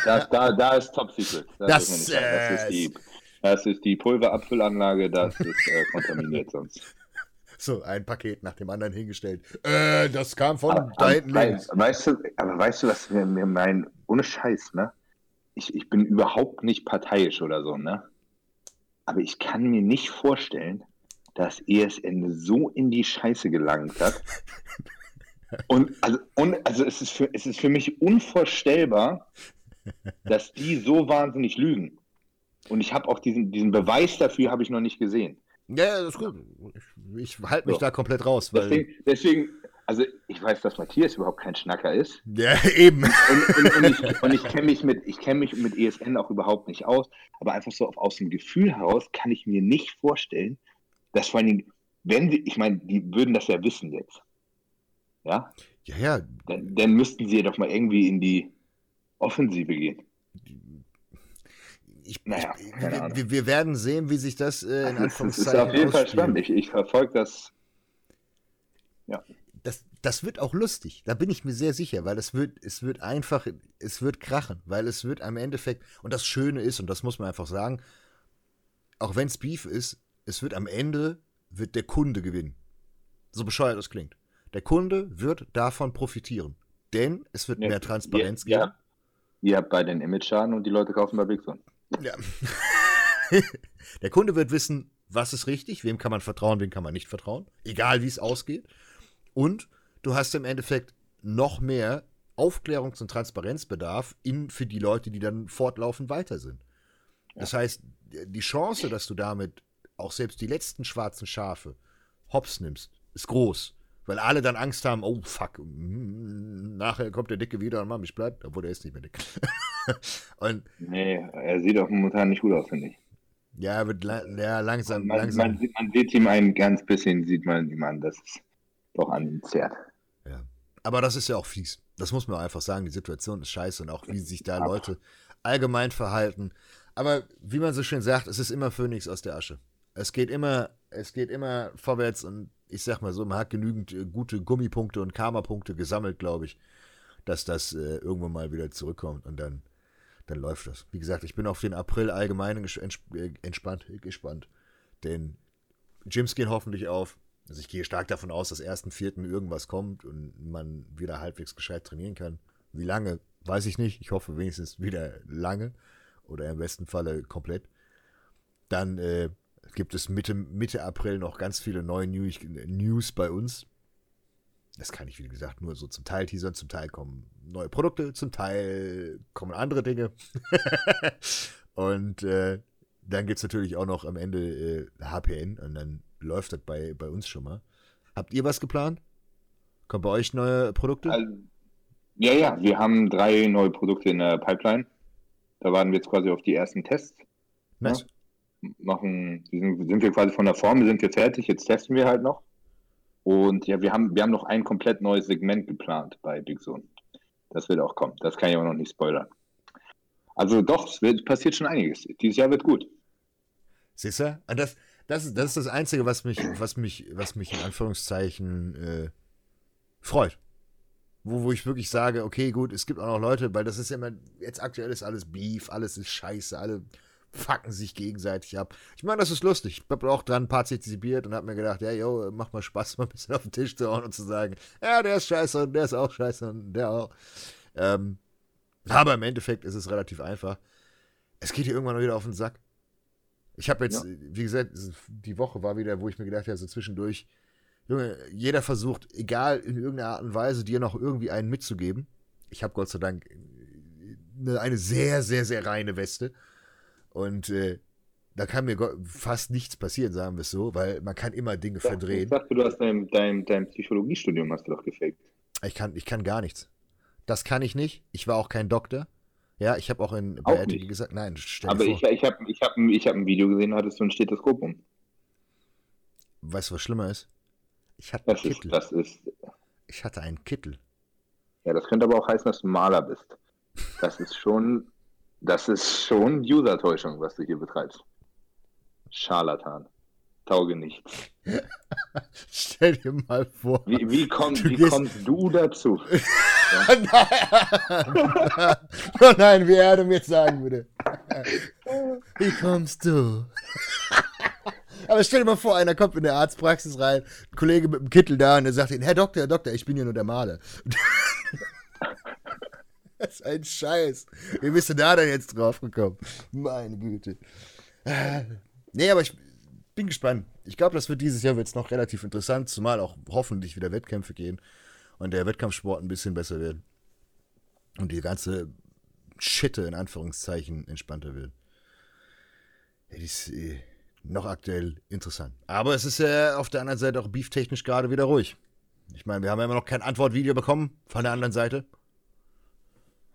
Das, da, da ist Top Secret. Da Das, wir das, ist die, das ist die Pulverabfüllanlage, das ist äh, kontaminiert sonst. *laughs* So, ein Paket nach dem anderen hingestellt. Äh, das kam von Aber, da hinten aber, links. weißt du, aber weißt du, was mir, mir mein, ohne Scheiß, ne? Ich, ich bin überhaupt nicht parteiisch oder so, ne? Aber ich kann mir nicht vorstellen, dass ESN so in die Scheiße gelangt hat. Und also, und, also es, ist für, es ist für mich unvorstellbar, dass die so wahnsinnig lügen. Und ich habe auch diesen, diesen Beweis dafür habe ich noch nicht gesehen. Ja, das ist gut. Ich, ich halte mich So. da komplett raus, weil. Deswegen, deswegen, also ich weiß, dass Matthias überhaupt kein Schnacker ist. ja, *laughs* eben. Und, und, und ich, und ich kenne mich, mit, ich kenn mich mit ESN auch überhaupt nicht aus, aber einfach so auf, aus dem Gefühl heraus kann ich mir nicht vorstellen, dass vor allen Dingen, wenn sie, ich meine, die würden das ja wissen jetzt. Ja, Ja, ja. dann, dann müssten sie ja doch mal irgendwie in die Offensive gehen. Ich, Naja, ich, wir, wir, werden sehen, wie sich das äh, in ist, das ist Anführungszeichen auf jeden Fall ausspielt. spannend. Ich, ich verfolge das. Das, das wird auch lustig. Da bin ich mir sehr sicher, weil es wird, es wird einfach, es wird krachen, weil es wird am Endeffekt, und das Schöne ist, und das muss man einfach sagen, auch wenn es Beef ist, es wird am Ende, wird der Kunde gewinnen. So bescheuert es klingt. Der Kunde wird davon profitieren. Denn es wird Ja, mehr Transparenz ihr, geben. Ihr, ihr habt beiden Image-Schaden und die Leute kaufen bei Big Son. Ja. *laughs* Der Kunde wird wissen, was ist richtig, wem kann man vertrauen, wem kann man nicht vertrauen, egal wie es ausgeht. Und du hast im Endeffekt noch mehr Aufklärungs- und Transparenzbedarf in, für die Leute, die dann fortlaufend weiter sind. Das heißt, die Chance, dass du damit auch selbst die letzten schwarzen Schafe hops nimmst, ist groß. Weil alle dann Angst haben, oh fuck, mm, nachher kommt der Dicke wieder und Mama, ich bleib, obwohl der ist nicht mehr dick. *laughs* und Nee, er sieht auch momentan nicht gut aus, finde ich. ja, er wird la ja, langsam, Man, langsam. man, sieht- man sieht ihm ein ganz bisschen, sieht man ihm an, dass es doch an ihm zerrt. Ja. Aber das ist ja auch fies. Das muss man einfach sagen. Die Situation ist scheiße und auch wie sich da Leute allgemein verhalten. Aber wie man so schön sagt, es ist immer Phönix aus der Asche. Es geht immer, es geht immer vorwärts und ich sag mal so, man hat genügend äh, gute Gummipunkte und Karma-Punkte gesammelt, glaube ich, dass das äh, irgendwann mal wieder zurückkommt und dann, dann läuft das. Wie gesagt, ich bin auf den April allgemein äh, entspannt, gespannt. Denn Gyms gehen hoffentlich auf. Also ich gehe stark davon aus, dass ersten Vierten irgendwas kommt und man wieder halbwegs gescheit trainieren kann. Wie lange, weiß ich nicht. Ich hoffe wenigstens wieder lange oder im besten Falle komplett. Dann äh, gibt es Mitte, Mitte April noch ganz viele neue News, News bei uns. Das kann ich, wie gesagt, nur so zum Teil teasern. Zum Teil kommen neue Produkte, zum Teil kommen andere Dinge. *laughs* und äh, dann gibt es natürlich auch noch am Ende äh, HPN und dann läuft das bei, bei uns schon mal. Habt ihr was geplant? Kommen bei euch neue Produkte? Also, ja, ja, wir haben drei neue Produkte in der Pipeline. Da warten wir jetzt quasi auf die ersten Tests. nice. Machen, sind, sind wir quasi von der Formel, sind wir fertig, jetzt testen wir halt noch. Und ja, wir haben, wir haben noch ein komplett neues Segment geplant bei Big Zone. Das wird auch kommen. Das kann ich aber noch nicht spoilern. Also doch, es wird, passiert schon einiges. Dieses Jahr wird gut. Siehst du? Und Das, das, ist, das ist das Einzige, was mich, was mich, was mich in Anführungszeichen äh, freut. Wo, wo ich wirklich sage, okay, gut, es gibt auch noch Leute, weil das ist ja immer, jetzt aktuell ist alles Beef, alles ist scheiße, alle fucken sich gegenseitig ab. Ich meine, das ist lustig. Ich habe auch dran partizipiert und habe mir gedacht, ja, yo, macht mal Spaß, mal ein bisschen auf den Tisch zu hauen und zu sagen, ja, der ist scheiße und der ist auch scheiße und der auch. Ähm, aber im Endeffekt ist es relativ einfach. Es geht hier irgendwann wieder auf den Sack. Ich habe jetzt, Ja. wie gesagt, die Woche war wieder, wo ich mir gedacht habe, so zwischendurch, Junge, jeder versucht, egal in irgendeiner Art und Weise, dir noch irgendwie einen mitzugeben. Ich habe Gott sei Dank eine, eine sehr, sehr, sehr reine Weste. Und äh, da kann mir fast nichts passieren, sagen wir es so, weil man kann immer Dinge Ich verdrehen. dachte, du hast dein, dein, dein Psychologiestudium hast du doch gefaked. Ich kann, ich kann gar nichts. Das kann ich nicht. Ich war auch kein Doktor. Ja, ich habe auch in Auch bei RTL gesagt, nein, stell Aber vor. ich, ich habe ich hab, ein- ich hab ein Video gesehen, da hattest du ein Stethoskop um. weißt du, was schlimmer ist? Ich hatte einen Das ist, Kittel. das ist, Ich hatte einen Kittel. ja, das könnte aber auch heißen, dass du Maler bist. Das ist schon, das ist schon User-Täuschung, was du hier betreibst. Scharlatan. Tauge nichts. *laughs* Stell dir mal vor. Wie, wie, komm, Du wie gehst- kommst du dazu? *laughs* nein. *laughs* oh nein, wie er mir jetzt sagen würde. Wie kommst du? Aber stell dir mal vor, einer kommt in der Arztpraxis rein, ein Kollege mit dem Kittel da und der sagt ihm, Herr Doktor, Herr Doktor, ich bin hier nur der Maler. Ist ein Scheiß. Wie bist du da denn jetzt drauf gekommen? Meine Güte. Nee, aber ich bin gespannt. Ich glaube, das wird dieses Jahr wird's noch relativ interessant, zumal auch hoffentlich wieder Wettkämpfe gehen und der Wettkampfsport ein bisschen besser wird. Und die ganze Schitte in Anführungszeichen entspannter wird. Ja, die ist äh, noch aktuell interessant. Aber es ist ja auf der anderen Seite auch beeftechnisch gerade wieder ruhig. Ich meine, wir haben ja immer noch kein Antwortvideo bekommen von der anderen Seite.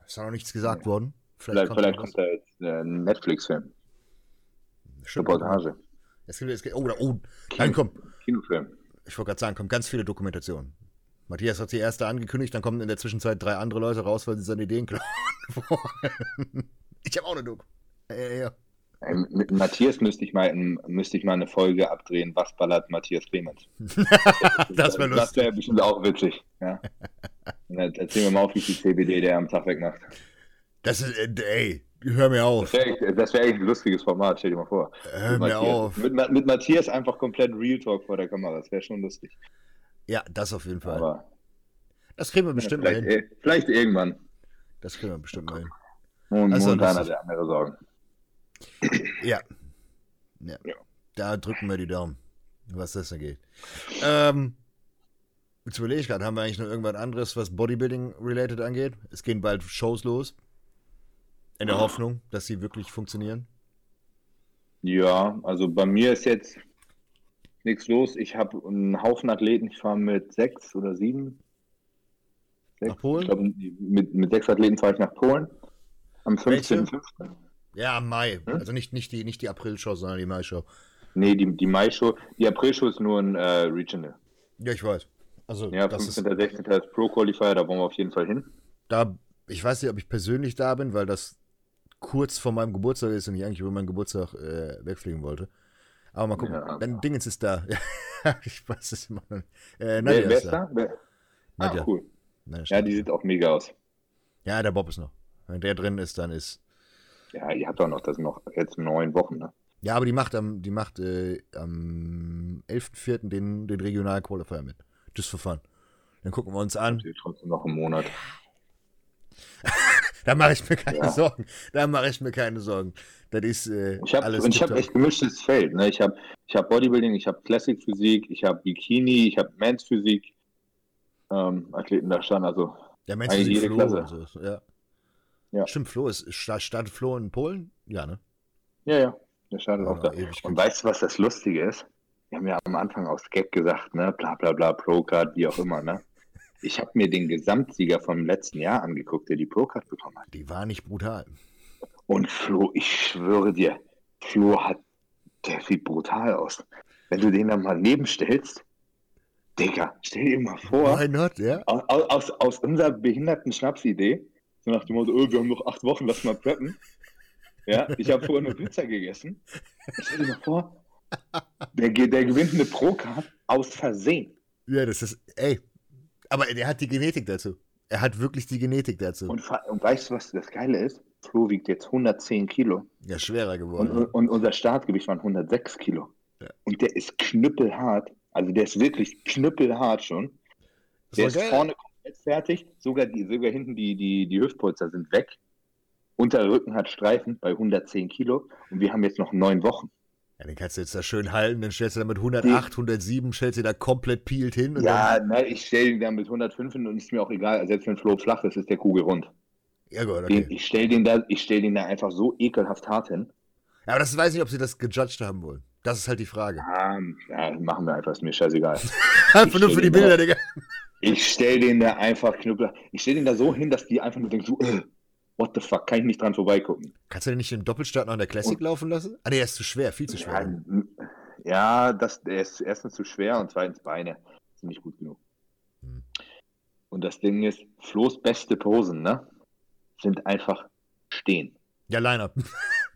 Ist da noch nichts gesagt worden. Vielleicht, vielleicht kommt da jetzt äh, ein Netflix-Film. Reportage. Es gibt, es gibt, oh, da, oh, nein, komm. Kinofilm. Ich wollte gerade sagen, kommen ganz viele Dokumentationen. Matthias hat die erste angekündigt, dann kommen in der Zwischenzeit drei andere Leute raus, weil sie seine Ideen klauen *laughs* wollen. Ich habe auch eine Doku. Ja, ja, ja. Mit Matthias müsste ich, mal, müsste ich mal eine Folge abdrehen, was ballert Matthias Clemens. *laughs* Das wäre Das lustig. wäre bestimmt auch witzig. Ja. *laughs* Erzählen wir mal auf, wie viel CBD der am Tag wegmacht. Das ist, äh, ey, hör mir auf. Das wäre das wär eigentlich ein lustiges Format, stell dir mal vor. Hör Mit mir Matthias. auf. Mit, mit Matthias einfach komplett Real Talk vor der Kamera, das wäre schon lustig. Ja, das auf jeden Fall. Aber Das kriegen wir bestimmt mal vielleicht, hin. eh- vielleicht irgendwann. Das kriegen wir bestimmt mal hin. Und Also momentan hat er andere Sorgen. Ja. ja. Ja. Da drücken wir die Daumen, was das angeht. Ähm, jetzt überlege ich gerade, haben wir eigentlich noch irgendwas anderes, was Bodybuilding-related angeht? Es gehen bald Shows los. In der Hoffnung, dass sie wirklich funktionieren. Ja, also bei mir ist jetzt nichts los. Ich habe einen Haufen Athleten. Ich fahre mit sechs oder sieben. Sechs, Nach Polen? Ich glaube, mit, mit sechs Athleten fahre ich nach Polen. Am Welche? 15.05. Ja, Mai. Hm? Also nicht, nicht die, nicht die April-Show, sondern die Mai-Show. Nee, die, die Mai-Show. Die April-Show ist nur ein äh, Regional. Ja, ich weiß. Also, Ja, das 15. ist, 16. ist Pro-Qualifier, da wollen wir auf jeden Fall hin. da, ich weiß nicht, ob ich persönlich da bin, weil das kurz vor meinem Geburtstag ist und ich eigentlich über meinen Geburtstag äh, wegfliegen wollte. Aber mal gucken. Ja. Wenn Dingens ist da. *laughs* ich weiß es immer noch nicht. Äh, Nadja wer ist da. Ah, Nadja. cool. Nein, Ja, die sieht auch mega aus. ja, der Bob ist noch. Wenn der drin ist, dann ist. Ja, ihr habt auch noch, das noch jetzt neun Wochen, ne? Ja, aber die macht am, die macht äh, am 11.04. den, den regionalen Qualifier mit. Just for fun. Dann gucken wir uns an. Trotzdem noch einen Monat. *laughs* Da mache ich mir keine Ja. Sorgen. Da mache ich mir keine Sorgen. Das ist äh, Ich habe alles und ich habe echt gemischtes Feld. Ne? Ich habe ich hab Bodybuilding, ich habe Classic Physik, ich habe Bikini, ich habe Men's Physik. Ähm, Athleten da standen, also Der Mensch eigentlich ist jede. Klasse. und so. Ja. Ja. Stimmt, Flo ist. sta- Startet Flo in Polen? Ja, ne? ja, ja, der startet Ja, auch da. Und weißt du, was das Lustige ist? Wir haben ja am Anfang aus Gag gesagt, ne, bla bla bla, Pro-Card, wie auch immer, ne? Ich habe mir den Gesamtsieger vom letzten Jahr angeguckt, der die Pro-Card bekommen hat. Die war nicht brutal. Und Flo, ich schwöre dir, Flo hat, der sieht brutal aus. Wenn du den dann mal nebenstellst, Digga, stell dir mal vor, not, ja? aus, aus, aus unserer behinderten Schnapsidee, so nach dem Motto, oh, wir haben noch acht Wochen, lass mal preppen. Ja, ich habe vorher eine Pizza gegessen. Stell dir mal vor, der, der gewinnt eine Pro-Card aus Versehen. Ja, das ist. Ey. Aber der hat die Genetik dazu. Er hat wirklich die Genetik dazu. Und, und weißt du, was das Geile ist? Flo wiegt jetzt 110 Kilo. ja, schwerer geworden. und, und unser Startgewicht waren 106 Kilo. Ja. Und der ist knüppelhart. Also der ist wirklich knüppelhart schon. Das Der ist geil. vorne fertig, sogar, die, sogar hinten die, die, die Hüftpolster sind weg. Unter Rücken hat Streifen bei 110 Kilo und wir haben jetzt noch neun Wochen. Ja, den kannst du jetzt da schön halten, dann stellst du da mit 108, 107, stellst du da komplett peeled hin. Ja, dann, ne, ich stelle den da mit 105 hin und ist mir auch egal. Selbst wenn Flo flach ist, ist der Kugel rund. ja gut, Den, okay. ich stelle den, da, ich stell den da einfach so ekelhaft hart hin. Ja, aber das weiß ich nicht, ob sie das gejudged haben wollen. Das ist halt die Frage. Ah, ja, machen wir einfach, ist mir scheißegal. *laughs* Einfach nur für die den Bilder, Digga. Ich stelle den da einfach knüppel. Ich stelle den da so hin, dass die einfach nur denken, so, äh, what the fuck, kann ich nicht dran vorbeigucken. Kannst du den nicht im Doppelstart noch in der Classic laufen lassen? Ah, nee, er ist zu schwer, viel zu Ja, schwer. n- ja das, der ist erstens zu schwer und zweitens Beine sind nicht gut genug. Hm. Und das Ding ist, Flo's beste Posen, ne, sind einfach stehen. Ja, Line-Up. *laughs*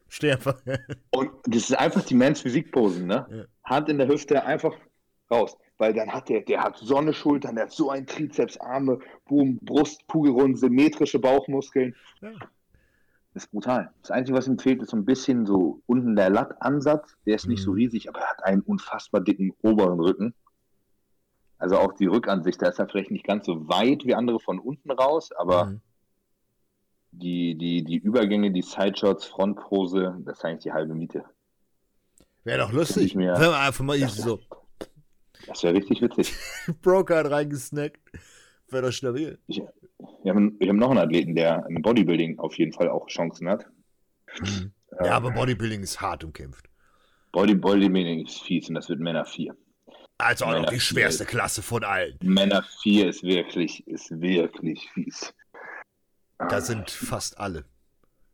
Steh einfach. Und das ist einfach die Mans Physik-Posen, ne? Ja. Hand in der Hüfte, einfach raus. Weil dann hat der, der hat so eine Schultern, der hat so einen Trizeps, Arme, Boom, Brust, Kugelrund, symmetrische Bauchmuskeln. Ja. Das ist brutal. Das Einzige, was ihm fehlt, ist so ein bisschen so unten der Lattansatz. Der ist nicht Mhm. so riesig, aber er hat einen unfassbar dicken oberen Rücken. Also auch die Rückansicht, da ist er vielleicht nicht ganz so weit wie andere von unten raus, aber Mhm. die, die, die Übergänge, die Sideshots, Frontpose, das ist eigentlich die halbe Miete. Wäre doch lustig. mir- man einfach mal so Das wäre richtig witzig. *laughs* Brocard reingesnackt. Wäre doch stabil. Wir haben, wir haben noch einen Athleten, der im Bodybuilding auf jeden Fall auch Chancen hat. Ja, aber Bodybuilding ist hart umkämpft. Body, Bodybuilding ist fies und das wird Männer 4. Also auch noch die schwerste Klasse von allen. Männer 4 ist wirklich, ist wirklich fies. Das sind fast alle.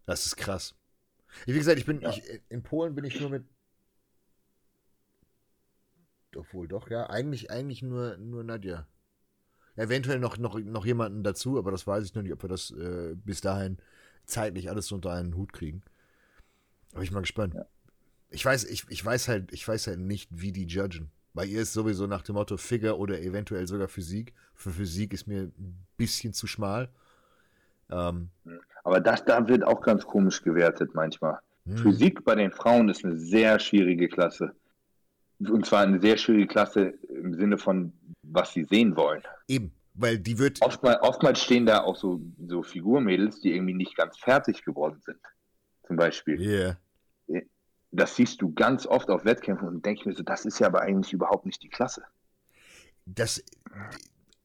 Das ist krass. Wie gesagt, ich bin, Ja. ich, in Polen bin ich nur mit. Obwohl doch, ja, eigentlich, eigentlich nur, nur Nadja. Eventuell noch, noch, noch jemanden dazu, aber das weiß ich noch nicht, ob wir das äh, bis dahin zeitlich alles unter einen Hut kriegen. Aber ich bin mal gespannt. Ja. Ich weiß, ich, ich weiß halt, ich weiß halt nicht, wie die judgen. Bei ihr ist sowieso nach dem Motto Figure oder eventuell sogar Physik. Für Physik ist mir ein bisschen zu schmal. Ähm, Aber das da wird auch ganz komisch gewertet manchmal. hm. Physik bei den Frauen ist eine sehr schwierige Klasse. Und zwar eine sehr schwierige Klasse im Sinne von, was sie sehen wollen. Eben, weil die wird. Oftmal, oftmals stehen da auch so, so Figurmädels, die irgendwie nicht ganz fertig geworden sind. Zum Beispiel. Yeah. Das siehst du ganz oft auf Wettkämpfen und denke mir so, das ist ja aber eigentlich überhaupt nicht die Klasse. Das.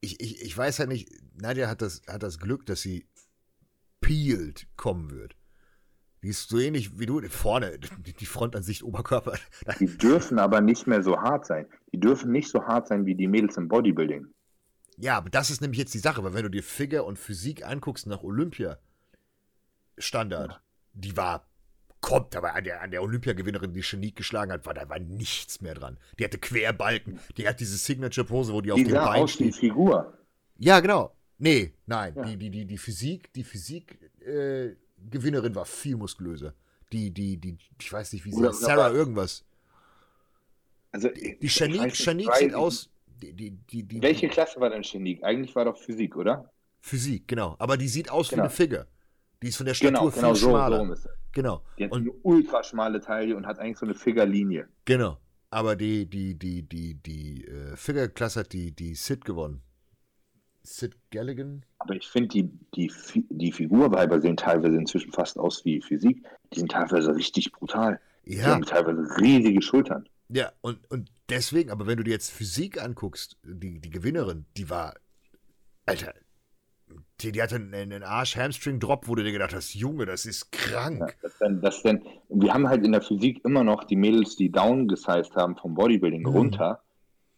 Ich, ich, ich weiß halt nicht, Nadja hat das, hat das Glück, dass sie peeled kommen wird. Die ist so ähnlich wie du, vorne, die die Frontansicht, Oberkörper. Die dürfen aber nicht mehr so hart sein. Die dürfen nicht so hart sein wie die Mädels im Bodybuilding. Ja, aber das ist nämlich jetzt die Sache, weil wenn du dir Figure und Physik anguckst nach Olympia Standard, die war kommt aber an der, an der Olympiagewinnerin, die Chenique geschlagen hat, war da war nichts mehr dran. Die hatte Querbalken, die hat diese Signature-Pose, wo die auf Die dem sah Bein aus steht. Figur. Ja, genau. Nee, nein. Ja. Die, die, die, die Physik, die Physik äh, Gewinnerin war viel muskulöser. Die, die, die, ich weiß nicht, wie sie heißt. Sarah irgendwas. Also, Die nicht, Chanique weil- sieht aus. Die, die, die, die, Welche Klasse war denn Chenique? Eigentlich war doch Physik, oder? Physik, genau. Aber die sieht aus Genau. wie eine Figure. Die ist von der Statur Genau, viel genau so, so schmaler. es. Genau. Die hat Und eine ultra schmale Taille und hat eigentlich so eine Figurlinie. genau. Aber die, die, die, die, die äh, Figure-Klasse hat die, die Sid gewonnen. Sid Galligan? Aber ich finde, die, die, die Figurweiber sehen teilweise inzwischen fast aus wie Physik. Die sind teilweise richtig brutal. Die Ja. haben teilweise riesige Schultern. Ja, und, und deswegen, aber wenn du dir jetzt Physik anguckst, die, die Gewinnerin, die war, Alter, die, die hatte einen, einen Arsch-Hamstring-Drop, wo du dir gedacht hast, Junge, das ist krank. Ja, das denn, das denn, wir haben halt in der Physik immer noch die Mädels, die downgesized haben vom Bodybuilding Mhm. runter.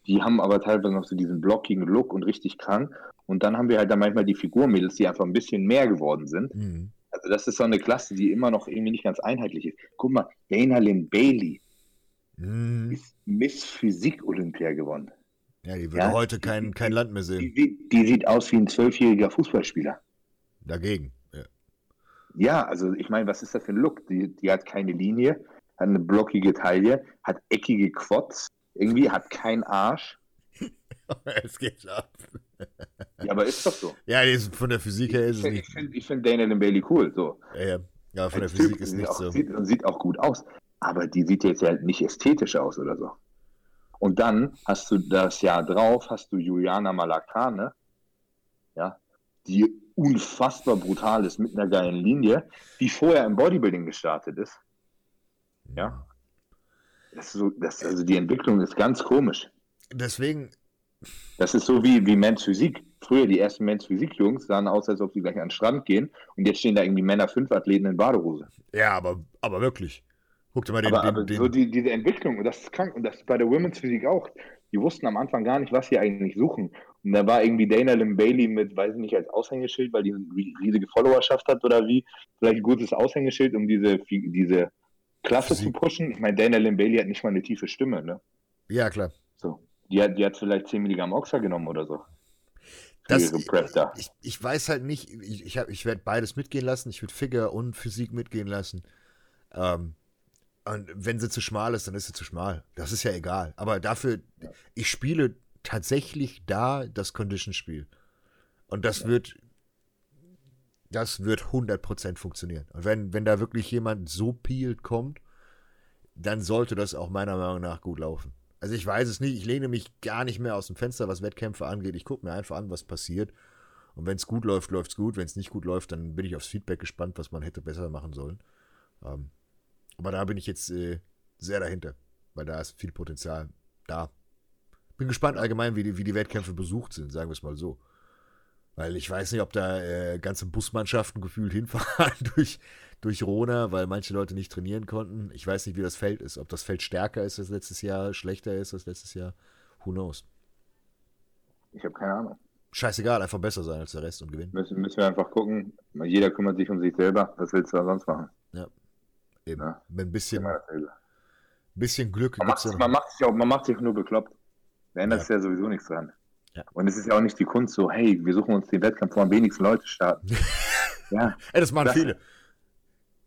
Die haben aber teilweise noch so diesen blockigen Look und richtig krank. Und dann haben wir halt dann manchmal die Figurmädels, die einfach ein bisschen mehr geworden sind. Mhm. Also das ist so eine Klasse, die immer noch irgendwie nicht ganz einheitlich ist. Guck mal, Dana Lynn Bailey Mhm. ist Miss Physik Olympia gewonnen. Ja, die würde Ja. heute kein, kein Land mehr Die, sehen. sieht- die sieht aus wie ein zwölfjähriger Fußballspieler. Dagegen. Ja. Ja, also ich meine, was ist das für ein Look? Die, die hat keine Linie, hat eine blockige Taille, hat eckige Quads, irgendwie hat keinen Arsch. *laughs* es geht ab. Ja, aber ist doch so. *laughs* Ja, von der Physik her ist Ich es finde nicht. ich find Dana Lynn Bailey cool. So. Ja, ja. ja, von der Als Physik Typ ist nicht auch, so. Sieht, und sieht auch gut aus. Aber die sieht jetzt halt nicht ästhetisch aus oder so. Und dann hast du das Jahr drauf, hast du Juliana Malakane, ja, die unfassbar brutal ist mit einer geilen Linie, die vorher im Bodybuilding gestartet ist. Ja. Das so, das, also die Entwicklung ist ganz komisch. Deswegen, Das ist so wie, wie Men's Physik. Früher die ersten Men's Physik-Jungs sahen aus, als ob sie gleich an den Strand gehen und jetzt stehen da irgendwie Männer fünf Athleten in Badehose. ja, aber, aber wirklich. Guck dir mal den, aber, den, aber den so die, diese Entwicklung, und das ist krank, und das ist bei der Women's Physik auch. Die wussten am Anfang gar nicht, was sie eigentlich suchen. Und da war irgendwie Dana Lim Bailey mit, weiß ich nicht, als Aushängeschild, weil die eine riesige Followerschaft hat oder wie, vielleicht ein gutes Aushängeschild, um diese, diese Klasse Physik. zu pushen. Ich meine, Dana Lim Bailey hat nicht mal eine tiefe Stimme, ne? ja, klar. So. Die hat, die hat vielleicht 10 Milligramm Oxa genommen oder so. Das, da. ich, ich weiß halt nicht, ich, ich, hab- ich werde beides mitgehen lassen. Ich würde Figure und Physik mitgehen lassen. Ähm, und wenn sie zu schmal ist, dann ist sie zu schmal. Das ist ja egal. Aber dafür, ich spiele tatsächlich da das Condition-Spiel. Und das wird, das wird 100% funktionieren. Und wenn, wenn da wirklich jemand so peeled kommt, dann sollte das auch meiner Meinung nach gut laufen. Also ich weiß es nicht, ich lehne mich gar nicht mehr aus dem Fenster, was Wettkämpfe angeht. Ich gucke mir einfach an, was passiert. Und wenn es gut läuft, läuft es gut. Wenn es nicht gut läuft, dann bin ich aufs Feedback gespannt, was man hätte besser machen sollen. Ähm, aber da bin ich jetzt äh, sehr dahinter, weil da ist viel Potenzial da. Bin gespannt allgemein, wie die, wie die Wettkämpfe besucht sind, sagen wir es mal so. Weil ich weiß nicht, ob da äh, ganze Busmannschaften gefühlt hinfahren *laughs* durch, durch Rona, weil manche Leute nicht trainieren konnten. Ich weiß nicht, wie das Feld ist. Ob das Feld stärker ist als letztes Jahr, schlechter ist als letztes Jahr. Who knows? Ich habe keine Ahnung. Scheißegal, einfach besser sein als der Rest und gewinnen. Müssen, müssen wir einfach gucken. Jeder kümmert sich um sich selber. Was willst du da sonst machen? Eben. Ja. Mit ein bisschen, bisschen Glück Man, macht, ja man, macht sich auch, man macht sich nur bekloppt. Da ändert Ja. sich ja sowieso nichts dran. Ja. Und es ist ja auch nicht die Kunst so, hey, wir suchen uns den Wettkampf, wo am wenigsten Leute starten. *laughs* ja, Ey, das machen Das- viele.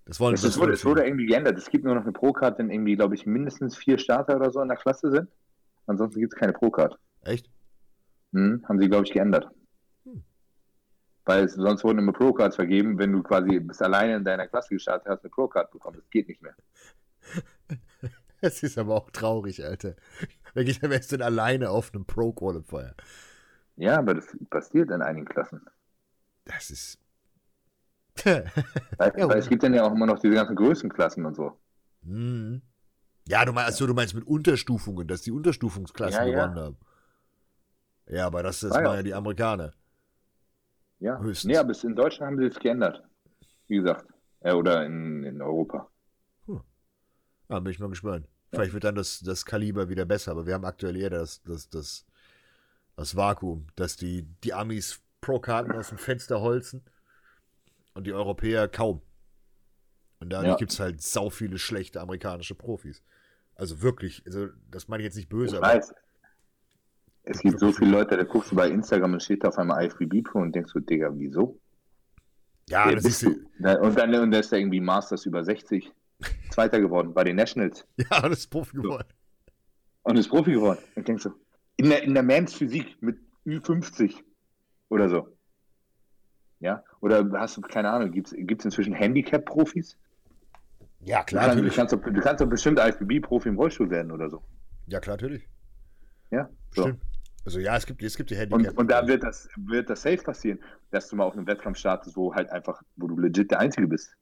Das wollen es, das wurde, es wurde irgendwie geändert. Es gibt nur noch eine Pro-Card, wenn irgendwie, glaube ich, mindestens vier Starter oder so in der Klasse sind. Ansonsten gibt es keine Pro-Card. Echt? Hm, haben sie, glaube ich, geändert. Hm. Weil es, sonst wurden immer Pro-Cards vergeben, wenn du quasi bis alleine in deiner Klasse gestartet hast, eine Pro-Card bekommen. Das geht nicht mehr. *laughs* Das ist aber auch traurig, Alter. Wer geht wer ist denn alleine auf einem Pro-Qualifier? Ja, aber das passiert in einigen Klassen. Das ist. Weil, *laughs* Ja, weil es gibt dann ja auch immer noch diese ganzen Größenklassen und so. Mhm. Ja, du meinst, also, du meinst mit Unterstufungen, dass die Unterstufungsklassen Ja, ja. gewonnen haben. Ja, aber das, das Ah, ja. waren ja die Amerikaner. Ja, Höchstens. nee, aber in Deutschland haben sie es geändert. Wie gesagt. Äh, oder in, in Europa. Ah, bin ich mal gespannt. Vielleicht wird dann das, das Kaliber wieder besser, aber wir haben aktuell eher das, das, das, das Vakuum, dass die, die Amis Pro-Karten aus dem Fenster holzen und die Europäer kaum. Und dadurch Ja. gibt es halt sau viele schlechte amerikanische Profis. Also wirklich, also das meine ich jetzt nicht böse, Ich aber weiß. Es gibt so viele Leute, da guckst du bei Instagram und steht da auf einmal IFBB Pro und denkst du, Digga, wieso? ja, Wer das ist du? Und dann und da ist da irgendwie Masters über 60. Zweiter geworden bei den Nationals *laughs* ja, das ist Profi geworden. und ist Profi geworden. Und denkst du, in der, in der Mans Physik mit Ü50 oder so. Ja, oder hast du, keine Ahnung, gibt es inzwischen Handicap-Profis? Ja, Du, klar, kannst- du, natürlich. kannst doch, du kannst doch bestimmt IFBB-Profi im Rollstuhl werden oder so. Ja, klar, natürlich. Ja, so. Stimmt. Also ja, es gibt, es gibt die Und, Handicap. und da wird das, wird das safe passieren, dass du mal auf einem Wettkampf startest, wo halt einfach, wo du legit der Einzige bist.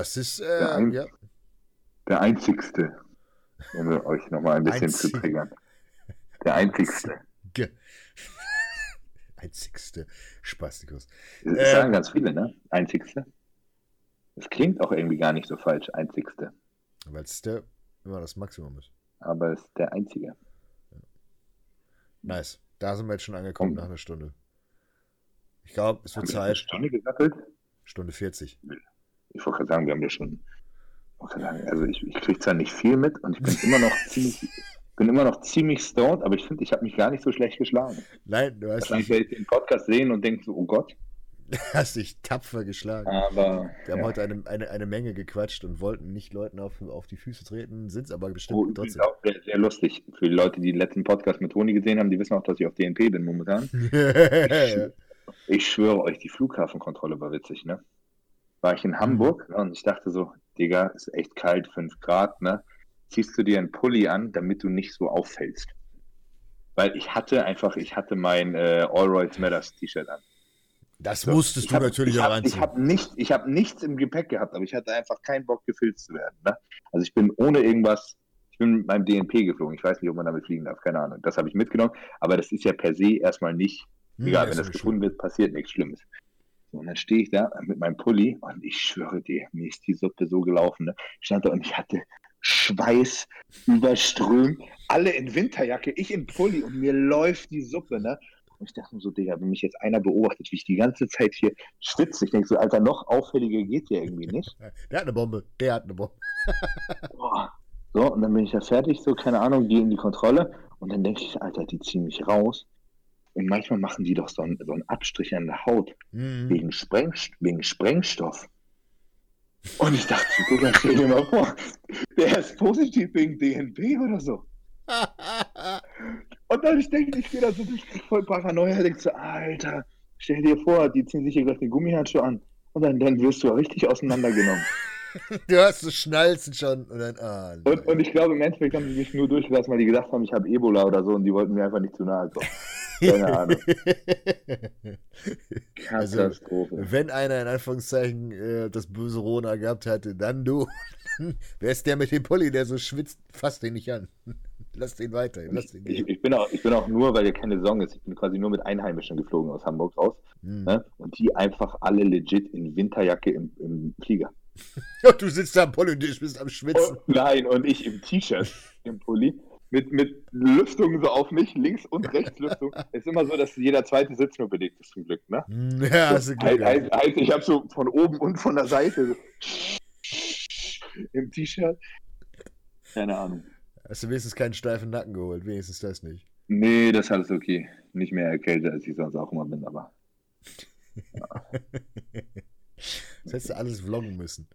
Das ist, Der äh, ein- ja. Der Einzigste. Um euch nochmal ein bisschen zu Einzige. triggern. Der Einzigste. *laughs* Einzigste Spastikus. Das Ähm. sagen ganz viele, ne? Einzigste. Das klingt auch irgendwie gar nicht so falsch, Einzigste. Weil es der immer das Maximum ist. Aber es ist der Einzige. Nice. Da sind wir jetzt schon angekommen Und- nach einer Stunde. Ich glaube, es wird wir eine Zeit. Stunde gesattelt? Stunde 40. Ich wollte gerade sagen, wir haben ja schon. ich sagen, Also ich, ich kriege zwar nicht viel mit und ich bin immer noch *laughs* ziemlich, bin immer noch ziemlich stoned, aber ich finde, ich habe mich gar nicht so schlecht geschlagen. Nein, du hast Wahrscheinlich werde ich den Podcast sehen und denke so, oh Gott. *laughs* hast dich tapfer geschlagen. Aber Wir haben ja. heute eine, eine, eine Menge gequatscht und wollten nicht Leuten auf, auf die Füße treten, sind es aber bestimmt oh, trotzdem. auch sehr, sehr lustig. Für die Leute, die den letzten Podcast mit Toni gesehen haben, die wissen auch, dass ich auf DNP bin momentan. *laughs* Ich schwöre euch, die Flughafenkontrolle war witzig, ne? War ich in Hamburg ne, und ich dachte so, Digga, ist echt kalt, 5 Grad, ne? Ziehst du dir einen Pulli an, damit du nicht so auffällst. weil ich hatte einfach, ich hatte mein äh, All Royds Matters T-Shirt an. Das so, musstest du hab, natürlich ich auch anziehen. Ich habe nicht, ich hab nichts im Gepäck gehabt, aber ich hatte einfach keinen Bock, gefilzt zu werden. Ne? Also ich bin ohne irgendwas, ich bin mit meinem DNP geflogen. Ich weiß nicht, ob man damit fliegen darf, keine Ahnung. Das habe ich mitgenommen, aber das ist ja per se erstmal nicht, hm, egal, wenn das gefunden wird, passiert nichts Schlimmes. Und dann stehe ich da mit meinem Pulli und ich schwöre dir, mir ist die Suppe so gelaufen. Ne? Ich stand da und ich hatte Schweiß überströmt, alle in Winterjacke, ich in Pulli und mir läuft die Suppe. Ne? Und ich dachte mir so, Digga, wenn mich jetzt einer beobachtet, wie ich die ganze Zeit hier schwitze, ich denke so, Alter, noch auffälliger geht ja irgendwie nicht. *laughs* Der hat eine Bombe, der hat eine Bombe. *laughs* Boah. So, und dann bin ich ja fertig, so, keine Ahnung, gehe in die Kontrolle und dann denke ich, Alter, die ziehen mich raus. Und manchmal machen die doch so einen, so einen Abstrich an der Haut mhm. wegen, Spreng, wegen Sprengstoff. Und ich dachte, Digga, stell dir mal vor, der ist positiv wegen DNP oder so. *laughs* Und dann ich denke, ich da so voll Paranoia, denke so, Alter, stell dir vor, die ziehen sich hier gleich den Gummihandschuh an und dann, dann wirst du richtig auseinandergenommen. *laughs* du hast so Schnalzen schon und dann, ah, und, und, ich glaube, im Endeffekt haben sie mich nur durchgelassen, weil die gesagt haben, ich habe Ebola oder so und die wollten mir einfach nicht zu nahe kommen. *laughs* Keine Ahnung. *laughs* Also, Katastrophe. Also, wenn einer in Anführungszeichen äh, das böse Rona gehabt hätte, dann du. Wer ist der mit dem Pulli, der so schwitzt? Fass den nicht an. *laughs* Lass den weiter. Lass den ich, ich, bin auch, ich bin auch nur, weil hier keine Saison ist, ich bin quasi nur mit Einheimischen geflogen aus Hamburg raus. Mhm. Ne? Und die einfach alle legit in Winterjacke im, im Flieger. *laughs* Und du sitzt da am Pulli und du bist am Schwitzen. Und, nein, und ich im T-Shirt, im Pulli. Mit, mit Lüftung so auf mich, links und rechts Lüftung. *laughs* Es ist immer so, dass jeder zweite Sitz nur belegt ist, zum Glück. Ne? Ja, hast du Glück. Heißt, heißt, ich habe so von oben und von der Seite im T-Shirt. Keine Ahnung. Hast du wenigstens keinen steifen Nacken geholt? Wenigstens das nicht. Nee, das ist alles okay. Nicht mehr erkältet, als ich sonst auch immer bin, aber. Ja. das hättest du alles vloggen müssen.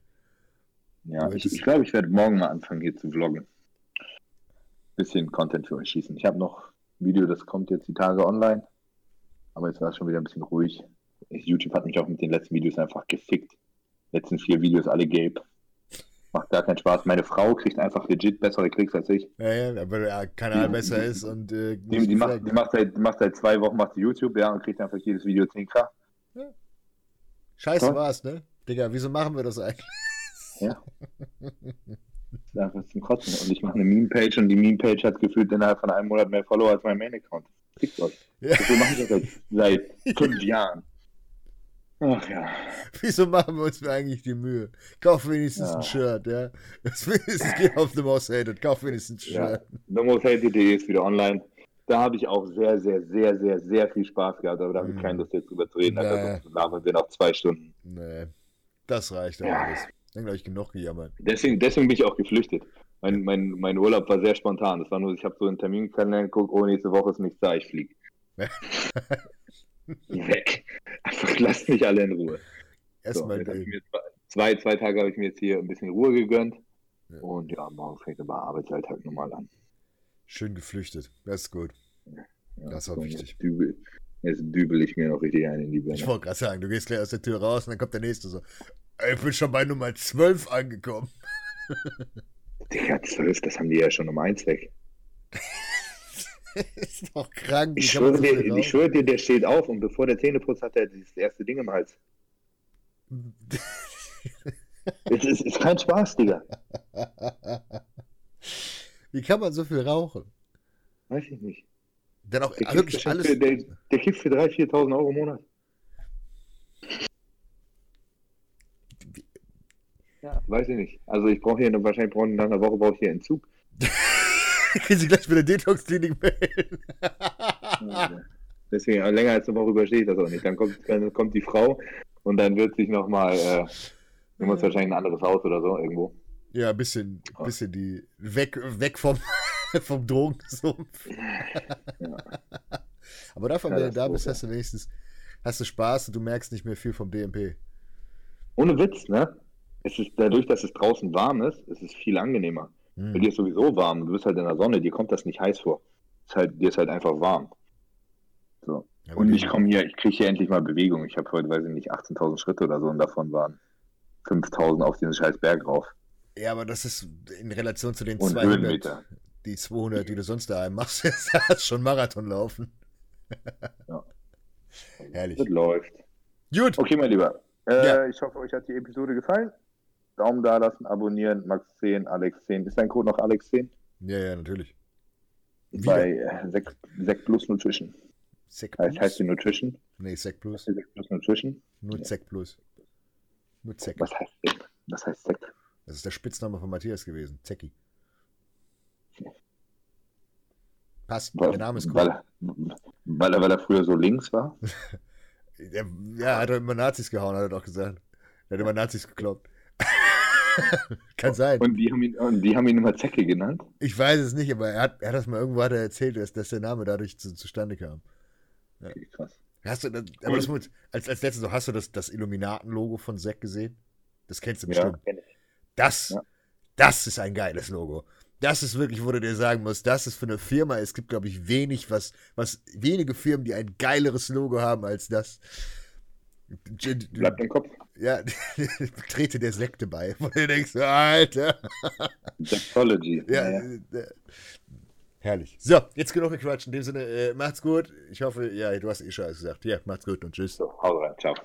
Ja, ich, ich glaube, ich werde morgen mal anfangen, hier zu vloggen. Bisschen Content für euch schießen. Ich habe noch ein Video, das kommt jetzt die Tage online. Aber jetzt war es schon wieder ein bisschen ruhig. YouTube hat mich auch mit den letzten Videos einfach gefickt. Letzten vier Videos alle gelb. Macht gar keinen Spaß. Meine Frau kriegt einfach legit bessere Klicks als ich. Ja, ja, weil der Kanal die, besser ist und. Äh, die, die, macht, die, macht seit, die macht seit zwei Wochen macht YouTube, ja, und kriegt einfach jedes Video 10k. Ja. Scheiße so. war's, ne? Digga, wieso machen wir das eigentlich? Ja. *laughs* Das ist einfach zum Kotzen. Und ich mache eine Meme-Page und die Meme-Page hat gefühlt innerhalb von einem Monat mehr Follower als mein Main-Account. Fickt euch. Ja. So mache ich das seit, *laughs* fünf Jahren. Ach ja. Wieso machen wir uns eigentlich die Mühe? Kauf wenigstens ja. ein Shirt, ja. Das wenigstens geh auf The Most Hated, kauf wenigstens ein Shirt. Ja. The Most Hated.de ist wieder online. Da habe ich auch sehr, sehr, sehr, sehr, sehr viel Spaß gehabt, aber da habe ich mhm. keine Lust jetzt drüber zu reden. Nee. sonst labern wir noch zwei Stunden. Nee, das reicht ja. alles. Dann glaube ich genug gejammert. Deswegen, deswegen bin ich auch geflüchtet. Mein, mein, mein Urlaub war sehr spontan. Das war nur, ich habe so einen Terminkalender geguckt, oh, nächste Woche ist nichts da, ich fliege. *laughs* Weg. Einfach lasst mich alle in Ruhe. Erstmal so, zwei, zwei Tage habe ich mir jetzt hier ein bisschen Ruhe gegönnt. Ja. Und ja, morgen fängt aber Arbeitsalltag nochmal an. Schön geflüchtet. Das ist gut. Ja, das auch so wichtig. Jetzt dübel, jetzt dübel ich mir noch richtig ein in die Birne. Ich wollte gerade sagen, du gehst gleich aus der Tür raus und dann kommt der nächste so. Ich bin schon bei Nummer 12 angekommen. Digga, 12, das haben die ja schon um eins weg. *laughs* ist doch krank. Ich schwöre, so dir, ich schwöre dir, der steht auf und bevor der Zähneputz hat er das erste Ding im Hals. *laughs* es ist, ist kein Spaß, Digga. Wie kann man so viel rauchen? Weiß ich nicht. Dann auch der wirklich alles. Für, der, der kippt für 3.000, 4.000 Euro im Monat. Ja, weiß ich nicht. Also ich brauche hier wahrscheinlich brauche nach einer Woche brauche ich hier einen Zug. Können *laughs* Sie gleich mit der Detox-Klinik melden. Deswegen, länger als eine Woche überstehe ich das auch nicht. Dann kommt, dann kommt die Frau und dann wird sich nochmal, äh, du musst wahrscheinlich ein anderes Haus oder so irgendwo. Ja, ein bisschen, bisschen die, weg, weg vom, *laughs* vom Drogensumpf. Ja. Aber davon, ja, wenn du da bist, hast du wenigstens, hast du Spaß und du merkst nicht mehr viel vom DMP. Ohne Witz, ne? Es ist dadurch, dass es draußen warm ist, ist es viel angenehmer. Mhm. Weil dir ist sowieso warm, du bist halt in der Sonne, dir kommt das nicht heiß vor. Ist halt, dir ist halt einfach warm. So. Ja, und ich komme hier, ich kriege hier endlich mal Bewegung. Ich habe heute, weiß ich nicht, 18.000 Schritte oder so und davon waren 5.000 auf diesen scheiß Berg rauf. Ja, aber das ist in Relation zu den und 200. Höhenmeter. die 200, die du sonst daheim machst, *laughs* ist schon Marathon laufen. Ja. Herrlich. Das läuft. Gut. Okay, mein Lieber. Äh, Ja. Ich hoffe, euch hat die Episode gefallen. Daumen da lassen, abonnieren, Max10, Alex10. Ist dein Code noch Alex10? Ja, ja, natürlich. Wieder. Bei äh, Sek, Sek Plus Nutrition. Heißt, Plus? heißt die Nutrition? Nee, Sec Plus. Sek Plus Nutrition? Nur Ja. Sec Plus. Nur Sec. Was heißt Sek? Was heißt Sek? Das ist der Spitzname von Matthias gewesen. Zecki. Passt, der Name ist weil, cool. weil, er, weil er früher so links war? *laughs* Ja, hat er immer Nazis gehauen, hat er doch gesagt. Er hat immer Nazis gekloppt. *laughs* Kann sein. Und die haben ihn, und die haben ihn immer Zecke genannt? Ich weiß es nicht, aber er hat, er hat das mal irgendwo hat er erzählt, dass, dass der Name dadurch zu, zustande kam. Okay, krass. Hast du das, aber das als, als letztes hast du das, das Illuminaten-Logo von Zack gesehen? Das kennst du Ja, bestimmt. kenn ich. Das, Ja. das ist ein geiles Logo. Das ist wirklich, wo du dir sagen musst, das ist für eine Firma, es gibt, glaube ich, wenig, was, was, wenige Firmen, die ein geileres Logo haben als das. Bleibt im Kopf. Ja, *laughs* trete der Sekte bei, wo du denkst, Alter. Sexology. Ja, Ja, äh, äh, herrlich. So, jetzt genug gequatscht. In dem Sinne, äh, macht's gut. Ich hoffe, ja, du hast eh schon alles gesagt. Ja, macht's gut und tschüss. So, hau rein. Ciao.